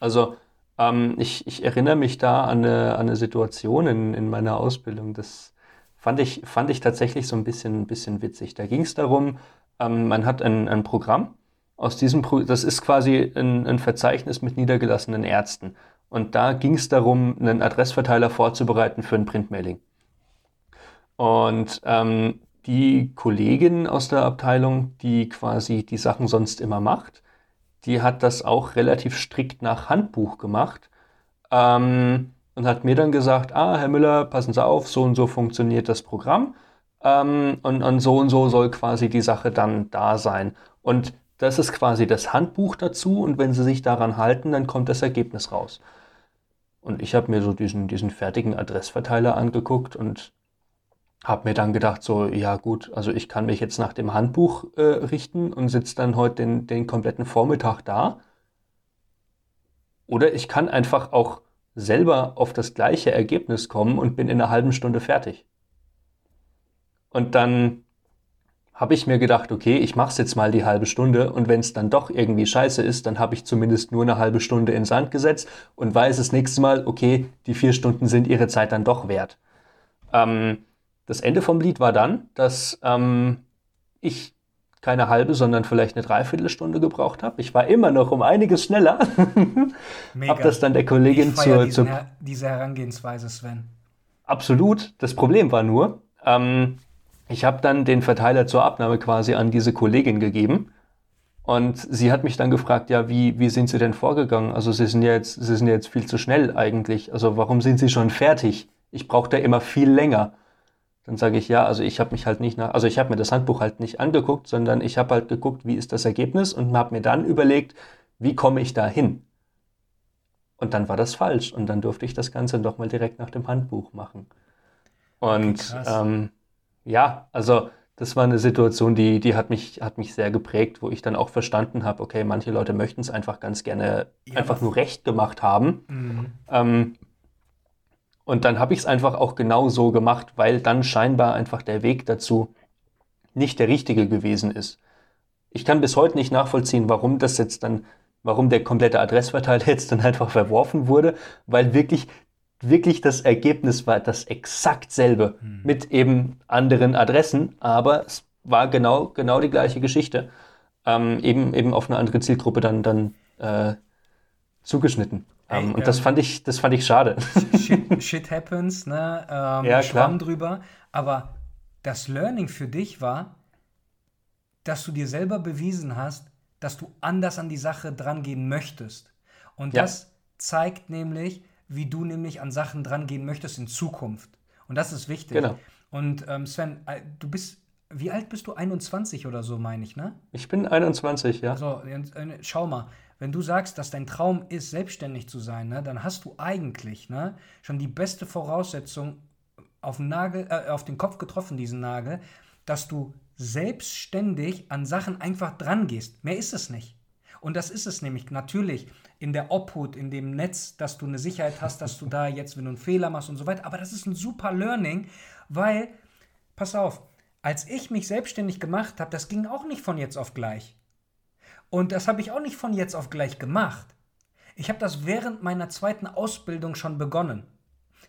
Also ähm, ich, ich erinnere mich da an eine, an eine Situation in, in meiner Ausbildung, das fand ich, fand ich tatsächlich so ein bisschen, ein bisschen witzig. Da ging es darum, ähm, man hat ein, ein Programm, aus diesem Pro das ist quasi ein, ein Verzeichnis mit niedergelassenen Ärzten. Und da ging es darum, einen Adressverteiler vorzubereiten für ein Printmailing. Und ähm, die Kollegin aus der Abteilung, die quasi die Sachen sonst immer macht, die hat das auch relativ strikt nach Handbuch gemacht ähm, und hat mir dann gesagt, ah, Herr Müller, passen Sie auf, so und so funktioniert das Programm ähm, und, und so und so soll quasi die Sache dann da sein. Und das ist quasi das Handbuch dazu und wenn Sie sich daran halten, dann kommt das Ergebnis raus. Und ich habe mir so diesen, diesen fertigen Adressverteiler angeguckt und habe mir dann gedacht, so, ja gut, also ich kann mich jetzt nach dem Handbuch äh, richten und sitze dann heute den, den kompletten Vormittag da. Oder ich kann einfach auch selber auf das gleiche Ergebnis kommen und bin in einer halben Stunde fertig. Und dann habe ich mir gedacht, okay, ich mache es jetzt mal die halbe Stunde und wenn es dann doch irgendwie scheiße ist, dann habe ich zumindest nur eine halbe Stunde ins Sand gesetzt und weiß das nächste Mal, okay, die vier Stunden sind ihre Zeit dann doch wert. Ähm, das Ende vom Lied war dann, dass ähm, ich keine halbe, sondern vielleicht eine Dreiviertelstunde gebraucht habe. Ich war immer noch um einiges schneller. habe das dann der Kollegin zur, diesen, zur diese Herangehensweise, Sven. Absolut. Das Problem war nur, ähm, ich habe dann den Verteiler zur Abnahme quasi an diese Kollegin gegeben. Und sie hat mich dann gefragt, ja, wie, wie sind Sie denn vorgegangen? Also Sie sind ja jetzt, Sie sind ja jetzt viel zu schnell eigentlich. Also warum sind Sie schon fertig? Ich brauche da immer viel länger. Dann sage ich, ja, also ich habe mich halt nicht nach, also ich habe mir das Handbuch halt nicht angeguckt, sondern ich habe halt geguckt, wie ist das Ergebnis und habe mir dann überlegt, wie komme ich da hin? Und dann war das falsch und dann durfte ich das Ganze doch mal direkt nach dem Handbuch machen. Und ähm, ja, also das war eine Situation, die, die hat, mich, hat mich sehr geprägt, wo ich dann auch verstanden habe, okay, manche Leute möchten es einfach ganz gerne ja, einfach nur recht gemacht haben. Mhm. Ähm, und dann habe ich es einfach auch genau so gemacht, weil dann scheinbar einfach der Weg dazu nicht der richtige gewesen ist. Ich kann bis heute nicht nachvollziehen, warum das jetzt dann, warum der komplette Adressverteiler jetzt dann einfach verworfen wurde, weil wirklich wirklich das Ergebnis war das exakt selbe hm. mit eben anderen Adressen, aber es war genau, genau die gleiche Geschichte. Ähm, eben, eben auf eine andere Zielgruppe dann, dann äh, zugeschnitten. Ey, ähm, und ähm, das fand ich, das fand ich schade. Shit, shit happens, ne? Ähm, ja, Schwamm drüber. Aber das Learning für dich war, dass du dir selber bewiesen hast, dass du anders an die Sache drangehen möchtest. Und ja. das zeigt nämlich, wie du nämlich an Sachen drangehen möchtest in Zukunft. Und das ist wichtig. Genau. Und ähm, Sven, äh, du bist, wie alt bist du? 21 oder so, meine ich, ne? Ich bin 21, ja. So, äh, schau mal, wenn du sagst, dass dein Traum ist, selbstständig zu sein, ne, dann hast du eigentlich ne, schon die beste Voraussetzung auf den, Nagel, äh, auf den Kopf getroffen, diesen Nagel, dass du selbstständig an Sachen einfach dran gehst. Mehr ist es nicht. Und das ist es nämlich natürlich in der Obhut, in dem Netz, dass du eine Sicherheit hast, dass du da jetzt, wenn du einen Fehler machst und so weiter. Aber das ist ein super Learning, weil, pass auf, als ich mich selbstständig gemacht habe, das ging auch nicht von jetzt auf gleich. Und das habe ich auch nicht von jetzt auf gleich gemacht. Ich habe das während meiner zweiten Ausbildung schon begonnen.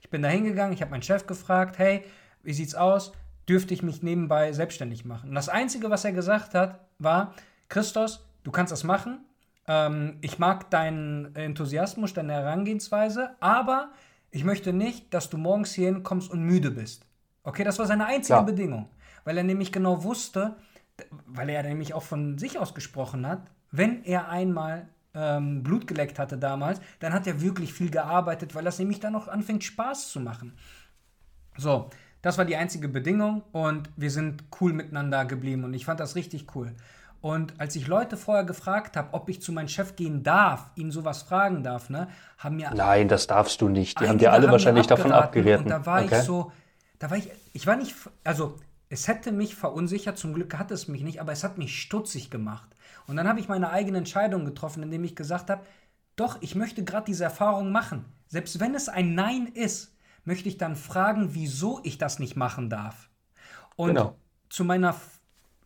Ich bin da hingegangen, ich habe meinen Chef gefragt, hey, wie sieht's aus? Dürfte ich mich nebenbei selbstständig machen? Und das Einzige, was er gesagt hat, war, Christos, du kannst das machen, ähm, ich mag deinen Enthusiasmus, deine Herangehensweise, aber ich möchte nicht, dass du morgens hier hinkommst und müde bist. Okay, das war seine einzige ja. Bedingung. Weil er nämlich genau wusste, weil er nämlich auch von sich aus gesprochen hat, wenn er einmal ähm, Blut geleckt hatte damals, dann hat er wirklich viel gearbeitet, weil das nämlich dann noch anfängt Spaß zu machen. So, das war die einzige Bedingung und wir sind cool miteinander geblieben und ich fand das richtig cool. Und als ich Leute vorher gefragt habe, ob ich zu meinem Chef gehen darf, ihn sowas fragen darf, ne, haben mir. Nein, das darfst du nicht. Die haben dir alle haben wahrscheinlich davon abgeraten. Und da war okay. ich so, da war ich, ich war nicht, also es hätte mich verunsichert, zum Glück hat es mich nicht, aber es hat mich stutzig gemacht. Und dann habe ich meine eigene Entscheidung getroffen, indem ich gesagt habe, doch, ich möchte gerade diese Erfahrung machen. Selbst wenn es ein Nein ist, möchte ich dann fragen, wieso ich das nicht machen darf. Und genau. zu meiner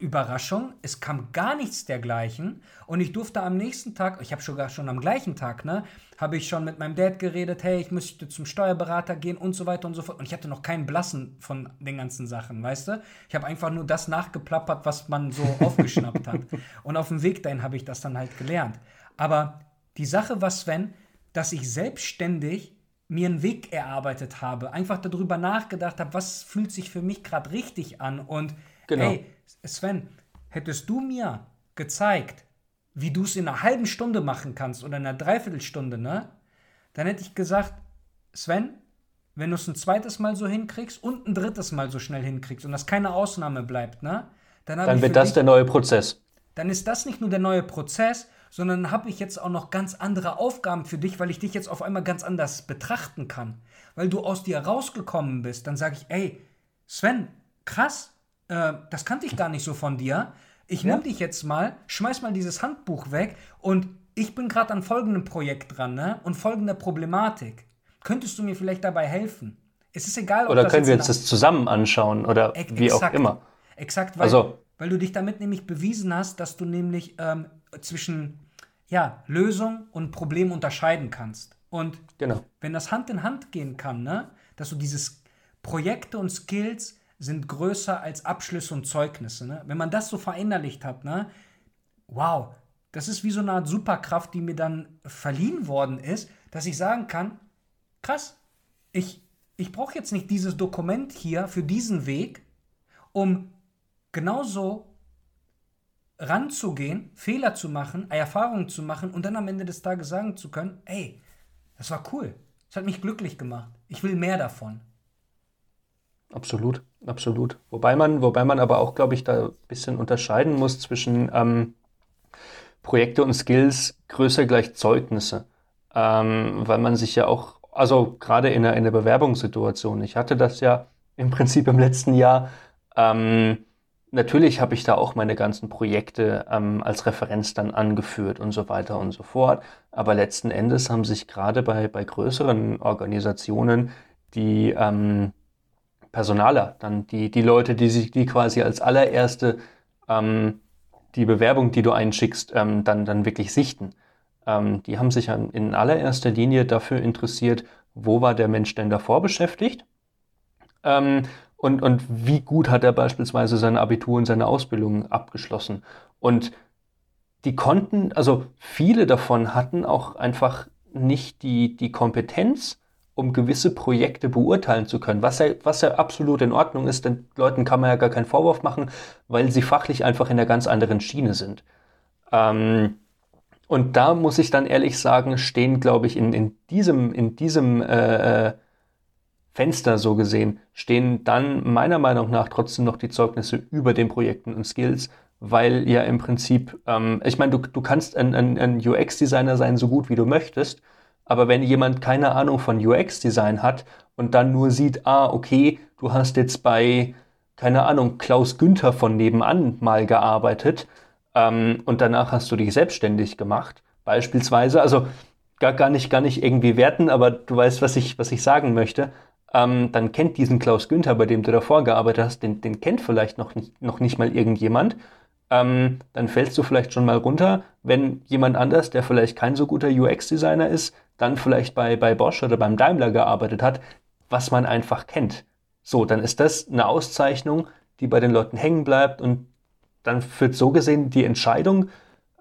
Überraschung, es kam gar nichts dergleichen und ich durfte am nächsten Tag, ich habe sogar schon am gleichen Tag, ne, habe ich schon mit meinem Dad geredet, hey, ich müsste zum Steuerberater gehen und so weiter und so fort und ich hatte noch keinen Blassen von den ganzen Sachen, weißt du? Ich habe einfach nur das nachgeplappert, was man so aufgeschnappt hat und auf dem Weg dahin habe ich das dann halt gelernt. Aber die Sache war, Sven, dass ich selbstständig mir einen Weg erarbeitet habe, einfach darüber nachgedacht habe, was fühlt sich für mich gerade richtig an und genau. hey, Sven, hättest du mir gezeigt, wie du es in einer halben Stunde machen kannst oder in einer Dreiviertelstunde, ne? Dann hätte ich gesagt, Sven, wenn du es ein zweites Mal so hinkriegst und ein drittes Mal so schnell hinkriegst und das keine Ausnahme bleibt, ne? Dann, dann wird das dich, der neue Prozess. Dann ist das nicht nur der neue Prozess, sondern habe ich jetzt auch noch ganz andere Aufgaben für dich, weil ich dich jetzt auf einmal ganz anders betrachten kann. Weil du aus dir rausgekommen bist, dann sage ich, ey, Sven, krass, äh, das kannte ich gar nicht so von dir. Ich ja. nehme dich jetzt mal, schmeiß mal dieses Handbuch weg und ich bin gerade an folgendem Projekt dran, ne? Und folgender Problematik. Könntest du mir vielleicht dabei helfen? es ist egal, ob Oder können wir uns das zusammen anschauen oder e wie auch immer. Exakt, weil, also, weil du dich damit nämlich bewiesen hast, dass du nämlich ähm, zwischen ja, Lösung und Problem unterscheiden kannst. Und genau. wenn das Hand in Hand gehen kann, ne, dass du dieses Projekte und Skills sind größer als Abschlüsse und Zeugnisse. Ne? Wenn man das so verinnerlicht hat, ne, wow, das ist wie so eine Art Superkraft, die mir dann verliehen worden ist, dass ich sagen kann, krass, ich, ich brauche jetzt nicht dieses Dokument hier für diesen Weg, um genauso ranzugehen, Fehler zu machen, Erfahrungen zu machen und dann am Ende des Tages sagen zu können, ey, das war cool, das hat mich glücklich gemacht, ich will mehr davon. Absolut, absolut. Wobei man, wobei man aber auch, glaube ich, da ein bisschen unterscheiden muss zwischen ähm, Projekte und Skills größer gleich Zeugnisse, ähm, weil man sich ja auch, also gerade in einer, in einer Bewerbungssituation, ich hatte das ja im Prinzip im letzten Jahr, ähm, natürlich habe ich da auch meine ganzen Projekte ähm, als Referenz dann angeführt und so weiter und so fort. Aber letzten Endes haben sich gerade bei, bei größeren Organisationen die ähm, Personaler, dann die, die Leute, die sich, die quasi als allererste ähm, die Bewerbung, die du einschickst, ähm, dann, dann wirklich sichten. Ähm, die haben sich in allererster Linie dafür interessiert, wo war der Mensch denn davor beschäftigt ähm, und, und wie gut hat er beispielsweise sein Abitur und seine Ausbildung abgeschlossen. Und die konnten, also viele davon hatten auch einfach nicht die, die Kompetenz, um gewisse Projekte beurteilen zu können, was ja, was ja absolut in Ordnung ist, denn Leuten kann man ja gar keinen Vorwurf machen, weil sie fachlich einfach in einer ganz anderen Schiene sind. Ähm, und da muss ich dann ehrlich sagen, stehen, glaube ich, in, in diesem, in diesem äh, äh, Fenster so gesehen, stehen dann meiner Meinung nach trotzdem noch die Zeugnisse über den Projekten und Skills, weil ja im Prinzip, ähm, ich meine, du, du kannst ein, ein, ein UX-Designer sein, so gut wie du möchtest, aber wenn jemand keine Ahnung von UX-Design hat und dann nur sieht, ah, okay, du hast jetzt bei, keine Ahnung, Klaus Günther von nebenan mal gearbeitet ähm, und danach hast du dich selbstständig gemacht, beispielsweise, also gar, gar, nicht, gar nicht irgendwie werten, aber du weißt, was ich, was ich sagen möchte, ähm, dann kennt diesen Klaus Günther, bei dem du davor gearbeitet hast, den, den kennt vielleicht noch nicht, noch nicht mal irgendjemand ähm, dann fällst du vielleicht schon mal runter. Wenn jemand anders, der vielleicht kein so guter UX-Designer ist, dann vielleicht bei, bei Bosch oder beim Daimler gearbeitet hat, was man einfach kennt. So, dann ist das eine Auszeichnung, die bei den Leuten hängen bleibt und dann führt so gesehen die Entscheidung,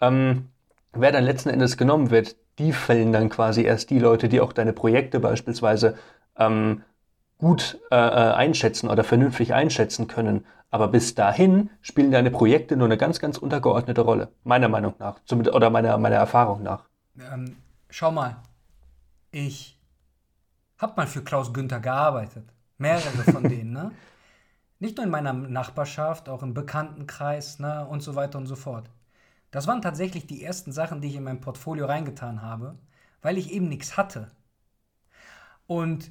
ähm, wer dann letzten Endes genommen wird, die fällen dann quasi erst die Leute, die auch deine Projekte beispielsweise ähm, gut äh, äh einschätzen oder vernünftig einschätzen können. Aber bis dahin spielen deine Projekte nur eine ganz, ganz untergeordnete Rolle, meiner Meinung nach, oder meiner, meiner Erfahrung nach. Ähm, schau mal, ich habe mal für Klaus Günther gearbeitet. Mehrere von denen, ne? Nicht nur in meiner Nachbarschaft, auch im Bekanntenkreis, ne? Und so weiter und so fort. Das waren tatsächlich die ersten Sachen, die ich in mein Portfolio reingetan habe, weil ich eben nichts hatte. Und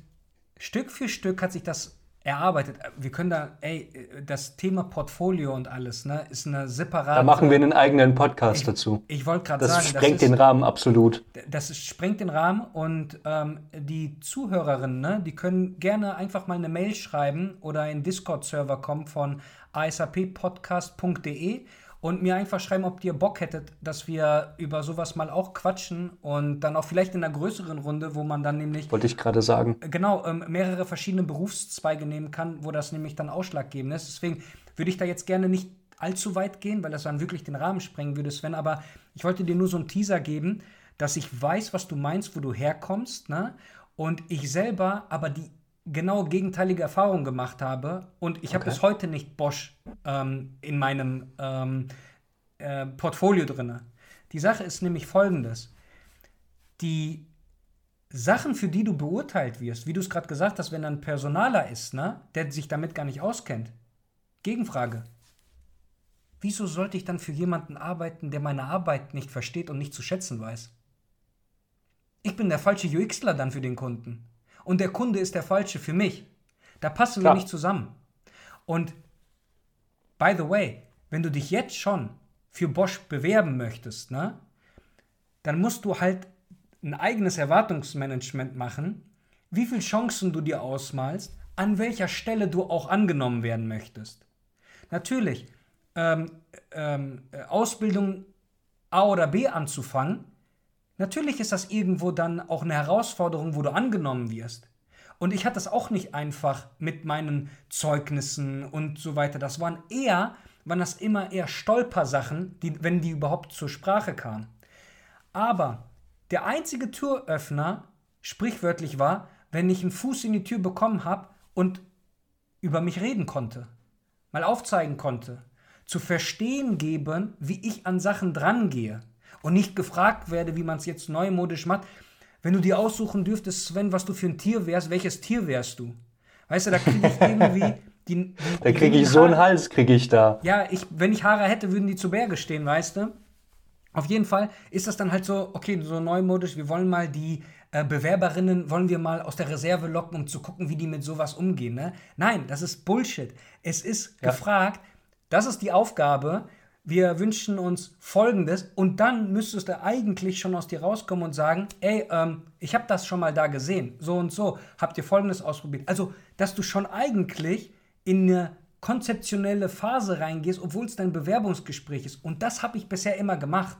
Stück für Stück hat sich das erarbeitet. Wir können da, ey, das Thema Portfolio und alles, ne, ist eine separate. Da machen wir einen eigenen Podcast ich, dazu. Ich wollte gerade sagen, das sprengt den Rahmen absolut. Das sprengt den Rahmen und ähm, die Zuhörerinnen, ne, die können gerne einfach mal eine Mail schreiben oder in Discord-Server kommen von asappodcast.de und mir einfach schreiben, ob ihr Bock hättet, dass wir über sowas mal auch quatschen und dann auch vielleicht in einer größeren Runde, wo man dann nämlich. Wollte ich gerade sagen. Genau, ähm, mehrere verschiedene Berufszweige nehmen kann, wo das nämlich dann ausschlaggebend ist. Deswegen würde ich da jetzt gerne nicht allzu weit gehen, weil das dann wirklich den Rahmen sprengen würde, Sven. Aber ich wollte dir nur so einen Teaser geben, dass ich weiß, was du meinst, wo du herkommst, ne? Und ich selber aber die genau gegenteilige Erfahrung gemacht habe und ich okay. habe bis heute nicht Bosch ähm, in meinem ähm, äh, Portfolio drin. Die Sache ist nämlich folgendes. Die Sachen, für die du beurteilt wirst, wie du es gerade gesagt hast, wenn ein Personaler ist, ne, der sich damit gar nicht auskennt. Gegenfrage. Wieso sollte ich dann für jemanden arbeiten, der meine Arbeit nicht versteht und nicht zu schätzen weiß? Ich bin der falsche UXler dann für den Kunden und der Kunde ist der falsche für mich. Da passen Klar. wir nicht zusammen. Und by the way, wenn du dich jetzt schon für Bosch bewerben möchtest, ne, dann musst du halt ein eigenes Erwartungsmanagement machen, wie viele Chancen du dir ausmalst, an welcher Stelle du auch angenommen werden möchtest. Natürlich, ähm, ähm, Ausbildung A oder B anzufangen, natürlich ist das irgendwo dann auch eine Herausforderung, wo du angenommen wirst. Und ich hatte es auch nicht einfach mit meinen Zeugnissen und so weiter. Das waren eher, waren das immer eher Stolpersachen, die, wenn die überhaupt zur Sprache kamen. Aber der einzige Türöffner, sprichwörtlich war, wenn ich einen Fuß in die Tür bekommen habe und über mich reden konnte, mal aufzeigen konnte, zu verstehen geben, wie ich an Sachen drangehe und nicht gefragt werde, wie man es jetzt neumodisch macht. Wenn du dir aussuchen dürftest, Sven, was du für ein Tier wärst, welches Tier wärst du? Weißt du, da kriege ich irgendwie die. die da kriege ich so einen Hals, kriege ich da. Ja, ich, wenn ich Haare hätte, würden die zu Berge stehen, weißt du? Auf jeden Fall ist das dann halt so, okay, so neumodisch, wir wollen mal die äh, Bewerberinnen, wollen wir mal aus der Reserve locken, um zu gucken, wie die mit sowas umgehen. Ne? Nein, das ist Bullshit. Es ist ja. gefragt, das ist die Aufgabe, wir wünschen uns Folgendes und dann müsstest du eigentlich schon aus dir rauskommen und sagen, ey, ähm, ich habe das schon mal da gesehen, so und so, habt ihr Folgendes ausprobiert. Also, dass du schon eigentlich in eine konzeptionelle Phase reingehst, obwohl es dein Bewerbungsgespräch ist. Und das habe ich bisher immer gemacht.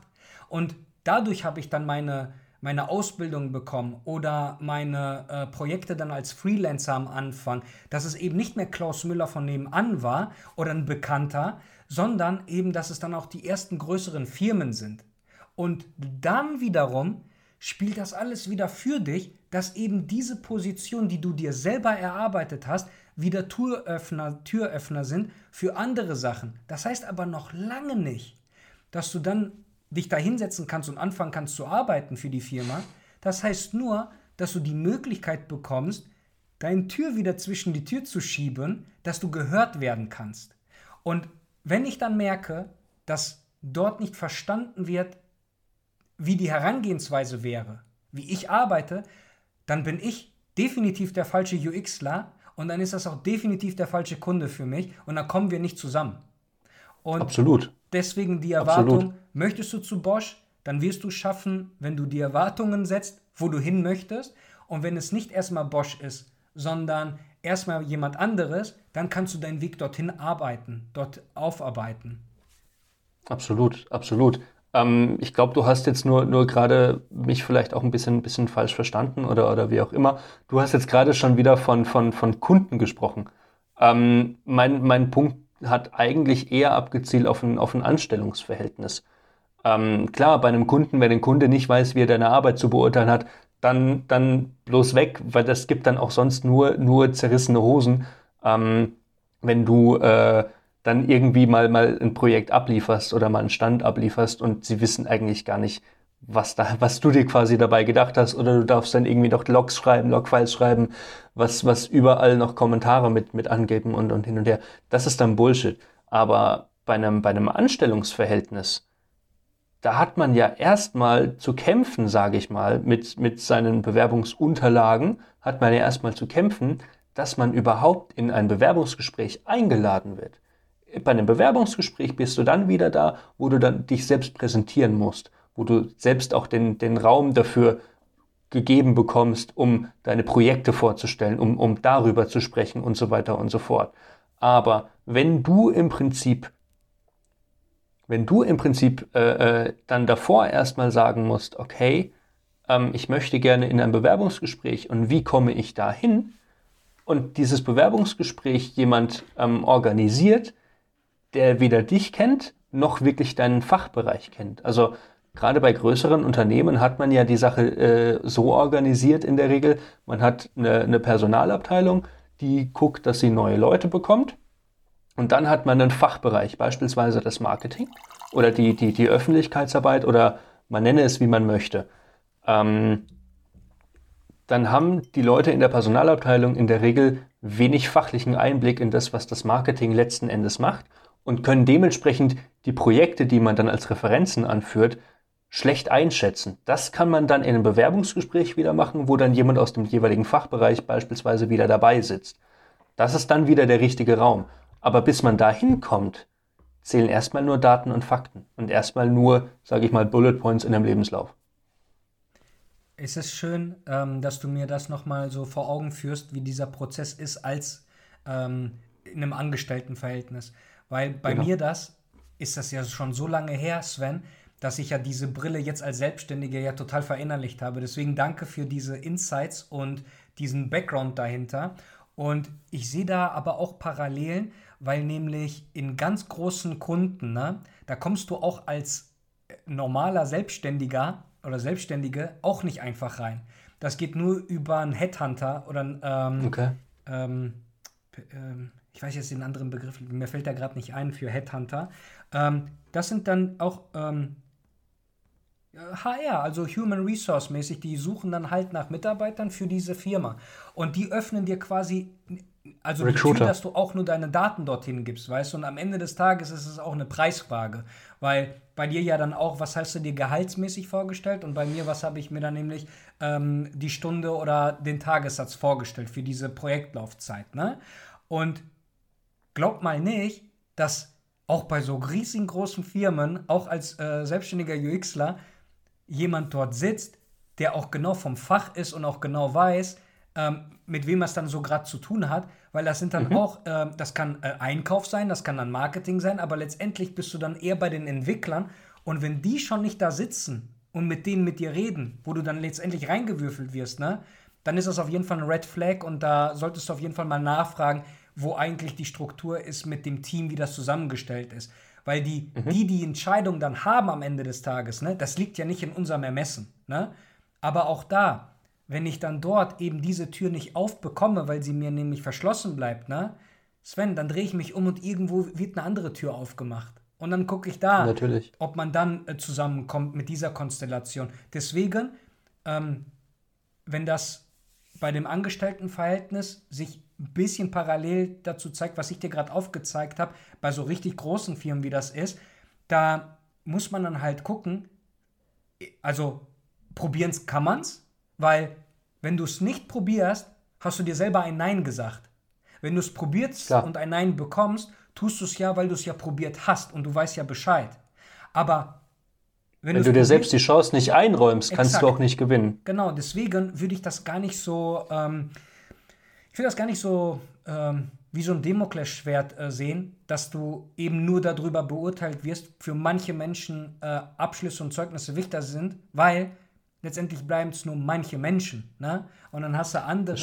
Und dadurch habe ich dann meine, meine Ausbildung bekommen oder meine äh, Projekte dann als Freelancer am Anfang, dass es eben nicht mehr Klaus Müller von nebenan war oder ein Bekannter, sondern eben, dass es dann auch die ersten größeren Firmen sind. Und dann wiederum spielt das alles wieder für dich, dass eben diese Position, die du dir selber erarbeitet hast, wieder Türöffner, Türöffner sind für andere Sachen. Das heißt aber noch lange nicht, dass du dann dich da hinsetzen kannst und anfangen kannst zu arbeiten für die Firma. Das heißt nur, dass du die Möglichkeit bekommst, deine Tür wieder zwischen die Tür zu schieben, dass du gehört werden kannst. Und wenn ich dann merke, dass dort nicht verstanden wird, wie die Herangehensweise wäre, wie ich arbeite, dann bin ich definitiv der falsche UXler und dann ist das auch definitiv der falsche Kunde für mich und dann kommen wir nicht zusammen. Und Absolut. Deswegen die Erwartung, Absolut. möchtest du zu Bosch, dann wirst du schaffen, wenn du die Erwartungen setzt, wo du hin möchtest. Und wenn es nicht erstmal Bosch ist, sondern erstmal jemand anderes, dann kannst du deinen Weg dorthin arbeiten, dort aufarbeiten. Absolut, absolut. Ähm, ich glaube, du hast jetzt nur, nur gerade mich vielleicht auch ein bisschen, bisschen falsch verstanden oder, oder wie auch immer. Du hast jetzt gerade schon wieder von, von, von Kunden gesprochen. Ähm, mein, mein Punkt hat eigentlich eher abgezielt auf ein, auf ein Anstellungsverhältnis. Ähm, klar, bei einem Kunden, wenn ein Kunde nicht weiß, wie er deine Arbeit zu beurteilen hat, dann, dann bloß weg, weil das gibt dann auch sonst nur, nur zerrissene Hosen. Ähm, wenn du äh, dann irgendwie mal, mal ein Projekt ablieferst oder mal einen Stand ablieferst und sie wissen eigentlich gar nicht, was, da, was du dir quasi dabei gedacht hast, oder du darfst dann irgendwie noch Logs schreiben, Logfiles schreiben, was, was überall noch Kommentare mit, mit angeben und, und hin und her. Das ist dann Bullshit. Aber bei einem, bei einem Anstellungsverhältnis, da hat man ja erstmal zu kämpfen, sage ich mal, mit, mit seinen Bewerbungsunterlagen, hat man ja erstmal zu kämpfen, dass man überhaupt in ein Bewerbungsgespräch eingeladen wird. Bei einem Bewerbungsgespräch bist du dann wieder da, wo du dann dich selbst präsentieren musst, wo du selbst auch den, den Raum dafür gegeben bekommst, um deine Projekte vorzustellen, um, um darüber zu sprechen und so weiter und so fort. Aber wenn du im Prinzip wenn du im Prinzip äh, äh, dann davor erstmal sagen musst, okay, ähm, ich möchte gerne in ein Bewerbungsgespräch und wie komme ich da hin? Und dieses Bewerbungsgespräch jemand ähm, organisiert, der weder dich kennt, noch wirklich deinen Fachbereich kennt. Also gerade bei größeren Unternehmen hat man ja die Sache äh, so organisiert in der Regel, man hat eine, eine Personalabteilung, die guckt, dass sie neue Leute bekommt und dann hat man einen Fachbereich, beispielsweise das Marketing oder die, die, die Öffentlichkeitsarbeit oder man nenne es, wie man möchte. Ähm, dann haben die Leute in der Personalabteilung in der Regel wenig fachlichen Einblick in das, was das Marketing letzten Endes macht und können dementsprechend die Projekte, die man dann als Referenzen anführt, schlecht einschätzen. Das kann man dann in einem Bewerbungsgespräch wieder machen, wo dann jemand aus dem jeweiligen Fachbereich beispielsweise wieder dabei sitzt. Das ist dann wieder der richtige Raum. Aber bis man da hinkommt, zählen erstmal nur Daten und Fakten und erstmal nur, sage ich mal, Bullet Points in einem Lebenslauf. Es ist schön, ähm, dass du mir das nochmal so vor Augen führst, wie dieser Prozess ist als ähm, in einem Angestelltenverhältnis. Weil bei genau. mir das, ist das ja schon so lange her, Sven, dass ich ja diese Brille jetzt als Selbstständiger ja total verinnerlicht habe. Deswegen danke für diese Insights und diesen Background dahinter. Und ich sehe da aber auch Parallelen, weil nämlich in ganz großen Kunden, ne, da kommst du auch als normaler Selbstständiger oder Selbstständige auch nicht einfach rein. Das geht nur über einen Headhunter oder einen, ähm, okay. ähm, ähm, ich weiß jetzt den anderen Begriff, mir fällt da gerade nicht ein für Headhunter. Ähm, das sind dann auch HR, also Human Resource mäßig, die suchen dann halt nach Mitarbeitern für diese Firma. Und die öffnen dir quasi, also Recruiter. Tür, dass du auch nur deine Daten dorthin gibst, weißt du? Und am Ende des Tages ist es auch eine Preisfrage. Weil bei dir ja dann auch, was hast du dir gehaltsmäßig vorgestellt? Und bei mir, was habe ich mir dann nämlich ähm, die Stunde oder den Tagessatz vorgestellt für diese Projektlaufzeit, ne? Und glaub mal nicht, dass auch bei so riesengroßen Firmen, auch als äh, selbstständiger UXler, jemand dort sitzt, der auch genau vom Fach ist und auch genau weiß, ähm, mit wem er es dann so gerade zu tun hat, weil das sind dann mhm. auch, äh, das kann äh, Einkauf sein, das kann dann Marketing sein, aber letztendlich bist du dann eher bei den Entwicklern und wenn die schon nicht da sitzen und mit denen mit dir reden, wo du dann letztendlich reingewürfelt wirst, ne, dann ist das auf jeden Fall ein Red Flag und da solltest du auf jeden Fall mal nachfragen, wo eigentlich die Struktur ist mit dem Team, wie das zusammengestellt ist. Weil die, mhm. die die Entscheidung dann haben am Ende des Tages, ne, das liegt ja nicht in unserem Ermessen. Ne? Aber auch da, wenn ich dann dort eben diese Tür nicht aufbekomme, weil sie mir nämlich verschlossen bleibt, ne, Sven, dann drehe ich mich um und irgendwo wird eine andere Tür aufgemacht. Und dann gucke ich da, Natürlich. ob man dann äh, zusammenkommt mit dieser Konstellation. Deswegen, ähm, wenn das bei dem Angestelltenverhältnis sich ein bisschen parallel dazu zeigt, was ich dir gerade aufgezeigt habe, bei so richtig großen Firmen wie das ist, da muss man dann halt gucken, also probieren kann man's, weil wenn du es nicht probierst, hast du dir selber ein Nein gesagt. Wenn du es probierst Klar. und ein Nein bekommst, tust du es ja, weil du es ja probiert hast und du weißt ja Bescheid. Aber wenn, wenn du dir selbst die Chance nicht einräumst, exakt, kannst du auch nicht gewinnen. Genau, deswegen würde ich das gar nicht so ähm, ich will das gar nicht so ähm, wie so ein Damoklesschwert äh, sehen, dass du eben nur darüber beurteilt wirst, für manche Menschen äh, Abschlüsse und Zeugnisse wichtiger sind, weil letztendlich bleiben es nur manche Menschen. Ne? Und dann hast du andere,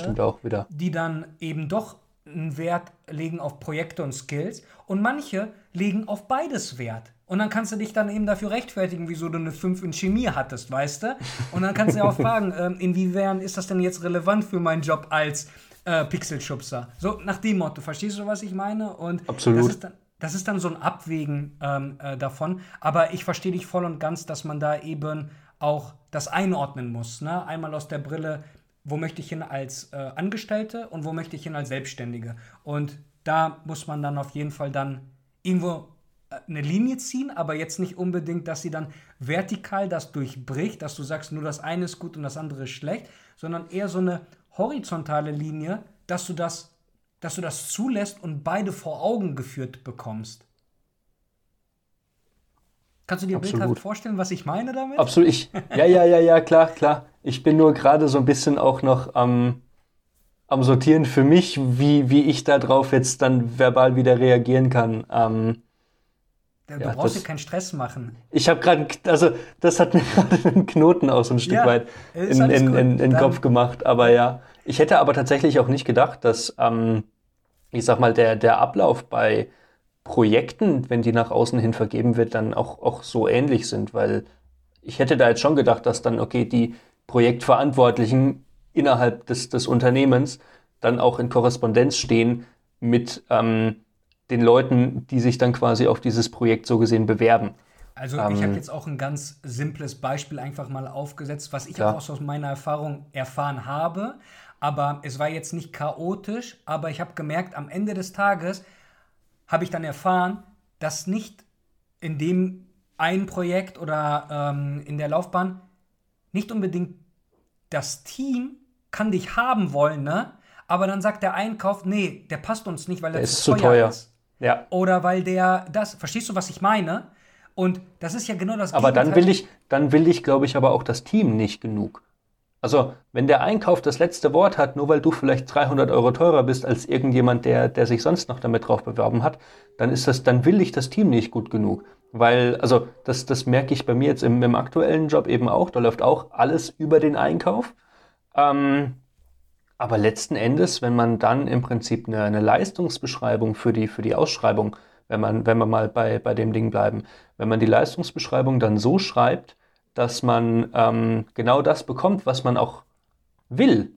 die dann eben doch einen Wert legen auf Projekte und Skills und manche legen auf beides Wert. Und dann kannst du dich dann eben dafür rechtfertigen, wieso du eine 5 in Chemie hattest, weißt du? Und dann kannst du ja auch fragen, ähm, inwiefern ist das denn jetzt relevant für meinen Job als äh, Pixelschubser. So nach dem Motto, verstehst du, was ich meine? Und Absolut. Das ist dann, das ist dann so ein Abwägen ähm, äh, davon. Aber ich verstehe dich voll und ganz, dass man da eben auch das einordnen muss. Ne? Einmal aus der Brille, wo möchte ich hin als äh, Angestellte und wo möchte ich hin als Selbstständige. Und da muss man dann auf jeden Fall dann irgendwo äh, eine Linie ziehen, aber jetzt nicht unbedingt, dass sie dann vertikal das durchbricht, dass du sagst, nur das eine ist gut und das andere ist schlecht, sondern eher so eine horizontale Linie, dass du das, dass du das zulässt und beide vor Augen geführt bekommst. Kannst du dir Absolut. bildhaft vorstellen, was ich meine damit? Absolut. Ich, ja, ja, ja, ja, klar, klar. Ich bin nur gerade so ein bisschen auch noch am, am Sortieren für mich, wie, wie ich darauf jetzt dann verbal wieder reagieren kann. Ähm, Du ja, brauchst dir keinen Stress machen. Ich habe gerade, also das hat mir gerade einen Knoten aus ein Stück ja, weit in, in, in, in den Kopf gemacht. Aber ja, ich hätte aber tatsächlich auch nicht gedacht, dass, ähm, ich sag mal, der, der Ablauf bei Projekten, wenn die nach außen hin vergeben wird, dann auch, auch so ähnlich sind. Weil ich hätte da jetzt schon gedacht, dass dann, okay, die Projektverantwortlichen innerhalb des, des Unternehmens dann auch in Korrespondenz stehen mit ähm, den Leuten, die sich dann quasi auf dieses Projekt so gesehen bewerben. Also ähm, ich habe jetzt auch ein ganz simples Beispiel einfach mal aufgesetzt, was ich klar. auch aus meiner Erfahrung erfahren habe. Aber es war jetzt nicht chaotisch, aber ich habe gemerkt, am Ende des Tages habe ich dann erfahren, dass nicht in dem ein Projekt oder ähm, in der Laufbahn nicht unbedingt das Team kann dich haben wollen, ne? Aber dann sagt der Einkauf, nee, der passt uns nicht, weil er zu, teuer, ist. Ja. Oder weil der das, verstehst du, was ich meine? Und das ist ja genau das Aber dann will ich, dann will ich, glaube ich, aber auch das Team nicht genug. Also, wenn der Einkauf das letzte Wort hat, nur weil du vielleicht 300 Euro teurer bist als irgendjemand, der, der sich sonst noch damit drauf beworben hat, dann ist das, dann will ich das Team nicht gut genug. Weil, also, das, das merke ich bei mir jetzt im, im aktuellen Job eben auch. Da läuft auch alles über den Einkauf. Ähm, aber letzten Endes, wenn man dann im Prinzip eine, eine Leistungsbeschreibung für die, für die Ausschreibung, wenn man, wenn wir mal bei, bei dem Ding bleiben, wenn man die Leistungsbeschreibung dann so schreibt, dass man ähm, genau das bekommt, was man auch will.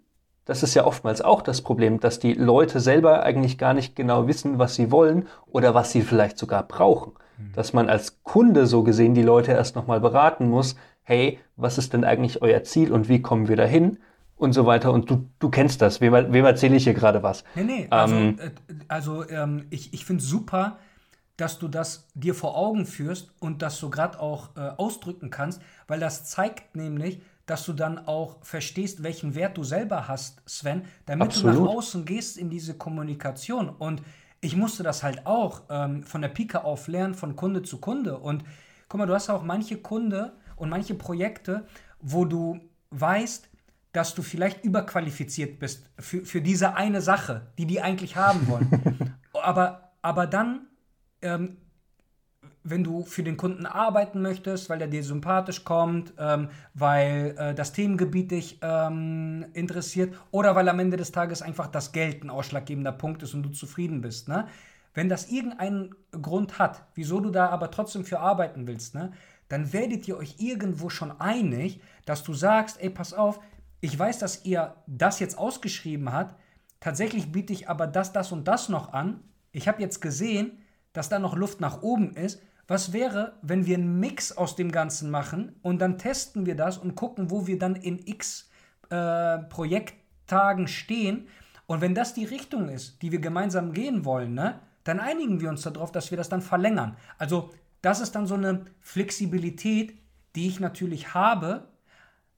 Das ist ja oftmals auch das Problem, dass die Leute selber eigentlich gar nicht genau wissen, was sie wollen oder was sie vielleicht sogar brauchen. Mhm. Dass man als Kunde so gesehen die Leute erst nochmal beraten muss, hey, was ist denn eigentlich euer Ziel und wie kommen wir dahin? Und so weiter. Und du, du kennst das. Wem, wem erzähle ich hier gerade was? Nee, nee. Also, ähm, äh, also ähm, ich, ich finde es super, dass du das dir vor Augen führst und das so gerade auch äh, ausdrücken kannst, weil das zeigt nämlich, dass du dann auch verstehst, welchen Wert du selber hast, Sven, damit Absolut. du nach außen gehst in diese Kommunikation. Und ich musste das halt auch ähm, von der Pike auf lernen, von Kunde zu Kunde. Und guck mal, du hast auch manche Kunde und manche Projekte, wo du weißt, dass du vielleicht überqualifiziert bist für, für diese eine Sache, die die eigentlich haben wollen. aber, aber dann ähm, wenn du für den Kunden arbeiten möchtest, weil er dir sympathisch kommt, ähm, weil äh, das Themengebiet dich ähm, interessiert oder weil am Ende des Tages einfach das Geld ein ausschlaggebender Punkt ist und du zufrieden bist. Ne? Wenn das irgendeinen Grund hat, wieso du da aber trotzdem für arbeiten willst, ne, dann werdet ihr euch irgendwo schon einig, dass du sagst, ey, pass auf, ich weiß, dass ihr das jetzt ausgeschrieben habt, tatsächlich biete ich aber das, das und das noch an. Ich habe jetzt gesehen, dass da noch Luft nach oben ist. Was wäre, wenn wir einen Mix aus dem Ganzen machen und dann testen wir das und gucken, wo wir dann in x äh, Projekttagen stehen. Und wenn das die Richtung ist, die wir gemeinsam gehen wollen, ne, dann einigen wir uns darauf, dass wir das dann verlängern. Also das ist dann so eine Flexibilität, die ich natürlich habe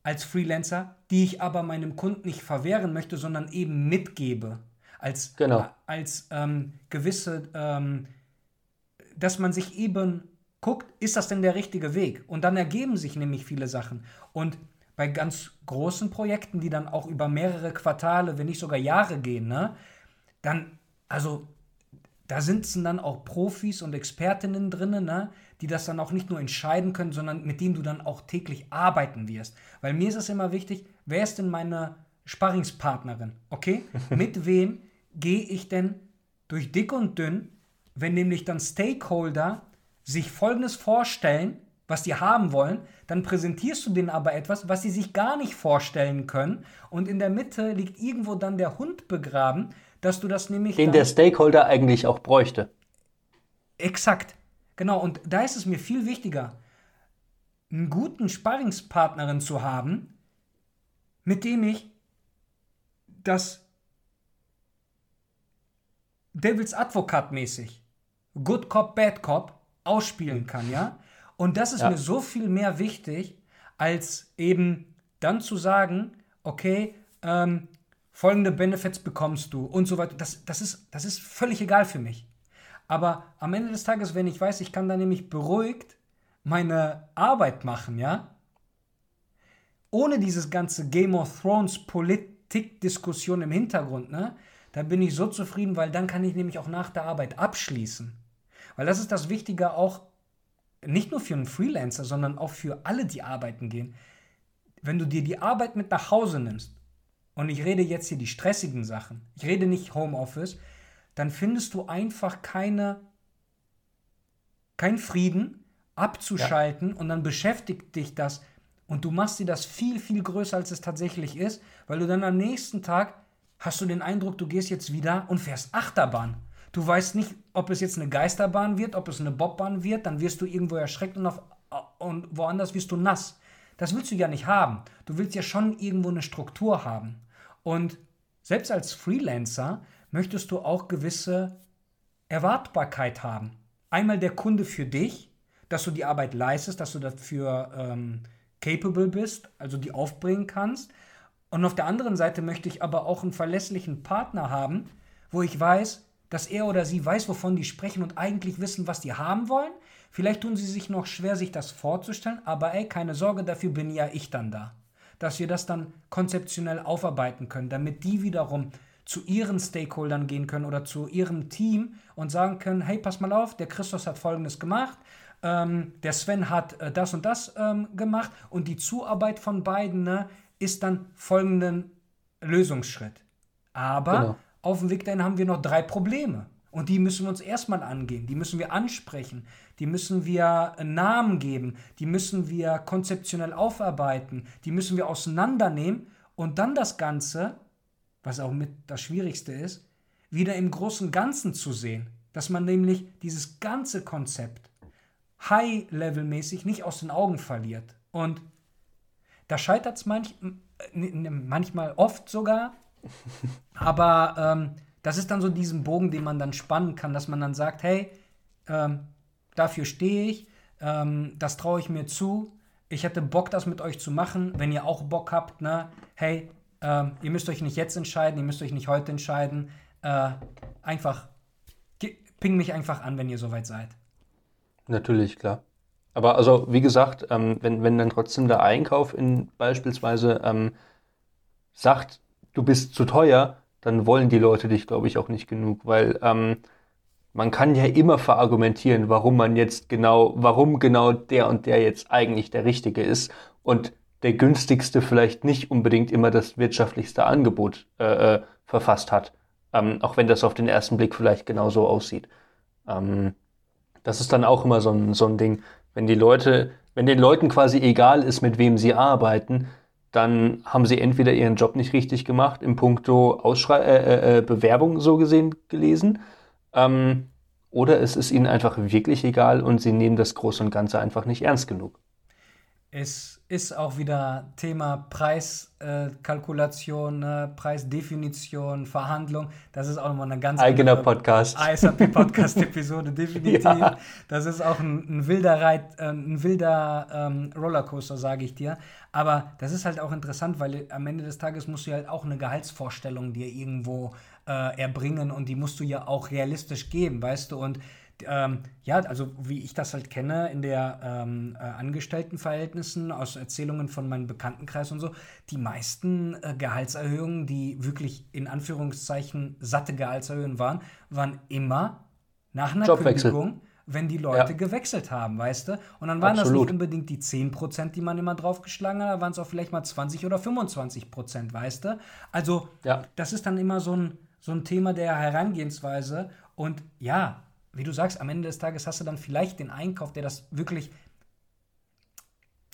als Freelancer, die ich aber meinem Kunden nicht verwehren möchte, sondern eben mitgebe. Als, genau. als ähm, gewisse ähm, dass man sich eben guckt, ist das denn der richtige Weg? Und dann ergeben sich nämlich viele Sachen. Und bei ganz großen Projekten, die dann auch über mehrere Quartale, wenn nicht sogar Jahre gehen, ne, dann, also da sitzen dann auch Profis und Expertinnen drin, ne, die das dann auch nicht nur entscheiden können, sondern mit denen du dann auch täglich arbeiten wirst. Weil mir ist es immer wichtig, wer ist denn meine Sparringspartnerin? Okay? mit wem gehe ich denn durch dick und dünn wenn nämlich dann Stakeholder sich Folgendes vorstellen, was die haben wollen, dann präsentierst du denen aber etwas, was sie sich gar nicht vorstellen können. Und in der Mitte liegt irgendwo dann der Hund begraben, dass du das nämlich. Den der Stakeholder eigentlich auch bräuchte. Exakt. Genau. Und da ist es mir viel wichtiger, einen guten Sparringspartnerin zu haben, mit dem ich das Devils Advokat mäßig Good Cop, Bad Cop ausspielen kann, ja? Und das ist ja. mir so viel mehr wichtig, als eben dann zu sagen, okay, ähm, folgende Benefits bekommst du und so weiter. Das, das, ist, das ist völlig egal für mich. Aber am Ende des Tages, wenn ich weiß, ich kann da nämlich beruhigt meine Arbeit machen, ja, ohne dieses ganze Game of Thrones Politik-Diskussion im Hintergrund, ne, dann bin ich so zufrieden, weil dann kann ich nämlich auch nach der Arbeit abschließen. Weil das ist das Wichtige auch nicht nur für einen Freelancer, sondern auch für alle, die arbeiten gehen. Wenn du dir die Arbeit mit nach Hause nimmst, und ich rede jetzt hier die stressigen Sachen, ich rede nicht Homeoffice, dann findest du einfach keine, keinen Frieden abzuschalten ja. und dann beschäftigt dich das und du machst dir das viel, viel größer, als es tatsächlich ist, weil du dann am nächsten Tag hast du den Eindruck, du gehst jetzt wieder und fährst Achterbahn. Du weißt nicht, ob es jetzt eine Geisterbahn wird, ob es eine Bobbahn wird, dann wirst du irgendwo erschreckt und, auf, und woanders wirst du nass. Das willst du ja nicht haben. Du willst ja schon irgendwo eine Struktur haben. Und selbst als Freelancer möchtest du auch gewisse Erwartbarkeit haben. Einmal der Kunde für dich, dass du die Arbeit leistest, dass du dafür ähm, capable bist, also die aufbringen kannst. Und auf der anderen Seite möchte ich aber auch einen verlässlichen Partner haben, wo ich weiß, dass er oder sie weiß, wovon die sprechen und eigentlich wissen, was die haben wollen. Vielleicht tun sie sich noch schwer, sich das vorzustellen, aber ey, keine Sorge, dafür bin ja ich dann da. dass wir das dann konzeptionell aufarbeiten können, damit die wiederum zu ihren Stakeholdern gehen können oder zu ihrem Team und sagen können, hey, pass mal auf, der Christus hat Folgendes gemacht, ähm, der Sven hat äh, das und das ähm, gemacht und die Zuarbeit von beiden ne, ist dann folgenden Lösungsschritt. Aber genau. Auf dem Weg dahin haben wir noch drei Probleme. Und die müssen wir uns erstmal angehen, die müssen wir ansprechen, die müssen wir Namen geben, die müssen wir konzeptionell aufarbeiten, die müssen wir auseinandernehmen und dann das Ganze, was auch mit das Schwierigste ist, wieder im großen Ganzen zu sehen. Dass man nämlich dieses ganze Konzept high-level-mäßig nicht aus den Augen verliert. Und da scheitert es manch, manchmal oft sogar, aber ähm, das ist dann so diesen Bogen, den man dann spannen kann, dass man dann sagt, hey, ähm, dafür stehe ich, ähm, das traue ich mir zu, ich hätte Bock, das mit euch zu machen, wenn ihr auch Bock habt, ne, hey, ähm, ihr müsst euch nicht jetzt entscheiden, ihr müsst euch nicht heute entscheiden, äh, einfach, ping mich einfach an, wenn ihr soweit seid. Natürlich, klar. Aber also, wie gesagt, ähm, wenn, wenn dann trotzdem der Einkauf in beispielsweise ähm, sagt, du bist zu teuer, dann wollen die Leute dich, glaube ich, auch nicht genug, weil ähm, man kann ja immer verargumentieren, warum man jetzt genau, warum genau der und der jetzt eigentlich der Richtige ist und der günstigste vielleicht nicht unbedingt immer das wirtschaftlichste Angebot äh, äh verfasst hat, ähm, auch wenn das auf den ersten Blick vielleicht genauso aussieht. Ähm, das ist dann auch immer so ein, so ein Ding, wenn die Leute, wenn den Leuten quasi egal ist, mit wem sie arbeiten, dann haben sie entweder ihren Job nicht richtig gemacht, im Punkto Ausschrei äh, äh, äh, Bewerbung so gesehen gelesen, ähm, oder es ist ihnen einfach wirklich egal und sie nehmen das Große und Ganze einfach nicht ernst genug. Es ist auch wieder Thema Preiskalkulation, äh, Preisdefinition, Verhandlung. Das ist auch nochmal eine ganz eigener Podcast. ISAP-Podcast-Episode, definitiv. Ja. Das ist auch ein, ein wilder Reit, äh, ein wilder ähm, Rollercoaster, sage ich dir. Aber das ist halt auch interessant, weil am Ende des Tages musst du halt auch eine Gehaltsvorstellung dir irgendwo äh, erbringen und die musst du ja auch realistisch geben, weißt du? Und ähm, ja, also wie ich das halt kenne in der ähm, äh, Angestelltenverhältnissen aus Erzählungen von meinem Bekanntenkreis und so, die meisten äh, Gehaltserhöhungen, die wirklich in Anführungszeichen satte Gehaltserhöhungen waren, waren immer nach einer Jobwechsel. Kündigung, wenn die Leute ja. gewechselt haben, weißt du? Und dann waren Absolut. das nicht unbedingt die 10%, die man immer draufgeschlagen hat, da waren es auch vielleicht mal 20 oder 25%, weißt du? Also, ja. das ist dann immer so ein, so ein Thema der Herangehensweise. Und ja, wie du sagst, am Ende des Tages hast du dann vielleicht den Einkauf, der das wirklich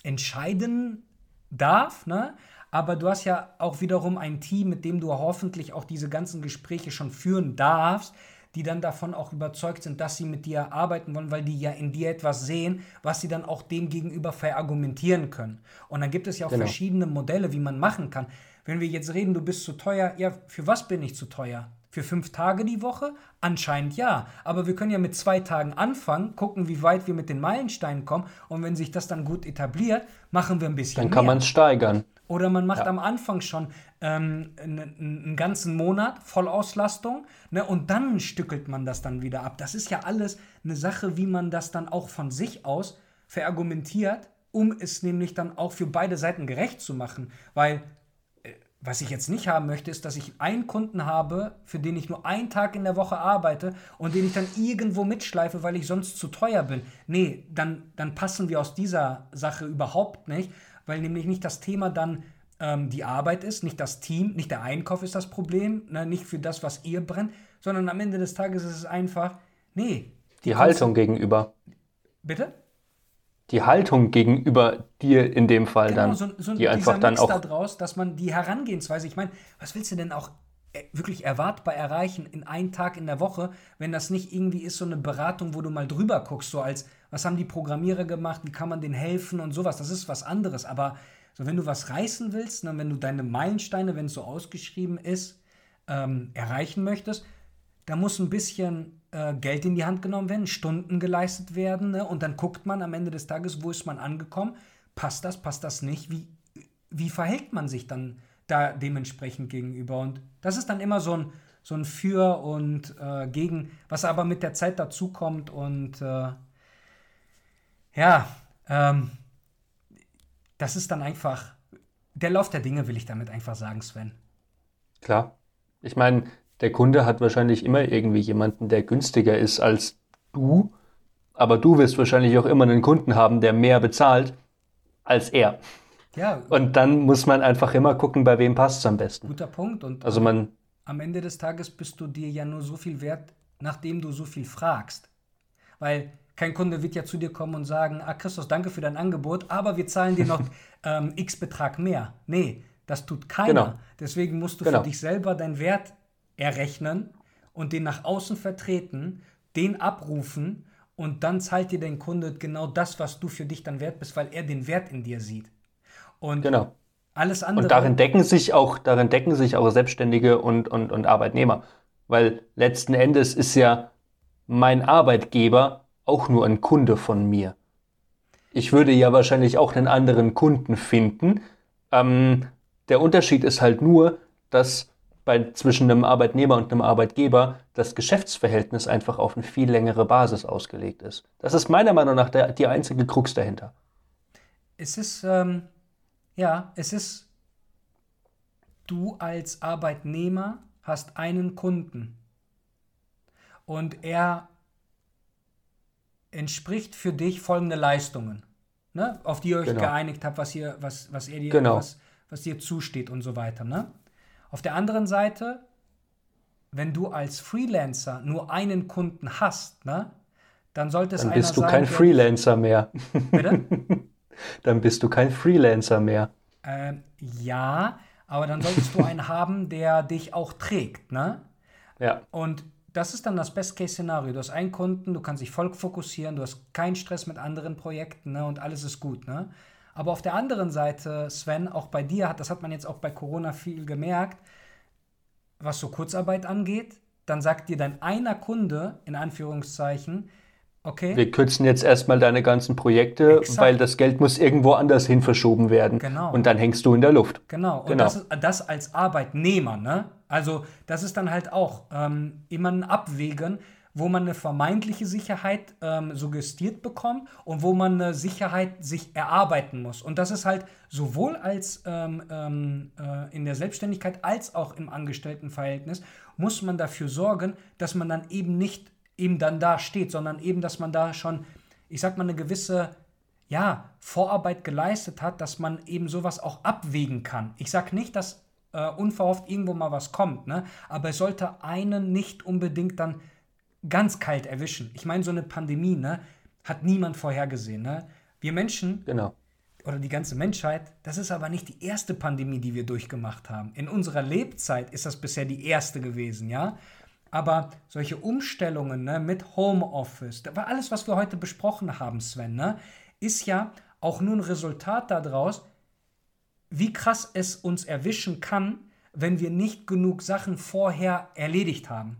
entscheiden darf, ne? Aber du hast ja auch wiederum ein Team, mit dem du hoffentlich auch diese ganzen Gespräche schon führen darfst, die dann davon auch überzeugt sind, dass sie mit dir arbeiten wollen, weil die ja in dir etwas sehen, was sie dann auch dem gegenüber verargumentieren können. Und dann gibt es ja auch genau. verschiedene Modelle, wie man machen kann. Wenn wir jetzt reden, du bist zu teuer, ja, für was bin ich zu teuer? Für fünf Tage die Woche? Anscheinend ja. Aber wir können ja mit zwei Tagen anfangen, gucken, wie weit wir mit den Meilensteinen kommen. Und wenn sich das dann gut etabliert, machen wir ein bisschen Dann kann man es steigern. Oder man macht ja. am Anfang schon ähm, einen, ganzen Monat Vollauslastung ne, und dann stückelt man das dann wieder ab. Das ist ja alles eine Sache, wie man das dann auch von sich aus verargumentiert, um es nämlich dann auch für beide Seiten gerecht zu machen. Weil was ich jetzt nicht haben möchte, ist, dass ich einen Kunden habe, für den ich nur einen Tag in der Woche arbeite und den ich dann irgendwo mitschleife, weil ich sonst zu teuer bin. Nee, dann, dann passen wir aus dieser Sache überhaupt nicht, weil nämlich nicht das Thema dann ähm, die Arbeit ist, nicht das Team, nicht der Einkauf ist das Problem, ne, nicht für das, was ihr brennt, sondern am Ende des Tages ist es einfach, nee. Die, die Haltung gegenüber. Bitte? Die Haltung gegenüber dir in dem Fall genau, dann, so, so die einfach dann Mix auch daraus, dass man die Herangehensweise, ich meine, was willst du denn auch äh, wirklich erwartbar erreichen in einem Tag in der Woche, wenn das nicht irgendwie ist so eine Beratung, wo du mal drüber guckst, so als was haben die Programmierer gemacht, wie kann man denen helfen und sowas, das ist was anderes, aber so wenn du was reißen willst, dann, ne, wenn du deine Meilensteine, wenn es so ausgeschrieben ist, ähm, erreichen möchtest, da muss ein bisschen äh, Geld in die Hand genommen werden, Stunden geleistet werden ne? und dann guckt man am Ende des Tages, wo ist man angekommen, passt das, passt das nicht, wie, wie verhält man sich dann da dementsprechend gegenüber und das ist dann immer so ein, so ein Für und äh, Gegen, was aber mit der Zeit dazukommt und äh, ja, ähm, das ist dann einfach der Lauf der Dinge will ich damit einfach sagen, Sven. Klar. Ich meine, der Kunde hat wahrscheinlich immer irgendwie jemanden, der günstiger ist als du, aber du wirst wahrscheinlich auch immer einen Kunden haben, der mehr bezahlt als er. Ja. Und dann muss man einfach immer gucken, bei wem passt es am besten. Guter Punkt. Und also man. Am Ende des Tages bist du dir ja nur so viel wert, nachdem du so viel fragst. Weil kein Kunde wird ja zu dir kommen und sagen, ah Christus, danke für dein Angebot, aber wir zahlen dir noch ähm, x Betrag mehr. Nee, das tut keiner. Genau. Deswegen musst du genau. für dich selber deinen Wert errechnen und den nach außen vertreten, den abrufen und dann zahlt dir dein Kunde genau das, was du für dich dann wert bist, weil er den Wert in dir sieht. Und genau. alles andere. Und darin decken sich auch, darin decken sich auch Selbstständige und, und, und Arbeitnehmer. Weil letzten Endes ist ja mein Arbeitgeber auch nur ein Kunde von mir. Ich würde ja wahrscheinlich auch einen anderen Kunden finden. Ähm, der Unterschied ist halt nur, dass bei, zwischen einem Arbeitnehmer und einem Arbeitgeber das Geschäftsverhältnis einfach auf eine viel längere Basis ausgelegt ist. Das ist meiner Meinung nach der, die einzige Krux dahinter. Es ist, ähm, ja, es ist, du als Arbeitnehmer hast einen Kunden und er entspricht für dich folgende Leistungen, ne? auf die ihr euch genau. geeinigt habt, was, ihr, was, was, er dir, genau. was, was dir zusteht und so weiter. Ne? Auf der anderen Seite, wenn du als Freelancer nur einen Kunden hast, ne, dann sollte es Dann bist du sein, kein Freelancer mehr. Bitte? dann bist du kein Freelancer mehr. Ähm, ja, aber dann solltest du einen haben, der dich auch trägt, ne? Ja. Und das ist dann das Best-Case-Szenario. Du hast einen Kunden, du kannst dich voll fokussieren, du hast keinen Stress mit anderen Projekten ne? und alles ist gut. Ne? Aber auf der anderen Seite, Sven, auch bei dir, hat, das hat man jetzt auch bei Corona viel gemerkt, was so Kurzarbeit angeht, dann sagt dir dein einer Kunde, in Anführungszeichen, Okay. Wir kürzen jetzt erstmal deine ganzen Projekte, Exakt. weil das Geld muss irgendwo anders hin verschoben werden. Genau. Und dann hängst du in der Luft. Genau. Und genau. Das, das, als Arbeitnehmer, ne? Also das ist dann halt auch ähm, immer ein Abwägen, wo man eine vermeintliche Sicherheit ähm, suggestiert bekommt und wo man eine Sicherheit sich erarbeiten muss. Und das ist halt sowohl als ähm, ähm äh, in der Selbstständigkeit als auch im Angestelltenverhältnis muss man dafür sorgen, dass man dann eben nicht eben dann da steht, sondern eben, dass man da schon, ich sag mal, eine gewisse ja, Vorarbeit geleistet hat, dass man eben sowas auch abwägen kann. Ich sag nicht, dass äh, unverhofft irgendwo mal was kommt, ne? aber es sollte einen nicht unbedingt dann ganz kalt erwischen. Ich meine, so eine Pandemie ne, hat niemand vorhergesehen. Ne? Wir Menschen genau. oder die ganze Menschheit, das ist aber nicht die erste Pandemie, die wir durchgemacht haben. In unserer Lebzeit ist das bisher die erste gewesen, ja. Aber solche Umstellungen ne, mit Homeoffice, alles, was wir heute besprochen haben, Sven, ne, ist ja auch nur ein Resultat daraus, wie krass es uns erwischen kann, wenn wir nicht genug Sachen vorher erledigt haben.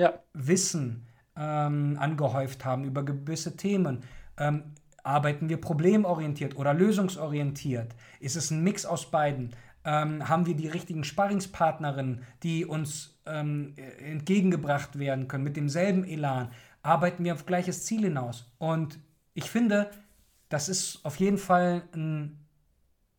Ja. Wissen ähm, angehäuft haben über gewisse Themen. Ähm, arbeiten wir problemorientiert oder lösungsorientiert? Ist es ein Mix aus beiden? Ähm, haben wir die richtigen Sparringspartnerinnen, die uns ähm, entgegengebracht werden können mit demselben Elan? Arbeiten wir auf gleiches Ziel hinaus? Und ich finde, das ist auf jeden Fall ein,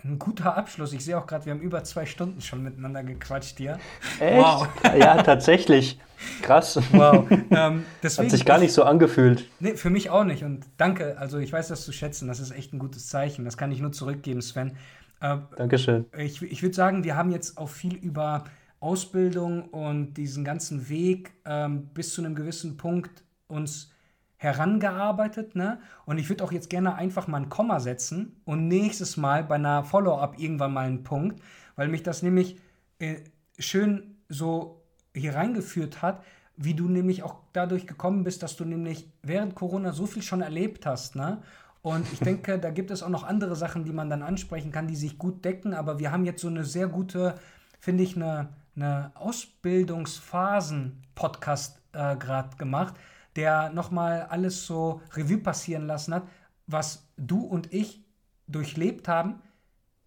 ein guter Abschluss. Ich sehe auch gerade, wir haben über zwei Stunden schon miteinander gequatscht hier. Echt? Wow. Ja, tatsächlich. Krass. Wow. Ähm, deswegen, Hat sich gar nicht so angefühlt. Nee, für mich auch nicht. Und danke. Also ich weiß das zu schätzen. Das ist echt ein gutes Zeichen. Das kann ich nur zurückgeben, Sven. Äh, Dankeschön. Ich, ich würde sagen, wir haben jetzt auch viel über Ausbildung und diesen ganzen Weg ähm, bis zu einem gewissen Punkt uns herangearbeitet. Ne? Und ich würde auch jetzt gerne einfach mal ein Komma setzen und nächstes Mal bei einer Follow-up irgendwann mal einen Punkt, weil mich das nämlich äh, schön so hier reingeführt hat, wie du nämlich auch dadurch gekommen bist, dass du nämlich während Corona so viel schon erlebt hast. Ne? Und ich denke, da gibt es auch noch andere Sachen, die man dann ansprechen kann, die sich gut decken. Aber wir haben jetzt so eine sehr gute, finde ich, eine, eine Ausbildungsphasen-Podcast äh, gerade gemacht, der nochmal alles so Revue passieren lassen hat, was du und ich durchlebt haben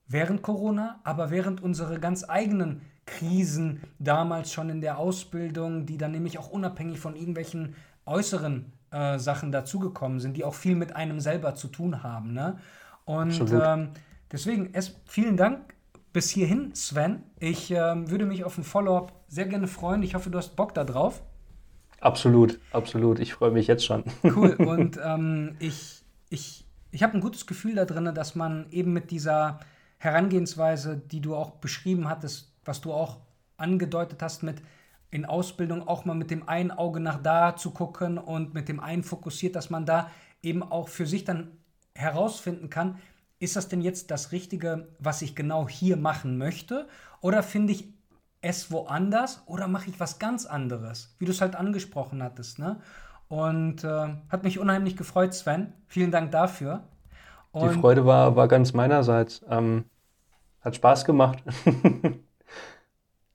während Corona, aber während unserer ganz eigenen Krisen damals schon in der Ausbildung, die dann nämlich auch unabhängig von irgendwelchen äußeren äh, Sachen dazugekommen sind, die auch viel mit einem selber zu tun haben. Ne? Und ähm, deswegen, es, vielen Dank bis hierhin, Sven. Ich ähm, würde mich auf ein Follow-up sehr gerne freuen. Ich hoffe, du hast Bock da drauf. Absolut, absolut. Ich freue mich jetzt schon. Cool. Und ähm, ich, ich, ich habe ein gutes Gefühl da drin, dass man eben mit dieser Herangehensweise, die du auch beschrieben hattest, was du auch angedeutet hast, mit in Ausbildung auch mal mit dem einen Auge nach da zu gucken und mit dem einen fokussiert, dass man da eben auch für sich dann herausfinden kann, ist das denn jetzt das Richtige, was ich genau hier machen möchte? Oder finde ich es woanders oder mache ich was ganz anderes, wie du es halt angesprochen hattest. Ne? Und äh, hat mich unheimlich gefreut, Sven. Vielen Dank dafür. Und Die Freude war, war ganz meinerseits. Ähm, hat Spaß gemacht.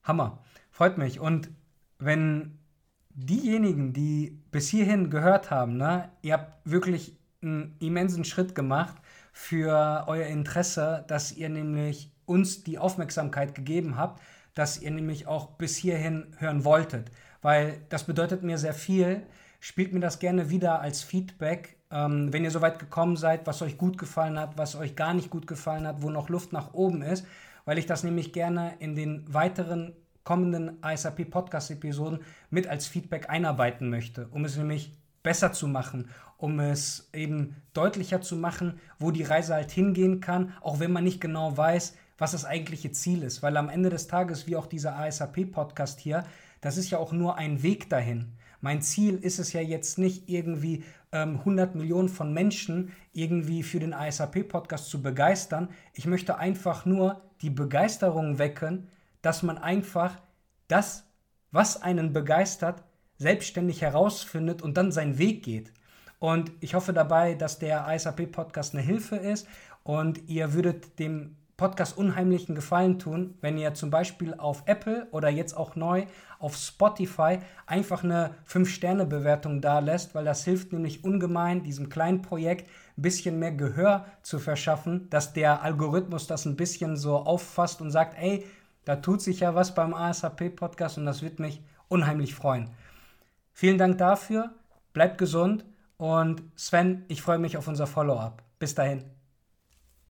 Hammer. Freut mich. Und wenn diejenigen, die bis hierhin gehört haben, ne, ihr habt wirklich einen immensen Schritt gemacht für euer Interesse, dass ihr nämlich uns die Aufmerksamkeit gegeben habt, dass ihr nämlich auch bis hierhin hören wolltet. Weil das bedeutet mir sehr viel. Spielt mir das gerne wieder als Feedback, ähm, wenn ihr so weit gekommen seid, was euch gut gefallen hat, was euch gar nicht gut gefallen hat, wo noch Luft nach oben ist, weil ich das nämlich gerne in den weiteren kommenden ISAP Podcast Episoden mit als Feedback einarbeiten möchte, um es nämlich besser zu machen, um es eben deutlicher zu machen, wo die Reise halt hingehen kann, auch wenn man nicht genau weiß, was das eigentliche Ziel ist. Weil am Ende des Tages, wie auch dieser ASAP-Podcast hier, das ist ja auch nur ein Weg dahin. Mein Ziel ist es ja jetzt nicht irgendwie ähm, 100 Millionen von Menschen irgendwie für den ASAP-Podcast zu begeistern. Ich möchte einfach nur die Begeisterung wecken, dass man einfach das, was einen begeistert, selbstständig herausfindet und dann seinen Weg geht. Und ich hoffe dabei, dass der ASAP-Podcast eine Hilfe ist und ihr würdet dem Podcast unheimlichen Gefallen tun, wenn ihr zum Beispiel auf Apple oder jetzt auch neu auf Spotify einfach eine 5-Sterne-Bewertung da lässt, weil das hilft nämlich ungemein, diesem kleinen Projekt ein bisschen mehr Gehör zu verschaffen, dass der Algorithmus das ein bisschen so auffasst und sagt, ey, da tut sich ja was beim ASAP-Podcast und das wird mich unheimlich freuen. Vielen Dank dafür, bleibt gesund und Sven, ich freue mich auf unser Follow-up. Bis dahin.